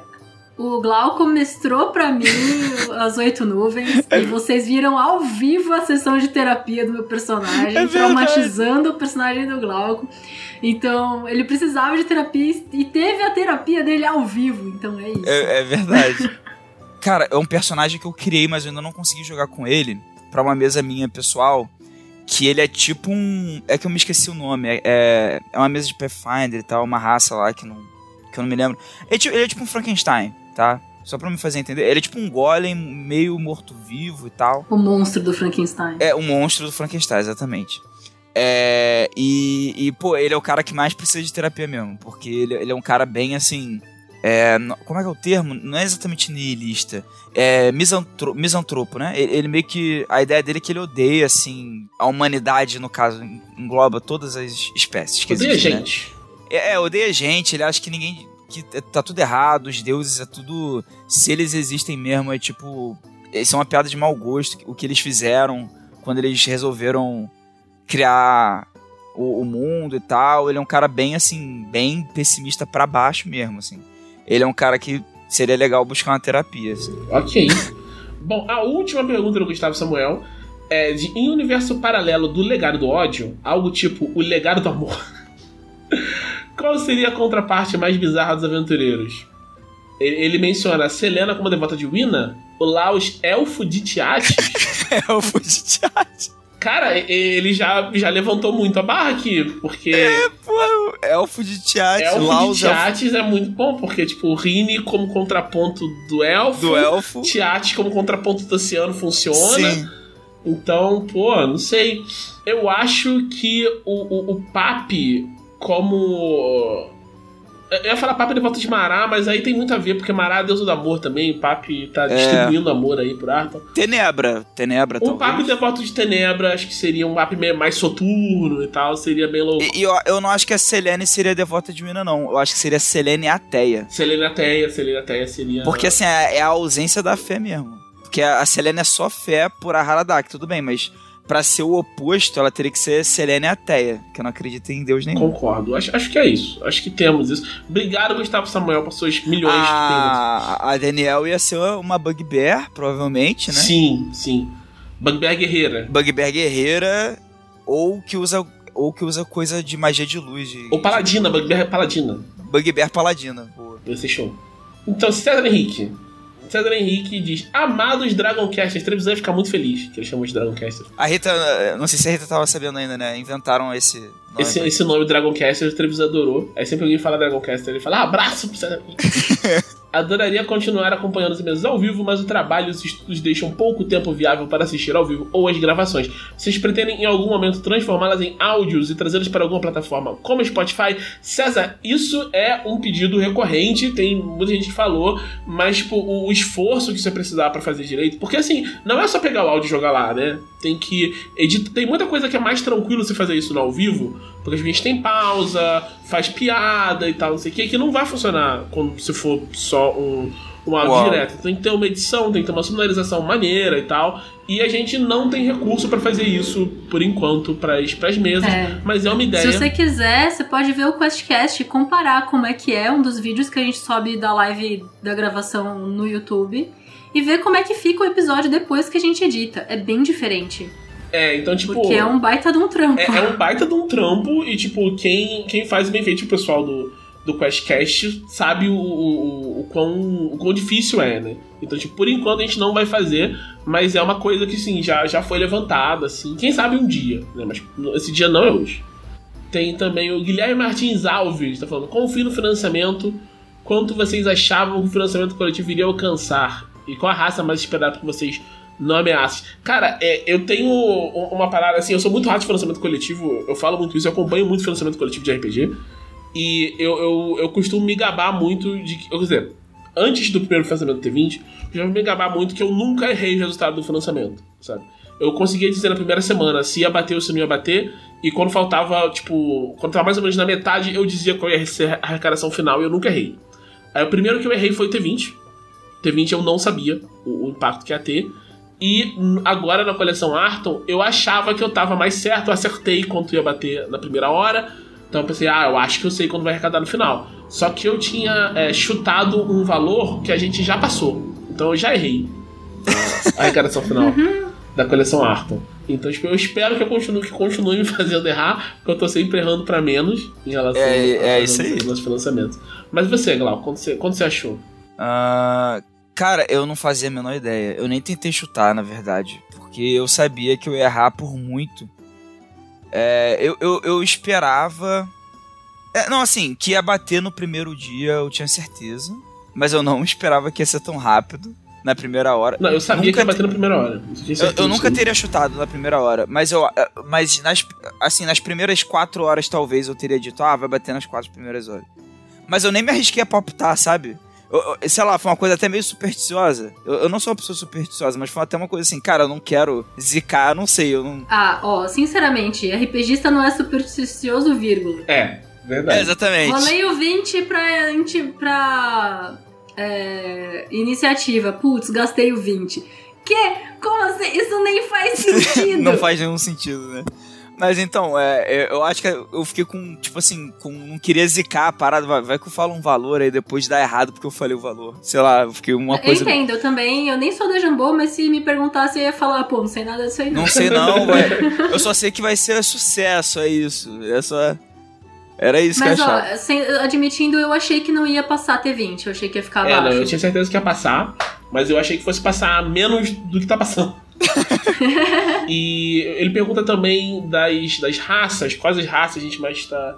o Glauco mestrou pra mim as oito nuvens É e vocês viram ao vivo a sessão de terapia do meu personagem, É traumatizando o personagem do Glauco. Então, ele precisava de terapia e teve a terapia dele ao vivo. Então é isso. É, é verdade. Cara, é um personagem que eu criei, mas eu ainda não consegui jogar com ele pra uma mesa minha pessoal. Que ele é tipo um. É que eu me esqueci o nome. É, é, é uma mesa de Pathfinder e tal, uma raça lá que, não, que eu não me lembro. É ele é tipo um Frankenstein, tá? Só pra me fazer entender. Ele é tipo um golem meio morto-vivo e tal. O monstro do Frankenstein. É um monstro do Frankenstein, exatamente. É, e, e, pô, ele é o cara que mais precisa de terapia mesmo. Porque ele, ele é um cara bem assim. é, como é que é o termo? Não é exatamente nihilista. É misantro, misantropo, né? Ele, ele meio que. A ideia dele é que ele odeia, assim. A humanidade, no caso, engloba todas as espécies que Odeia existem. né? gente. É, é, odeia gente, ele acha que ninguém. Que tá tudo errado, os deuses é tudo. Se eles existem mesmo, é tipo. Isso é uma piada de mau gosto, o que eles fizeram quando eles resolveram criar o, o mundo e tal. Ele é um cara bem assim, bem pessimista pra baixo mesmo, assim. Ele é um cara que seria legal buscar uma terapia, assim. Ok. Bom, a última pergunta do Gustavo Samuel é de em universo paralelo do legado do ódio, algo tipo o legado do amor. Qual seria a contraparte mais bizarra dos aventureiros? Ele, menciona a Selena como devota de Wina, o Laos elfo de Tiates. É o Fugitiate. Cara, ele já, já levantou muito a barra aqui, porque Pô, elfo de Tiate, elfo Laus de Tiates é muito bom, porque, tipo, o Rini como contraponto do elfo, do elfo. Tiates como contraponto do oceano funciona. Sim. Então, pô, não sei. Eu acho que o, o, o Papi, como. Eu ia falar Papi de volta de Mará, mas aí tem muito a ver, porque Mará é deusa do amor também. O Papi tá distribuindo amor aí pro Arthur. Tenebra. Tenebra, Um Papi talvez. devoto de Tenebra, acho que seria um Papi mais soturno e tal, seria bem louco. E, e eu, eu não acho que a Selene seria devota de Mina, não. Eu acho que seria Selene ateia. Selena Teia, Selena Teia seria. Porque, assim, é, é a ausência da fé mesmo. Porque a, a Selene é só fé por Aharadak, tudo bem, mas pra ser o oposto, ela teria que ser Selene ateia, que eu não acredito em Deus nenhum. Concordo. Acho, acho que é isso. Acho que temos isso. Obrigado, Gustavo Samuel, por suas milhões de perguntas. A, a Daniel ia ser uma Bugbear, provavelmente, né? Sim, sim. Bugbear Guerreira. Bugbear guerreira, ou que usa ou que usa coisa de magia de luz. De, Ou Paladina, Bugbear Paladina. Bugbear paladina. Boa. Vai ser show. Então, César Henrique. César Henrique diz: Amados Dragoncasters, Trevisan vai ficar muito feliz que ele chamou de Dragoncasters. A Rita, não sei se a Rita tava sabendo ainda, né? Inventaram esse nome. Esse, esse nome Dragoncasters, o Trevisan adorou. Aí sempre alguém fala Dragoncaster, ele fala: ah, abraço pro César Henrique. Adoraria continuar acompanhando os mesmos ao vivo, mas o trabalho e os estudos deixam pouco tempo viável para assistir ao vivo ou as gravações. Vocês pretendem em algum momento transformá-las em áudios e trazê-las para alguma plataforma como Spotify? César, isso é um pedido recorrente, tem muita gente que falou, mas tipo, o, o esforço que você precisar para fazer direito, porque assim, não é só pegar o áudio e jogar lá, né? Tem que editar, tem muita coisa que é mais tranquilo você fazer isso no ao vivo, porque a gente tem pausa, faz piada e tal, não sei o que, que não vai funcionar quando se for só um, um áudio Uau. direto. Tem que ter uma edição, tem que ter uma sonorização maneira e tal. E a gente não tem recurso pra fazer isso por enquanto pras, pras mesas, É. mas é uma ideia. Se você quiser, você pode ver o QuestCast e comparar como é que é um dos vídeos que a gente sobe da live da gravação no YouTube e ver como é que fica o episódio depois que a gente edita. É bem diferente. É, então, tipo. Porque é um baita de um trampo. É, é um baita de um trampo e, tipo, quem, quem faz bem feito, o pessoal do, do QuestCast sabe o, o, o, quão, o quão difícil é, né? Então, tipo, por enquanto a gente não vai fazer, mas é uma coisa que, sim, já, já foi levantada, assim. Quem sabe um dia, né? Mas esse dia não é hoje. Tem também o Guilherme Martins Alves, tá falando, confio no financiamento, quanto vocês achavam que o financiamento coletivo iria alcançar? E qual a raça mais esperada por vocês não ameaças. Cara, é, eu tenho uma parada assim, eu sou muito rato de financiamento coletivo, eu falo muito isso, eu acompanho muito financiamento coletivo de RPG. E eu, eu, eu costumo me gabar muito de. Quer dizer, antes do primeiro financiamento T20, eu já me gabar muito que eu nunca errei o resultado do financiamento, sabe? Eu conseguia dizer na primeira semana se ia bater ou se não ia bater, e quando faltava, tipo, quando tava mais ou menos na metade, eu dizia qual ia ser a arrecadação final e eu nunca errei. Aí o primeiro que eu errei foi o T20. T20 eu não sabia o, o impacto que ia ter. E agora na coleção Arton, eu achava que eu tava mais certo, eu acertei quanto ia bater na primeira hora. Então eu pensei, ah, eu acho que eu sei quando vai arrecadar no final. Só que eu tinha é, chutado um valor que a gente já passou. Então eu já errei a arrecadação final uhum. da coleção Arton. Então tipo, eu espero que eu continue, que continue me fazendo errar, porque eu tô sempre errando para menos em relação é, é isso aí. aos financiamentos. Mas você, Glau, quando você, quando você achou? Uh, Cara, eu não fazia a menor ideia. Eu nem tentei chutar, na verdade. Porque eu sabia que eu ia errar por muito. É, eu, eu, eu esperava. É, não, assim, que ia bater no primeiro dia, eu tinha certeza. Mas eu não esperava que ia ser tão rápido na primeira hora. Não, eu sabia nunca que ia bater na primeira hora. Eu, eu, nunca teria chutado na primeira hora, mas eu, é, mas nas, assim, nas primeiras quatro horas talvez eu teria dito, ah, vai bater nas quatro primeiras horas. Mas eu nem me arrisquei a palpitar, sabe? Eu, sei lá, foi uma coisa até meio supersticiosa. Eu, eu, não sou uma pessoa supersticiosa, mas foi até uma coisa assim, cara, eu não quero zicar, não sei, eu não. Ah, ó, sinceramente, RPGista não é supersticioso, vírgula. É, verdade. É, exatamente. Rolei o 20 pra. pra é, iniciativa. Putz, gastei o 20. Que? Como assim? Isso nem faz sentido. não faz nenhum sentido, né? Mas então, é, é, eu acho que eu fiquei com, tipo assim, com. Não queria zicar a parada. Vai, vai que eu falo um valor aí depois dá errado porque eu falei o valor. Sei lá, eu fiquei uma coisa. Eu entendo, eu também. Eu nem sou da Jambô, mas se me perguntasse, eu ia falar, pô, não sei nada disso aí não. Não sei não, vai. Eu só sei que vai ser sucesso, é isso. É só. Era isso Mas, que eu achava. Mas, ó, sem, admitindo, eu achei que não ia passar T20. Eu achei que ia ficar é, abaixo. Não, eu tinha certeza que ia passar, mas eu achei que fosse passar menos do que tá passando. e ele pergunta também das, das raças, quais as raças a gente mais tá,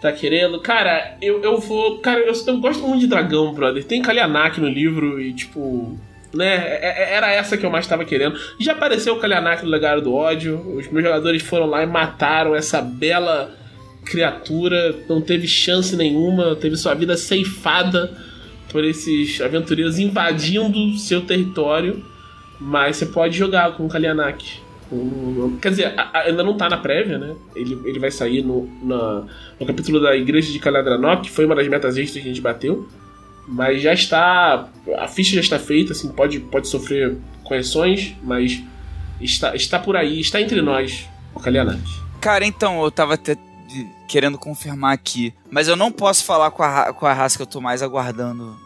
tá querendo. Cara, eu, eu vou. Cara, eu, eu gosto muito de dragão, brother. Tem Kalianak no livro e, tipo. Né, é, é, era essa que eu mais estava querendo. Já apareceu o Kalianak no Legado do Ódio. Os meus jogadores foram lá e mataram essa bela criatura. Não teve chance nenhuma, teve sua vida ceifada por esses aventureiros invadindo seu território. Mas você pode jogar com o Kalianak. Quer dizer, ainda não tá na prévia, né? Ele, ele vai sair no, na, no capítulo da Igreja de Caladranok, que foi uma das metas extras que a gente bateu. Mas já está. A ficha já está feita, assim, pode, pode sofrer correções, mas está, está por aí, está entre nós, o Kalianak. Cara, então, eu tava até querendo confirmar aqui, mas eu não posso falar com a, com a raça que eu tô mais aguardando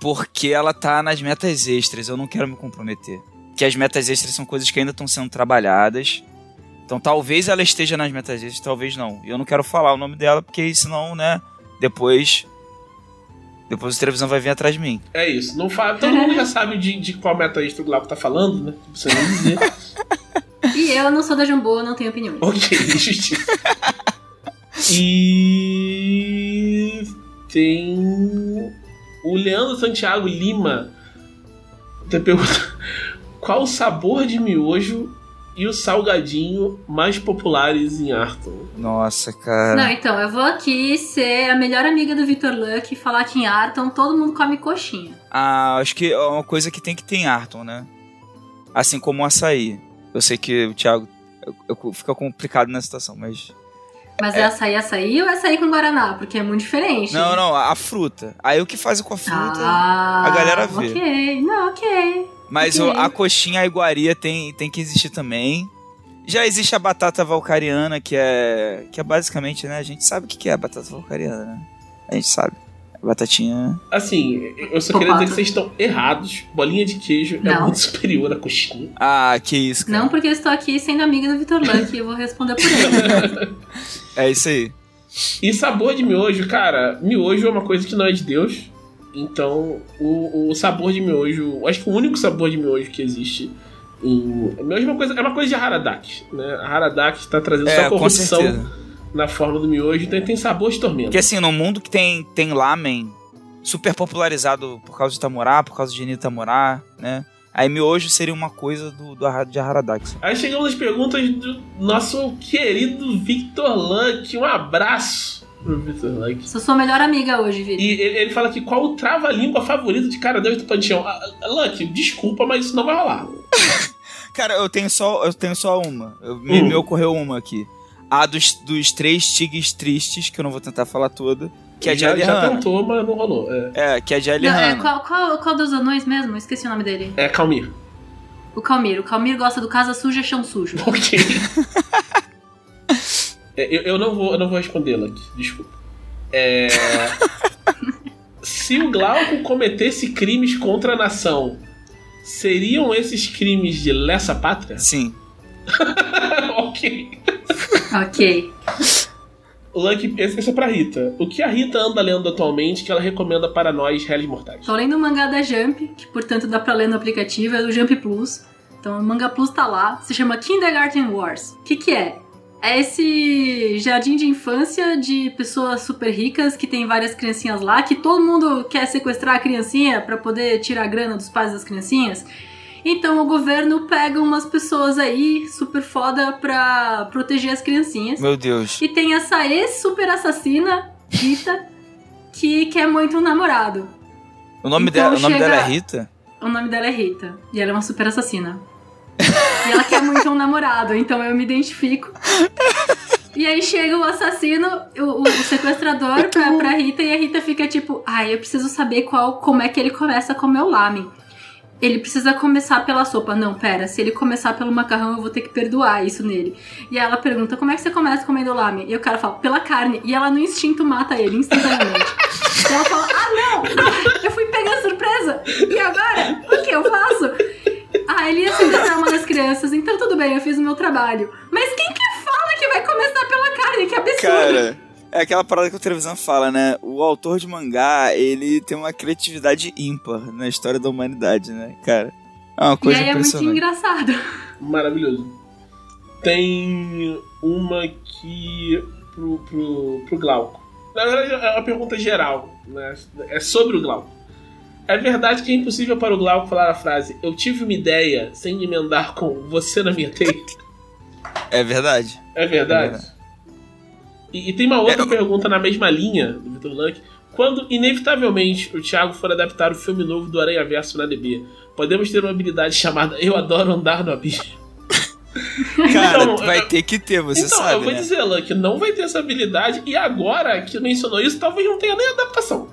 porque ela tá nas metas extras. Eu não quero me comprometer. Que as metas extras são coisas que ainda estão sendo trabalhadas. Então talvez ela esteja nas metas extras, talvez não. E eu não quero falar o nome dela, porque senão, né, depois. Depois a televisão vai vir atrás de mim. É isso. Não fala, todo mundo já sabe de, de qual meta extra o Glauco tá falando, né? Não precisa nem dizer. e eu não sou da Jumbo, não tenho opinião. Ok, justiça. e. Tem o Leandro Santiago Lima te pergunta qual o sabor de miojo e o salgadinho mais populares em Arton? Nossa, cara. Não, então, eu vou aqui ser a melhor amiga do Victor Luck e falar que em Arton todo mundo come coxinha. Ah, acho que é uma coisa que tem que ter em Arton, né? Assim como o açaí. Eu sei que o Thiago eu, eu, fica complicado nessa situação, mas mas é, é açaí açaí ou é açaí com guaraná? Porque é muito diferente. Não, não, a fruta. Aí o que faz com a fruta, ah, a galera vê. Ok, não, ok. Mas okay. a coxinha, a iguaria tem, tem que existir também. Já existe a batata valcariana, que é. Que é basicamente, né? A gente sabe o que é a batata valcariana, né? A gente sabe. Batatinha. Assim, eu só queria dizer que vocês estão errados. Bolinha de queijo é Não. é muito superior à coxinha. Ah, que isso. Cara. Não, porque eu estou aqui sendo amiga do Vitor Luck e eu vou responder por ele. É isso aí. E sabor de miojo, cara, miojo é uma coisa que não é de Deus. Então, o, o sabor de miojo, acho que o único sabor de miojo que existe em. Miojo é uma coisa, é uma coisa de Haradak, né? A Haradak está trazendo É, com corrupção na forma do miojo, então tem sabor de tormento. Porque assim, no mundo que tem, tem lamen super popularizado por causa de Tamorá, por causa de Tamorá, né? Aí miojo seria uma coisa do, do de Haradax. Aí chegamos às perguntas do nosso querido Victor Luck. Um abraço pro Victor Luck. Sou sua melhor amiga hoje, Vini. E ele, ele fala aqui qual o trava-língua favorito de cara Deus do Panteão. Ah, ah, Luck, desculpa, mas isso não vai rolar. Cara, eu tenho só, eu tenho só uma. Eu- me, Hum. me ocorreu uma aqui. A dos, dos três tigres tristes, que eu não vou tentar falar toda, que é de já, já Alihanna. tentou, mas não rolou. É, É, que é de Não, é, Alihanna. qual, qual, qual dos anões mesmo? Esqueci o nome dele. é Calmir. O Calmir. O Calmir gosta do casa suja, chão sujo. Ok. É, eu, eu não vou, eu não vou responder, Luck. Desculpa. É... Se o Glauco cometesse crimes contra a nação, seriam esses crimes de lesa pátria? Sim. ok. ok. Luck, esse é pra Rita. O que a Rita anda lendo atualmente que ela recomenda para nós, réis mortais? Tô lendo o mangá da Jump, que portanto dá pra ler no aplicativo, é do Jump Plus. Então o Manga Plus tá lá, se chama Kindergarten Wars. O que que é? É esse jardim de infância de pessoas super ricas que tem várias criancinhas lá, que todo mundo quer sequestrar a criancinha pra poder tirar a grana dos pais das criancinhas. Então o governo pega umas pessoas aí super foda pra proteger as criancinhas. Meu Deus. E tem essa ex-super assassina, Rita, que quer muito um namorado. O nome, Então dela, o nome chega- dela é Rita? O nome dela é Rita. E ela é uma super assassina. e ela quer muito um namorado, então eu me identifico. E aí chega o assassino, o, o sequestrador pra, pra Rita, e a Rita fica tipo, ai, eu preciso saber qual, como é que ele começa a comer o lamen. Ele precisa começar pela sopa. Não, pera, se ele começar pelo macarrão, eu vou ter que perdoar isso nele. E ela pergunta, como é que você começa comendo lamen? E o cara fala, pela carne. E ela no instinto mata ele, instantaneamente. e ela fala, ah não, eu fui pegar surpresa. E agora? O que eu faço? Ah, ele ia sequestrar uma das crianças, então tudo bem, eu fiz o meu trabalho. Mas quem que fala que vai começar pela carne? Que absurdo! Cara, é aquela parada que a televisão fala, né? O autor de mangá, ele tem uma criatividade ímpar na história da humanidade, né, cara? É uma e coisa aí é muito engraçado. Maravilhoso. Tem uma aqui pro, pro, pro Glauco. Na verdade, é uma pergunta geral, né? É sobre o Glauco. É verdade que é impossível para o Glauco falar a frase Eu tive uma ideia sem emendar com você na minha teia? É verdade. É verdade? É verdade. E, e tem uma outra É, pergunta na mesma linha do Vitor Luck. Quando, inevitavelmente, o Thiago for adaptar o filme novo do Aranha Verso na DB, podemos ter uma habilidade chamada Eu Adoro Andar no Abismo? Cara, Então, vai eu- ter que ter, você então, sabe, eu vou né? dizer, Luck, não vai ter essa habilidade. E agora que mencionou isso, talvez não tenha nem adaptação.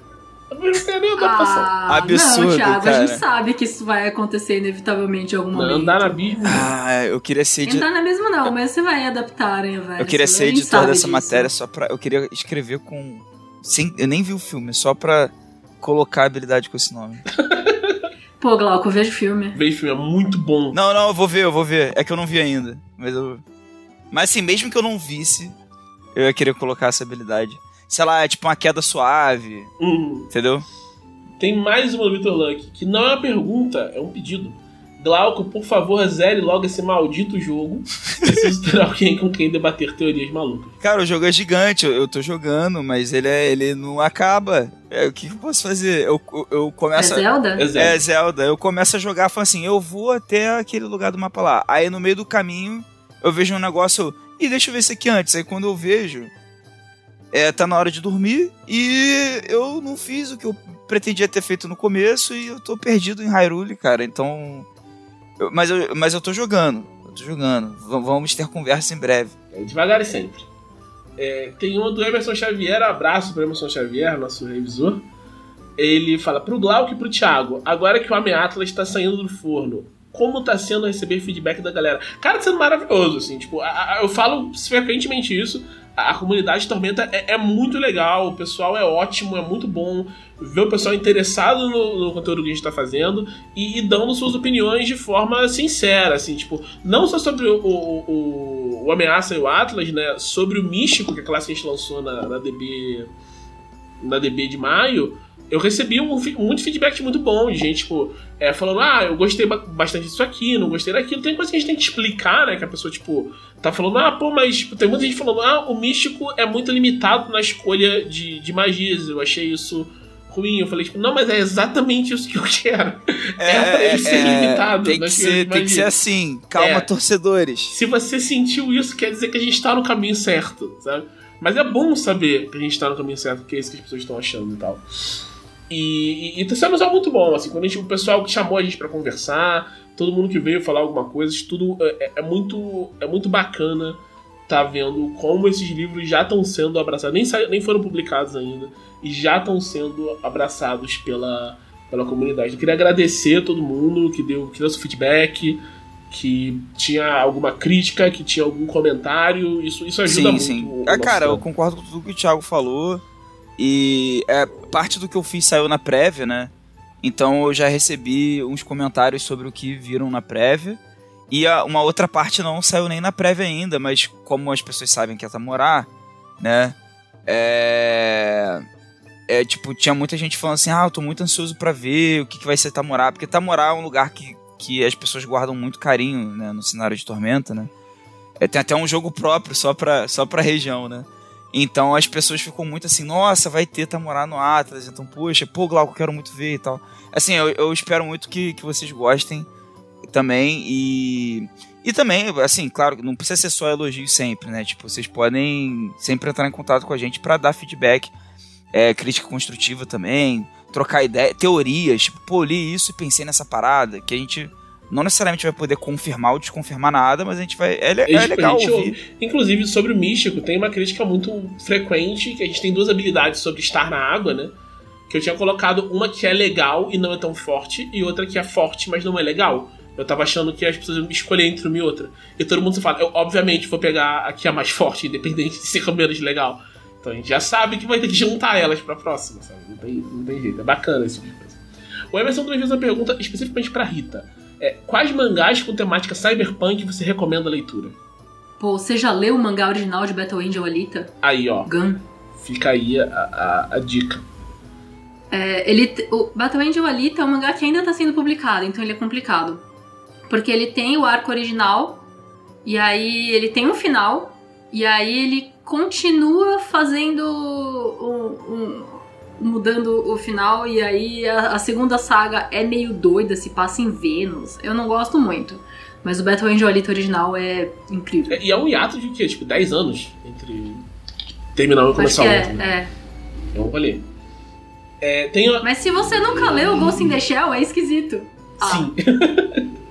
Talvez não tenha nem adaptação. Ah, Absurdo, não, Thiago, a cara. gente sabe que isso vai acontecer inevitavelmente em algum Não, momento. andar no abismo. Ah, eu queria ser de... Entrar na mesma não, mas você vai adaptar, hein, velho. Eu queria A ser editor dessa disso. matéria só pra. Eu queria escrever com. Sem, eu nem vi o filme, só pra colocar a habilidade com esse nome. Pô, Glauco, vejo filme. Vejo filme, é muito bom. Não, não, eu vou ver, eu vou ver. É que eu não vi ainda. Mas eu. Mas assim, mesmo que eu não visse, eu ia querer colocar essa habilidade. Sei lá, é tipo uma queda suave, Hum. entendeu? Tem mais uma do Vitor Luck, que não é uma pergunta, é um pedido. Glauco, por favor, zere logo esse maldito jogo. Preciso ter alguém com quem debater teorias malucas. Cara, o jogo é gigante, eu, eu tô jogando, mas ele, é, ele não acaba. É, o que, que eu posso fazer? Eu, eu, É começo. a- Zelda? É zero. É, Zelda. Eu começo a jogar, falo assim, eu vou até aquele lugar do mapa lá. Aí no meio do caminho, eu vejo um negócio, ih, deixa eu ver isso aqui antes. Aí quando eu vejo, é, tá na hora de dormir e eu não fiz o que eu pretendia ter feito no começo e eu tô perdido em Hyrule, cara. Então... eu- mas, eu, mas eu tô jogando, eu tô jogando. V- vamos ter conversa em breve. É devagar e sempre. É, tem uma do Emerson Xavier, abraço pro Emerson Xavier, nosso revisor. Ele fala pro Glauco e pro Thiago, agora que o Homem Atlas tá saindo do forno, como tá sendo receber feedback da galera? Cara, tá sendo maravilhoso, assim, tipo, a- a- eu falo frequentemente isso. A comunidade Tormenta é, é, muito legal, o pessoal é ótimo, é muito bom ver o pessoal interessado no, no conteúdo que a gente tá fazendo e, e, dando suas opiniões de forma sincera, assim, tipo, não só sobre o, o, o, o Ameaça e o Atlas, né, sobre o Místico, que é a classe que a gente lançou na, na DB na DB de maio, eu recebi um, muito feedback muito bom de gente, tipo, é, falando, ah, eu gostei bastante disso aqui, não gostei daquilo. Tem coisa que a gente tem que explicar, né? Que a pessoa, tipo, tá falando, ah, pô, mas tipo, tem muita gente falando, ah, o místico é muito limitado na escolha de, de magias. Eu achei isso ruim. Eu falei, tipo, não, mas é exatamente isso que eu quero. É, é pra ele ser é, limitado. Tem que ser, tem que ser assim, calma, é. torcedores. Se você sentiu isso, quer dizer que a gente tá no caminho certo, sabe? Mas é bom saber que a gente tá no caminho certo, que é isso que as pessoas estão achando e tal. E, e, e tá sendo um muito bom, assim, quando a gente, o pessoal que chamou a gente para conversar, todo mundo que veio falar alguma coisa, isso tudo é, é, é muito, é muito bacana tá vendo como esses livros já estão sendo abraçados, nem, nem foram publicados ainda, e já estão sendo abraçados pela, pela comunidade. Eu queria agradecer a todo mundo que deu, que deu seu feedback, que tinha alguma crítica, que tinha algum comentário, isso, isso ajuda sim, muito. Sim, é, cara, eu concordo com tudo que o Thiago falou. E é, parte do que eu fiz saiu na prévia, né? Então eu já recebi uns comentários sobre o que viram na prévia. E a, uma outra parte não saiu nem na prévia ainda, mas como as pessoas sabem que é Tamorá, né? É... é. tipo, tinha muita gente falando assim: ah, eu tô muito ansioso para ver o que, que vai ser Tamorá, porque Tamorá é um lugar que, que as pessoas guardam muito carinho né, no cenário de Tormenta, né? É, tem até um jogo próprio só pra, só pra região, né? Então as pessoas ficam muito assim, nossa, vai ter Tamorá no Atlas, então, poxa, pô, Glauco, quero muito ver e tal. Assim, eu, eu espero muito que, que vocês gostem também e... E também, assim, claro, não precisa ser só elogio sempre, né? Tipo, vocês podem sempre entrar em contato com a gente para dar feedback, é, crítica construtiva também, trocar ideia, teorias, tipo, pô, li isso e pensei nessa parada, que a gente não necessariamente vai poder confirmar ou desconfirmar nada, mas a gente vai. É, é, é legal ouvir. Inclusive, sobre o místico, tem uma crítica muito frequente, que a gente tem duas habilidades sobre estar na água, né? Que eu tinha colocado uma que é legal e não é tão forte, e outra que é forte, mas não é legal. Eu tava achando que as pessoas iam escolher entre uma e outra. E todo mundo fala, eu obviamente vou pegar a que é mais forte, independente de ser menos legal. Então a gente já sabe que vai ter que juntar elas pra próxima, sabe? Não tem, não tem jeito. É bacana esse tipo de coisa. O Emerson também fez uma pergunta especificamente pra Rita. É, quais mangás com temática cyberpunk você recomenda a leitura? Pô, você já leu o mangá original de Battle Angel Alita? Aí, ó. Gun. Fica aí a, a, a dica. É, ele, o Battle Angel Alita é um mangá que ainda está sendo publicado, então ele é complicado. Porque ele tem o arco original, e aí ele tem um final, e aí ele continua fazendo um, um, mudando o final e aí a, a, segunda saga é meio doida, se passa em Vênus. Eu não gosto muito. Mas o Battle Angel Alita original é incrível. É, e é um hiato de quê? Tipo, 10 anos entre terminar e começar o outro. É, né? é. É um rolê. É, tem. Mas se você nunca leu Ghost in the Shell, é esquisito. Sim.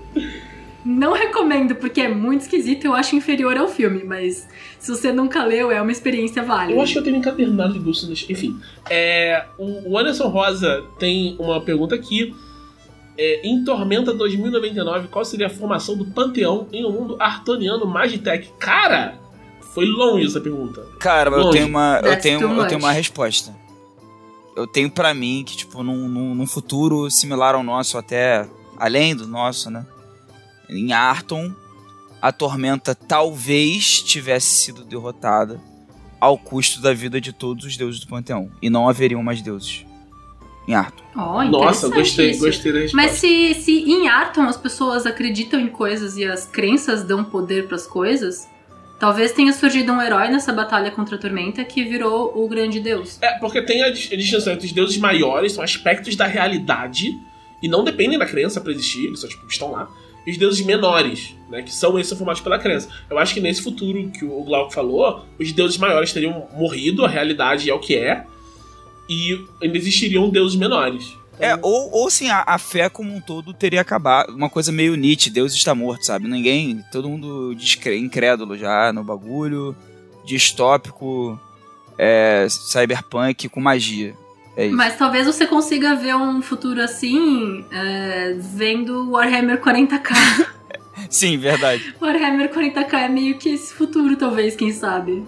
Não recomendo, porque é muito esquisito, eu acho inferior ao filme, mas se você nunca leu, é uma experiência válida. Eu acho que eu tenho encadernado de the Enfim, é, o Anderson Rosa tem uma pergunta aqui. É, em Tormenta 2099, qual seria a formação do Panteão em um mundo artoniano Magitech? Cara, foi longe essa pergunta. Cara, longe. eu tenho uma, eu tenho, eu tenho uma resposta. Eu tenho para mim que, tipo, num, num, num futuro similar ao nosso, até além do nosso, né? Em Arton, a tormenta talvez tivesse sido derrotada ao custo da vida de todos os deuses do panteão. E não haveriam mais deuses em Arton. Oh, Nossa, gostei, isso. gostei da resposta. Mas se, se em Arton as pessoas acreditam em coisas e as crenças dão poder para as coisas, talvez tenha surgido um herói nessa batalha contra a tormenta que virou o grande deus. É, porque tem a distinção entre os deuses maiores, são aspectos da realidade e não dependem da crença para existir, eles só tipo, estão lá e os deuses menores, né, que são esses formados pela crença. Eu acho que nesse futuro que o Glauco falou, os deuses maiores teriam morrido, a realidade é o que é, e ainda existiriam deuses menores. É, ou, ou sim, a, a, fé como um todo teria acabado. Uma coisa meio Nietzsche, Deus está morto, sabe? Ninguém, todo mundo incrédulo já no bagulho, distópico, é, cyberpunk com magia. É Mas talvez você consiga ver um futuro assim é, vendo Warhammer 40k. Sim, verdade. Warhammer 40k é meio que esse futuro, talvez, quem sabe.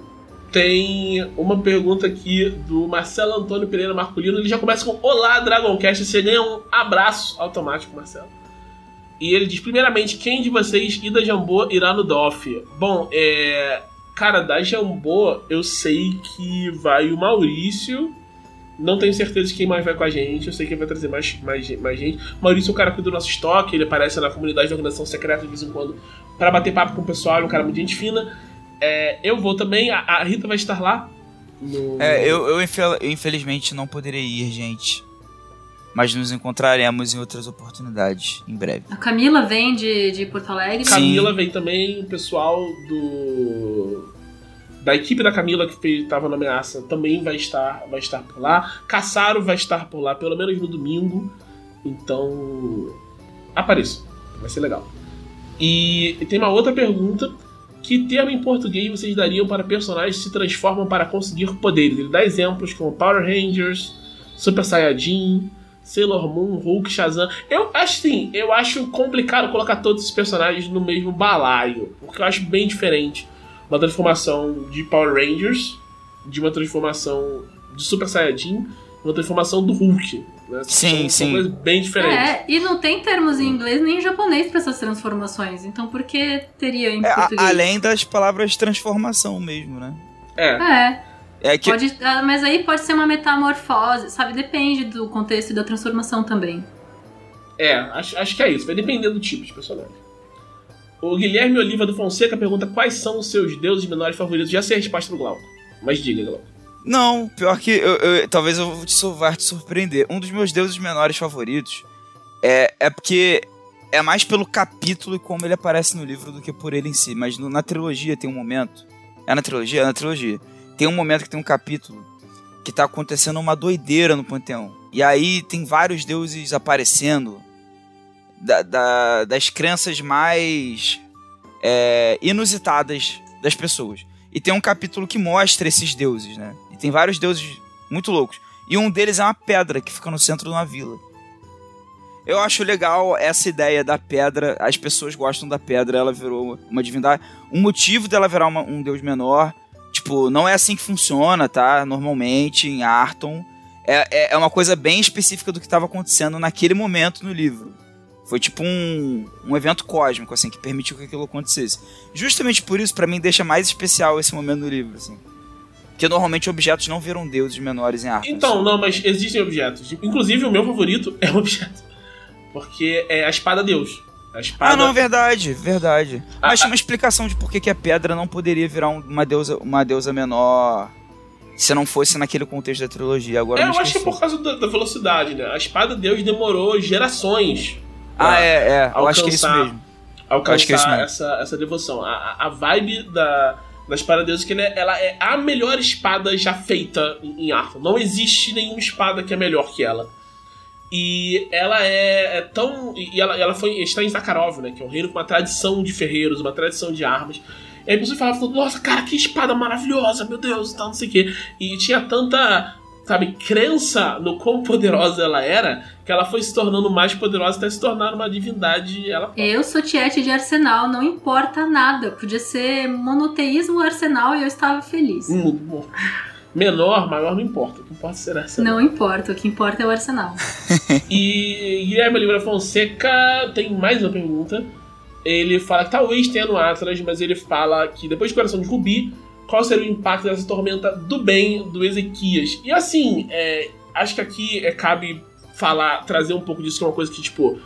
tem uma pergunta aqui do Marcelo Antônio Pereira Marculino. Ele já começa com Olá, Dragoncast. Você ganha um abraço automático, Marcelo. E ele diz: primeiramente, quem de vocês e da Jambô irá no DOF? Bom, é. Cara, da Jambô, eu sei que vai o Maurício. Não tenho certeza de quem mais vai com a gente. Eu sei que vai trazer mais, mais, mais gente. Maurício é o cara que cuida do nosso estoque. Ele aparece na comunidade da organização secreta de vez em quando para bater papo com o pessoal. É um cara muito gente fina. É, eu vou também. A, a Rita vai estar lá. No... É, eu, eu, infel- eu infelizmente não poderei ir, gente. Mas nos encontraremos em outras oportunidades, em breve. A Camila vem de, de Porto Alegre. Sim. Camila vem também, o pessoal do. Da equipe da Camila que estava na ameaça também vai estar, vai estar por lá. Caçaro vai estar por lá, pelo menos no domingo. Então. Apareça. Vai ser legal. E tem uma outra pergunta. Que termo em português vocês dariam para personagens que se transformam para conseguir poderes? Ele dá exemplos como Power Rangers, Super Saiyajin, Sailor Moon, Hulk, Shazam. Eu acho assim, eu acho complicado colocar todos esses personagens no mesmo balaio, porque eu acho bem diferente uma transformação de Power Rangers, de uma transformação de Super Saiyajin, uma transformação do Hulk. Né? Sim, são, sim. São coisas bem diferentes. É, e não tem termos em inglês nem em japonês pra essas transformações. Então por que teria em É, a- português? além das palavras transformação mesmo, né? É. É, É que pode, ah, mas aí pode ser uma metamorfose, sabe? Depende do contexto e da transformação também. É, acho, acho que é isso. Vai depender do tipo de personagem. O Guilherme Oliva do Fonseca pergunta quais são os seus deuses menores favoritos. Já sei a resposta do Glauco. Mas diga, Glauco. Não, pior que eu, eu- talvez eu vá te surpreender. Um dos meus deuses menores favoritos é, é porque é mais pelo capítulo e como ele aparece no livro do que por ele em si. Mas no- na trilogia tem um momento. É na trilogia? É na trilogia. Tem um momento que tem um capítulo que tá acontecendo uma doideira no panteão. E aí tem vários deuses aparecendo da- da- das crenças mais é, inusitadas das pessoas. E tem um capítulo que mostra esses deuses, né? E tem vários deuses muito loucos. E um deles é uma pedra que fica no centro de uma vila. Eu acho legal essa ideia da pedra. As pessoas gostam da pedra, ela virou uma divindade. O motivo dela virar uma- um deus menor, tipo, não é assim que funciona, tá? Normalmente, em Arton. É, é, é uma coisa bem específica do que estava acontecendo naquele momento no livro. Foi tipo um, um evento cósmico, assim, que permitiu que aquilo acontecesse. Justamente por isso, pra mim, deixa mais especial esse momento no livro, assim. Porque normalmente objetos não viram deuses menores em Arton. Então, não, mas existem objetos. Inclusive, o meu favorito é um objeto. Porque é a espada Deus. A espada. Ah, não, verdade, verdade. Ah, Mas ah. tinha uma explicação de por que que a pedra não poderia virar um- uma deusa, uma deusa menor se não fosse naquele contexto da trilogia. Agora É, eu acho que é por causa da, da velocidade, né? A espada Deus demorou gerações Ah, é, é. Eu acho que é isso alcançar- mesmo. alcançar Acho que é isso mesmo. essa, essa devoção. A, a- vibe da, da espada Deus é que ela é, ela é a melhor espada já feita em, em Arthur. Não existe nenhuma espada que é melhor que ela. E ela é, é tão. E ela, ela foi, está em Zakharov, né? Que é um reino com uma tradição de ferreiros, uma tradição de armas. E aí a pessoa falava, nossa, cara, que espada maravilhosa, meu Deus, e tal, não sei o quê. E tinha tanta, sabe, crença no quão poderosa ela era, que ela foi se tornando mais poderosa até se tornar uma divindade ela Eu sou tiete de arsenal, não importa nada. Podia ser monoteísmo arsenal e eu estava feliz. Hum, bom. Menor, maior, não importa. O que importa será essa. Não importa, o que importa é o arsenal. E Guilherme Oliveira Fonseca tem mais uma pergunta. Ele fala que talvez tenha no Atlas, mas ele fala que depois de Coração de Rubi, qual seria o impacto dessa tormenta do bem do Ezequias? E assim, é, acho que aqui é, cabe falar, trazer um pouco disso, que é uma coisa que, tipo,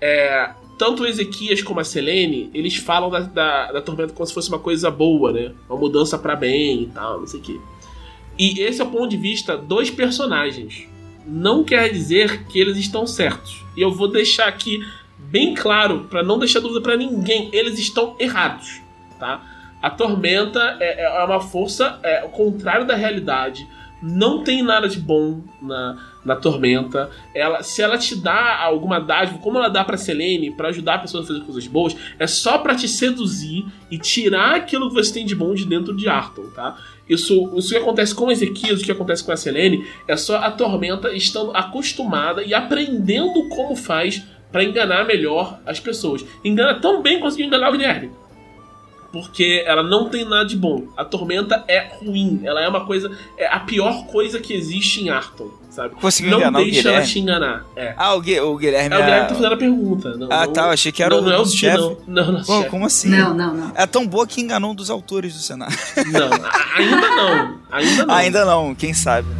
é, tanto o Ezequias como a Selene, eles falam da, da, da tormenta como se fosse uma coisa boa, né? Uma mudança pra bem e tal, não sei o quê. E esse é o ponto de vista dos personagens. Não quer dizer que eles estão certos. E eu vou deixar aqui bem claro, pra não deixar dúvida pra ninguém, eles estão errados, tá? A tormenta é, é uma força é, ao contrário da realidade. Não tem nada de bom na, na tormenta. Ela, se ela te dá alguma dádiva, como ela dá pra Selene, pra ajudar a pessoa a fazer coisas boas, é só pra te seduzir e tirar aquilo que você tem de bom de dentro de Arton, tá? Isso, isso que acontece com Ezequias, o que acontece com a Selene, é só a tormenta estando acostumada e aprendendo como faz pra enganar melhor as pessoas. Engana tão bem conseguiu enganar o Guilherme. Porque ela não tem nada de bom. A tormenta é ruim, ela é uma coisa. É a pior coisa que existe em Arton, sabe? Conseguiu não enganar o deixa ela te enganar. É. Ah, o, Gui- o Guilherme É o Guilherme é... que tá fazendo a pergunta. Não, Ah, não- tá, eu achei que era não, o não é o chefe. não. Não, nosso Pô, chefe. como assim? Não, não, não. É tão boa que enganou um dos autores do cenário. Não, ainda não. Ainda não. Ainda não, quem sabe. né?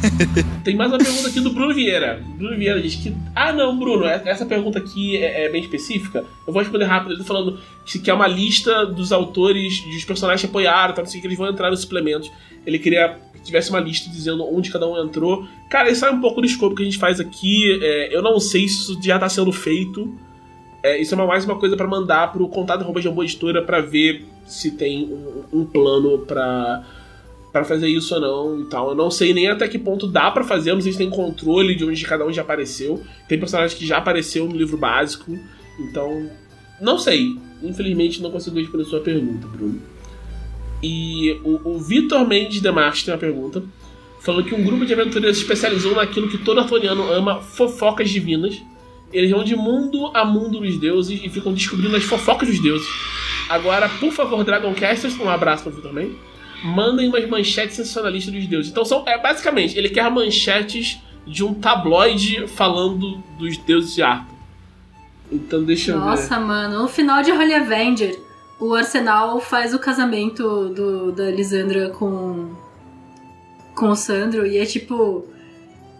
Tem mais uma pergunta aqui do Bruno Vieira. Bruno Vieira diz que. Ah, não, Bruno, é- essa pergunta aqui é, é bem específica. Eu vou responder rápido. Ele tá falando que é uma lista dos autores, dos personagens que apoiaram, tá, não sei que, eles vão entrar nos suplementos. Ele queria que tivesse uma lista dizendo onde cada um entrou. Cara, isso sai um pouco do escopo que a gente faz aqui. É, eu não sei se isso já tá sendo feito. É, isso é uma- mais uma coisa pra mandar pro contato arroba Jambô Editora pra ver se tem um, um plano pra para fazer isso ou não e tal. Eu não sei nem até que ponto dá pra fazer, eu não sei se tem controle de onde cada um já apareceu. Tem personagem que já apareceu no livro básico, então não sei. Infelizmente não consigo responder a sua pergunta, Bruno. E o, o Vitor Mendes Demarche tem uma pergunta. Falando que um grupo de aventureiros se especializou naquilo que todo artoniano ama, fofocas divinas. Eles vão de mundo a mundo dos deuses e ficam descobrindo as fofocas dos deuses. Agora, por favor, Dragoncasters, um abraço para o Vitor também. Mandem umas manchetes sensacionalistas dos deuses. Então são. É basicamente, ele quer manchetes de um tabloide falando dos deuses de Arthur. Então deixa eu ver. Nossa, mano. No final de Holy Avenger, o Arsenal faz o casamento do, da Lisandra com. com o Sandro e é tipo.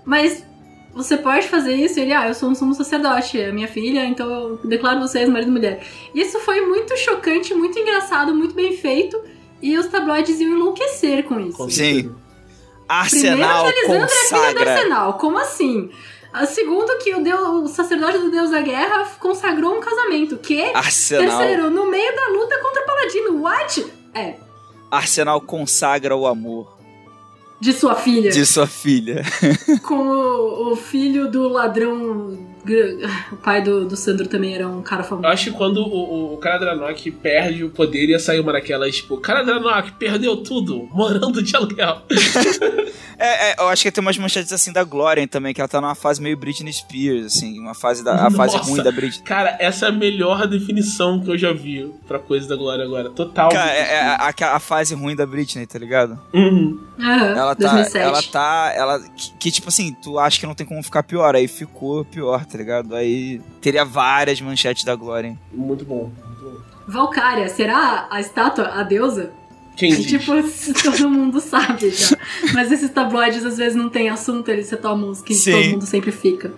Mas você pode fazer isso? Ele, ah, eu sou um sumo sacerdote, é minha filha, então eu declaro vocês marido e mulher. Isso foi muito chocante, muito engraçado, muito bem feito. E os tabloides iam enlouquecer com isso. Sim. Arsenal Primeiro que a Lisandra é filha do consagra. Arsenal, como assim? Ah, Segundo que o, deus, o sacerdote do deus da guerra consagrou um casamento. Que? Arsenal, Terceiro, no meio da luta contra o Paladino. What? É, Arsenal consagra o amor de sua filha. de sua filha. Com o, o filho do ladrão. O pai do, do Sandro também era um cara Eu famoso. acho que quando o, o, o Caradranok perde o poder, ia sair uma daquelas, tipo, Caradranok perdeu tudo, morando de aluguel. É, é, eu acho que tem umas manchetes assim da Glória também, que ela tá numa fase meio Britney Spears, assim, uma fase da a fase ruim da Britney. Cara, essa é a melhor definição que eu já vi pra coisa da Glória agora. Total. Cara, é, é a, a- a fase ruim da Britney, tá ligado? Uhum. Aham, Ela tá, 2007. ela tá, ela que, que, tipo assim, tu acha que não tem como ficar pior, aí ficou pior, tá ligado? Aí teria várias manchetes da Glória. hein? Muito bom. Muito bom. Valkyria, será a estátua a deusa? Quem E, diz? tipo, todo mundo sabe já. Mas esses tabloides às vezes não tem assunto, eles retomam os que Sim. todo mundo sempre fica.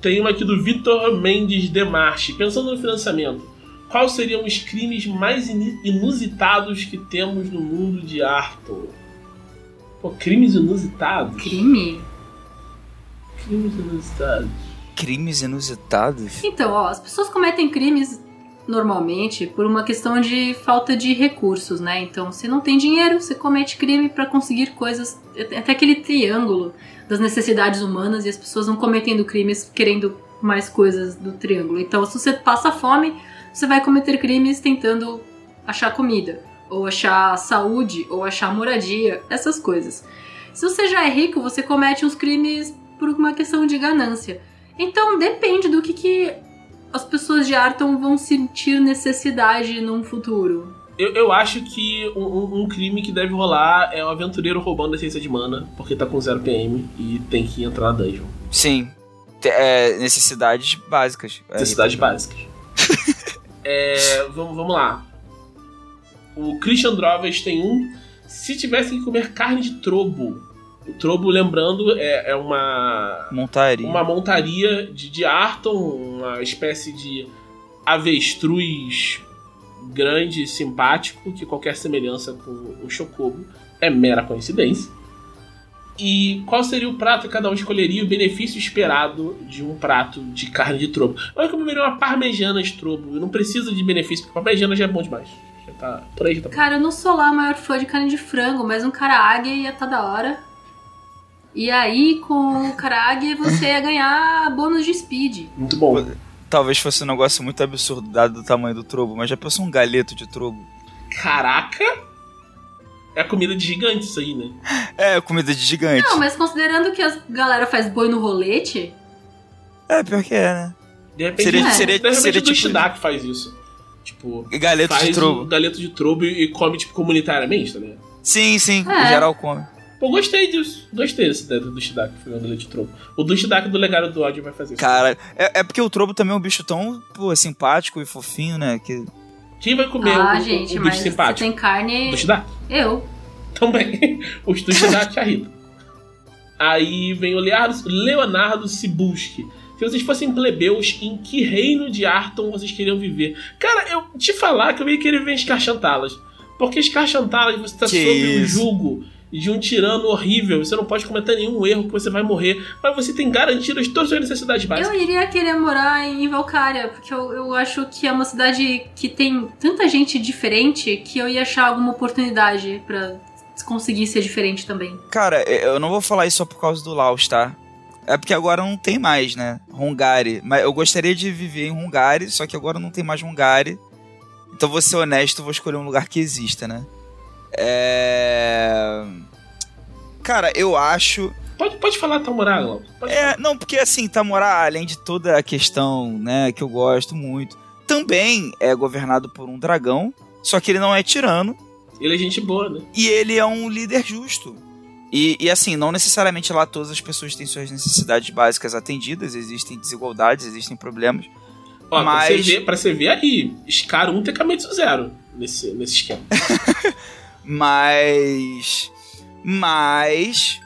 Tem uma aqui do Vitor Mendes Demarche. Pensando no financiamento, quais seriam os crimes mais inusitados que temos no mundo de Arthur? Pô, crimes inusitados? Crime? Crimes inusitados. Crimes inusitados? Então, ó, as pessoas cometem crimes normalmente por uma questão de falta de recursos, né? Então, se não tem dinheiro, você comete crime pra conseguir coisas, até aquele triângulo das necessidades humanas e as pessoas vão cometendo crimes querendo mais coisas do triângulo. Então, se você passa fome, você vai cometer crimes tentando achar comida, ou achar saúde, ou achar moradia, essas coisas. Se você já é rico, você comete uns crimes por uma questão de ganância. Então depende do que, que as pessoas de Arton vão sentir necessidade num futuro. Eu, eu acho que um, um- um crime que deve rolar é o aventureiro roubando a essência de mana, porque tá com 0 PM e tem que entrar na dungeon. Sim. É, necessidades básicas. É, Necessidades básicas. É, vamos, vamos lá. O Christian Droves tem um. Se tivessem que comer carne de trobo. O trobo, lembrando, é, é uma. Montaria. Uma montaria de, de Arton, uma espécie de avestruz grande e simpático, que qualquer semelhança com o Chocobo é mera coincidência. E qual seria o prato que cada um escolheria o benefício esperado de um prato de carne de trobo? Eu comeria uma parmegiana de trobo. Eu não preciso de benefício, porque parmegiana já é bom demais. Já tá, por aí já tá bom. Cara, eu não sou lá a maior fã de carne de frango, mas um cara águia ia estar da hora. E aí, com o águia, você ia ganhar bônus de speed. Muito bom. Talvez fosse um negócio muito absurdo, dado o tamanho do trobo, mas já pensou um galeto de trobo? Caraca! É comida de gigante isso aí, né? É, comida de gigante. Não, mas considerando que a galera faz boi no rolete, É, pior que é, né? De repente, Seria- de seria- repente seria o tipo- Toshidak faz isso. Tipo, galeto faz de o trovo. galeto de trovo e come, tipo, comunitariamente, tá ligado? Sim, sim, É. em geral come. Pô, gostei disso. Gostei desse ideia do Shidak fazendo galeto de trovo. O do Shidak do Legado do Ódio vai fazer isso. Cara, é, é porque o trobo também é um bicho tão pô, simpático e fofinho, né? Que... Quem vai comer Ah, o, o- gente, o mas bicho você simpático? tem carne. Do Shidak? Eu. Também. Os do Shidak e a Rita. Aí vem o Leonardo, Leonardo Sibuski. Se vocês fossem plebeus, em que reino de Arton vocês queriam viver? Cara, eu te falar que eu ia querer viver em Escarchantalas. Porque Escarchantalas você tá Que sob o isso. jugo de um tirano horrível. Você não pode cometer nenhum erro que você vai morrer. Mas você tem garantidas todas as necessidades básicas. Eu iria querer morar em Valkyria, porque eu, eu acho que é uma cidade que tem tanta gente diferente que eu ia achar alguma oportunidade pra conseguir ser diferente também. Cara, é, eu não vou falar isso só por causa do Laos, tá? É porque agora não tem mais, né? Hungary. Mas eu gostaria de viver em Hungary, só que agora não tem mais Hungary. Então vou ser honesto, vou escolher um lugar que exista, né? É... Cara, eu acho Pode, pode falar, Tamorá, Glauco. É, não, porque assim, Tamorá, além de toda a questão, né, que eu gosto muito, também é governado por um dragão, só que ele não é tirano Ele é gente boa, né? e ele é um líder justo. E, e assim, não necessariamente lá todas as pessoas têm suas necessidades básicas atendidas, existem desigualdades, existem problemas. Ó, Mas- pra, você ver, pra você ver aí, Scar 1 tem Kametsu 0 nesse, nesse esquema. Mas. Mas.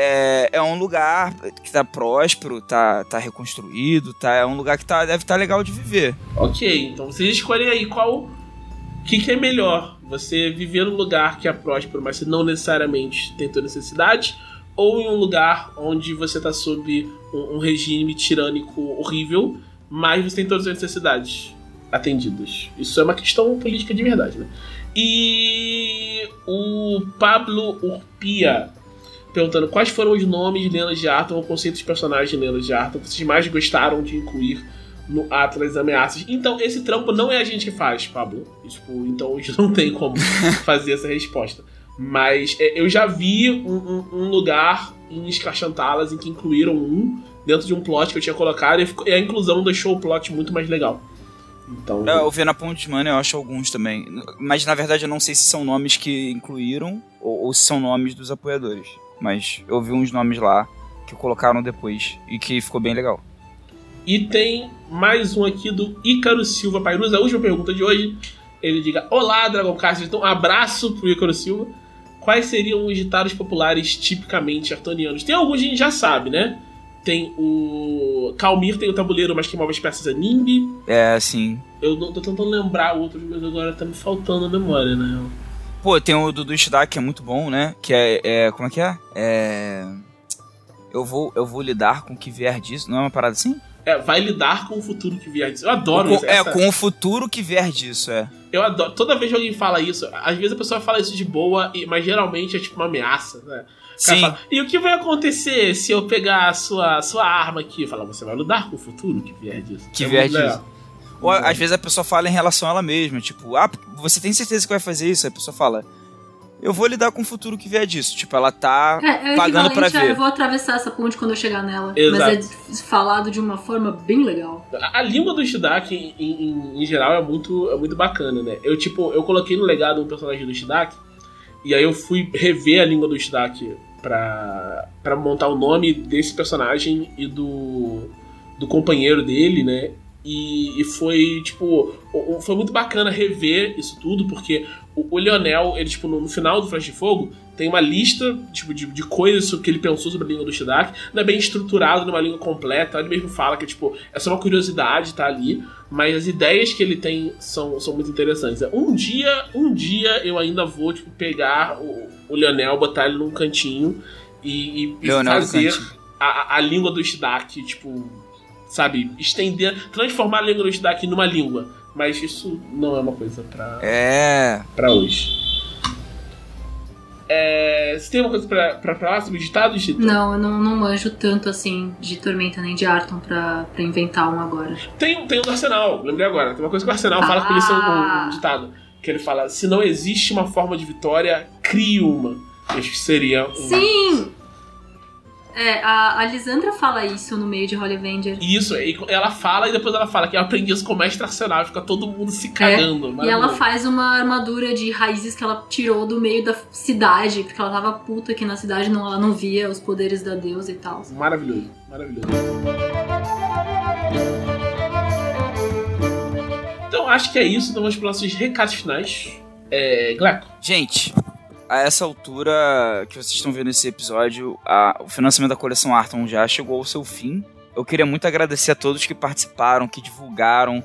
É, é um lugar que tá próspero, tá, tá reconstruído, tá, é um lugar que tá, deve estar legal de viver. Ok, então vocês escolhem aí qual. O que, que é melhor? Você viver num lugar que é próspero, mas você não necessariamente tem tua necessidade? Ou em um lugar onde você tá sob um, um regime tirânico horrível, mas você tem todas as necessidades atendidas? Isso é uma questão política de verdade, né? E o Pablo Urpia perguntando quais foram os nomes de lendas de Arthur ou conceitos de personagens de lendas de Arthur que vocês mais gostaram de incluir no Atlas Ameaças. Então, esse trampo não é a gente que faz, Pablo. Tipo, então a gente não tem como fazer essa resposta. Mas é, eu já vi um, um- um lugar em Escachantalas em que incluíram um dentro de um plot que eu tinha colocado e a inclusão deixou o plot muito mais legal. Então, É, eu vi na Ponte Money, eu acho alguns também. Mas na verdade eu não sei se são nomes que incluíram ou, ou se são nomes dos apoiadores. Mas eu vi uns nomes lá que colocaram depois e que ficou bem legal. E tem mais um aqui do Ícaro Silva Pairus, a última pergunta de hoje. Ele diga: Olá, Dragoncast. Então, um abraço pro Ícaro Silva. Quais seriam os ditados populares tipicamente artonianos? Tem alguns que a gente já sabe, né? Tem o. Calmir tem o tabuleiro, mas que move as peças é Nimbi. É, assim. Eu não tô tentando lembrar outros, mas agora tá me faltando a memória, né? Pô, tem o Dudu Shidak, que é muito bom, né? Que é, é- Como é que é? É. Eu vou, eu vou lidar com o que vier disso. Não é uma parada assim? É, vai lidar com o futuro que vier disso. Eu adoro isso. é, com o futuro que vier disso, é. Eu adoro. Toda vez que alguém fala isso, às vezes a pessoa fala isso de boa, mas geralmente é tipo uma ameaça, né? Sim. fala, e o que vai acontecer se eu pegar a sua, sua arma aqui? Fala, você vai lidar com o futuro que vier disso. Que É vier disso. legal. Ou às vezes a pessoa fala em relação a ela mesma, tipo, ah, você tem certeza que vai fazer isso? Aí a pessoa fala, eu vou lidar com o futuro que vier disso. Tipo, ela tá É, é pagando pra ver. eu vou atravessar essa ponte quando eu chegar nela. Exato. Mas é falado de uma forma bem legal. A, a língua do Shidak, em, em- em geral, é muito, é muito bacana, né? Eu, tipo, eu coloquei no legado um personagem do Shidak, e aí eu fui rever a língua do Shidak pra montar o nome desse personagem e do, do companheiro dele, né? E, e foi, tipo, foi muito bacana rever isso tudo, porque o, o ele, tipo, no, no final do Flash de Fogo, tem uma lista, tipo, de, de coisas que ele pensou sobre a língua do Shidak. Não é bem estruturado numa língua completa, ele mesmo fala que, tipo, é só uma curiosidade, tá ali. Mas as ideias que ele tem são, são muito interessantes. Um dia, um dia eu ainda vou, tipo, pegar o, o Leonel, botar ele num cantinho e, e- e fazer a- a língua do Shidak, tipo, sabe, estender, transformar a língua do Shidak numa língua. Mas isso não é uma coisa pra, É. pra hoje. É, você tem uma coisa pra, pra falar sobre ditados, Chita? Não, eu não, não manjo tanto assim de Tormenta nem de Arton pra, pra inventar um agora. Tem, tem um do Arsenal, lembrei agora. Tem uma coisa que o Arsenal fala que ele é um, Ah. um ditado. Que ele fala: se não existe uma forma de vitória, crie uma. Acho que seria uma. Sim! É, a, a Lisandra fala isso no meio de Holy Avenger. Isso, e ela fala e depois ela fala que eu aprendi isso com o mestre arsenal, fica todo mundo se cagando. É, e ela faz uma armadura de raízes que ela tirou do meio da cidade, porque ela tava puta que na cidade não, ela não via os poderes da deusa e tal. Maravilhoso, maravilhoso. Então acho que é isso, então vamos para os nossos recados finais. É, Gleco. Gente, a essa altura que vocês estão vendo esse episódio, a, o financiamento da coleção Arton já chegou ao seu fim. Eu queria muito agradecer a todos que participaram, que divulgaram,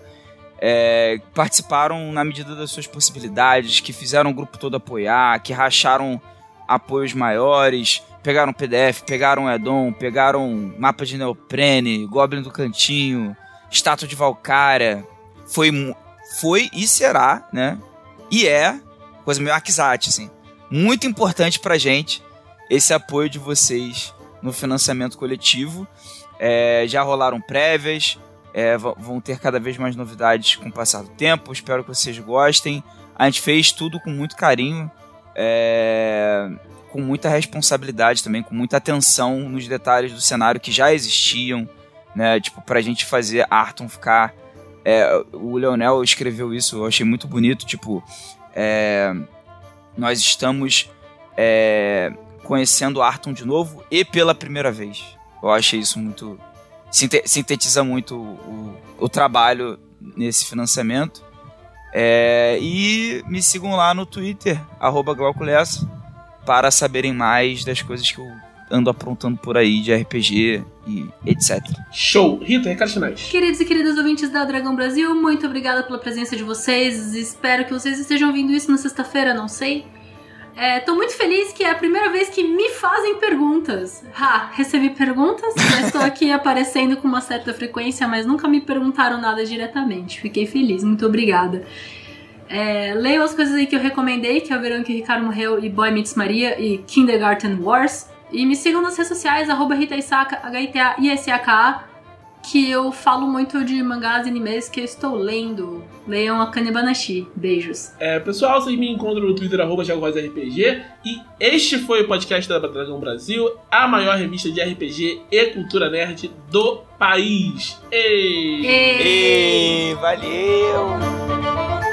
é, participaram na medida das suas possibilidades, que fizeram o grupo todo apoiar, que racharam apoios maiores, pegaram PDF, pegaram Edom, pegaram mapa de neoprene, Goblin do Cantinho, estátua de Valkyria. Foi, foi e será, né? E é coisa meio Akizat, assim muito importante pra gente esse apoio de vocês no financiamento coletivo. É, já rolaram prévias, é, vão ter cada vez mais novidades com o passar do tempo. Espero que vocês gostem. A gente fez tudo com muito carinho, é, com muita responsabilidade também, com muita atenção nos detalhes do cenário que já existiam, né? Tipo, pra gente fazer Arton ficar. É, o Leonel escreveu isso, eu achei muito bonito. Tipo, é, nós estamos é, conhecendo Arton de novo e pela primeira vez. Eu achei isso muito. sintetiza muito o, o trabalho nesse financiamento. É, e me sigam lá no Twitter, Glauculessa, para saberem mais das coisas que eu ando aprontando por aí de RPG e etc. Show! Rita, recados finais. Queridos e queridas ouvintes da Dragão Brasil, muito obrigada pela presença de vocês. Espero que vocês estejam ouvindo isso na sexta-feira, não sei. É, tô muito feliz que é a primeira vez que me fazem perguntas. Ha, recebi perguntas, já estou aqui aparecendo com uma certa frequência, mas nunca me perguntaram nada diretamente. Fiquei feliz, muito obrigada. É, leiam as coisas aí que eu recomendei, que é o Verão que o Ricardo Morreu e Boy Meets Maria e Kindergarten Wars. E me sigam nas redes sociais, arroba Rita Isaka, H-I-T-A-I-S-A-K-A, que eu falo muito de mangás e animes que eu estou lendo. Leiam a Kanebanashi. Beijos. É, pessoal, vocês me encontram no Twitter, arroba RPG. E este foi o podcast da Dragão Brasil, a maior revista de RPG e cultura nerd do país. Ei! Ei, Ei valeu!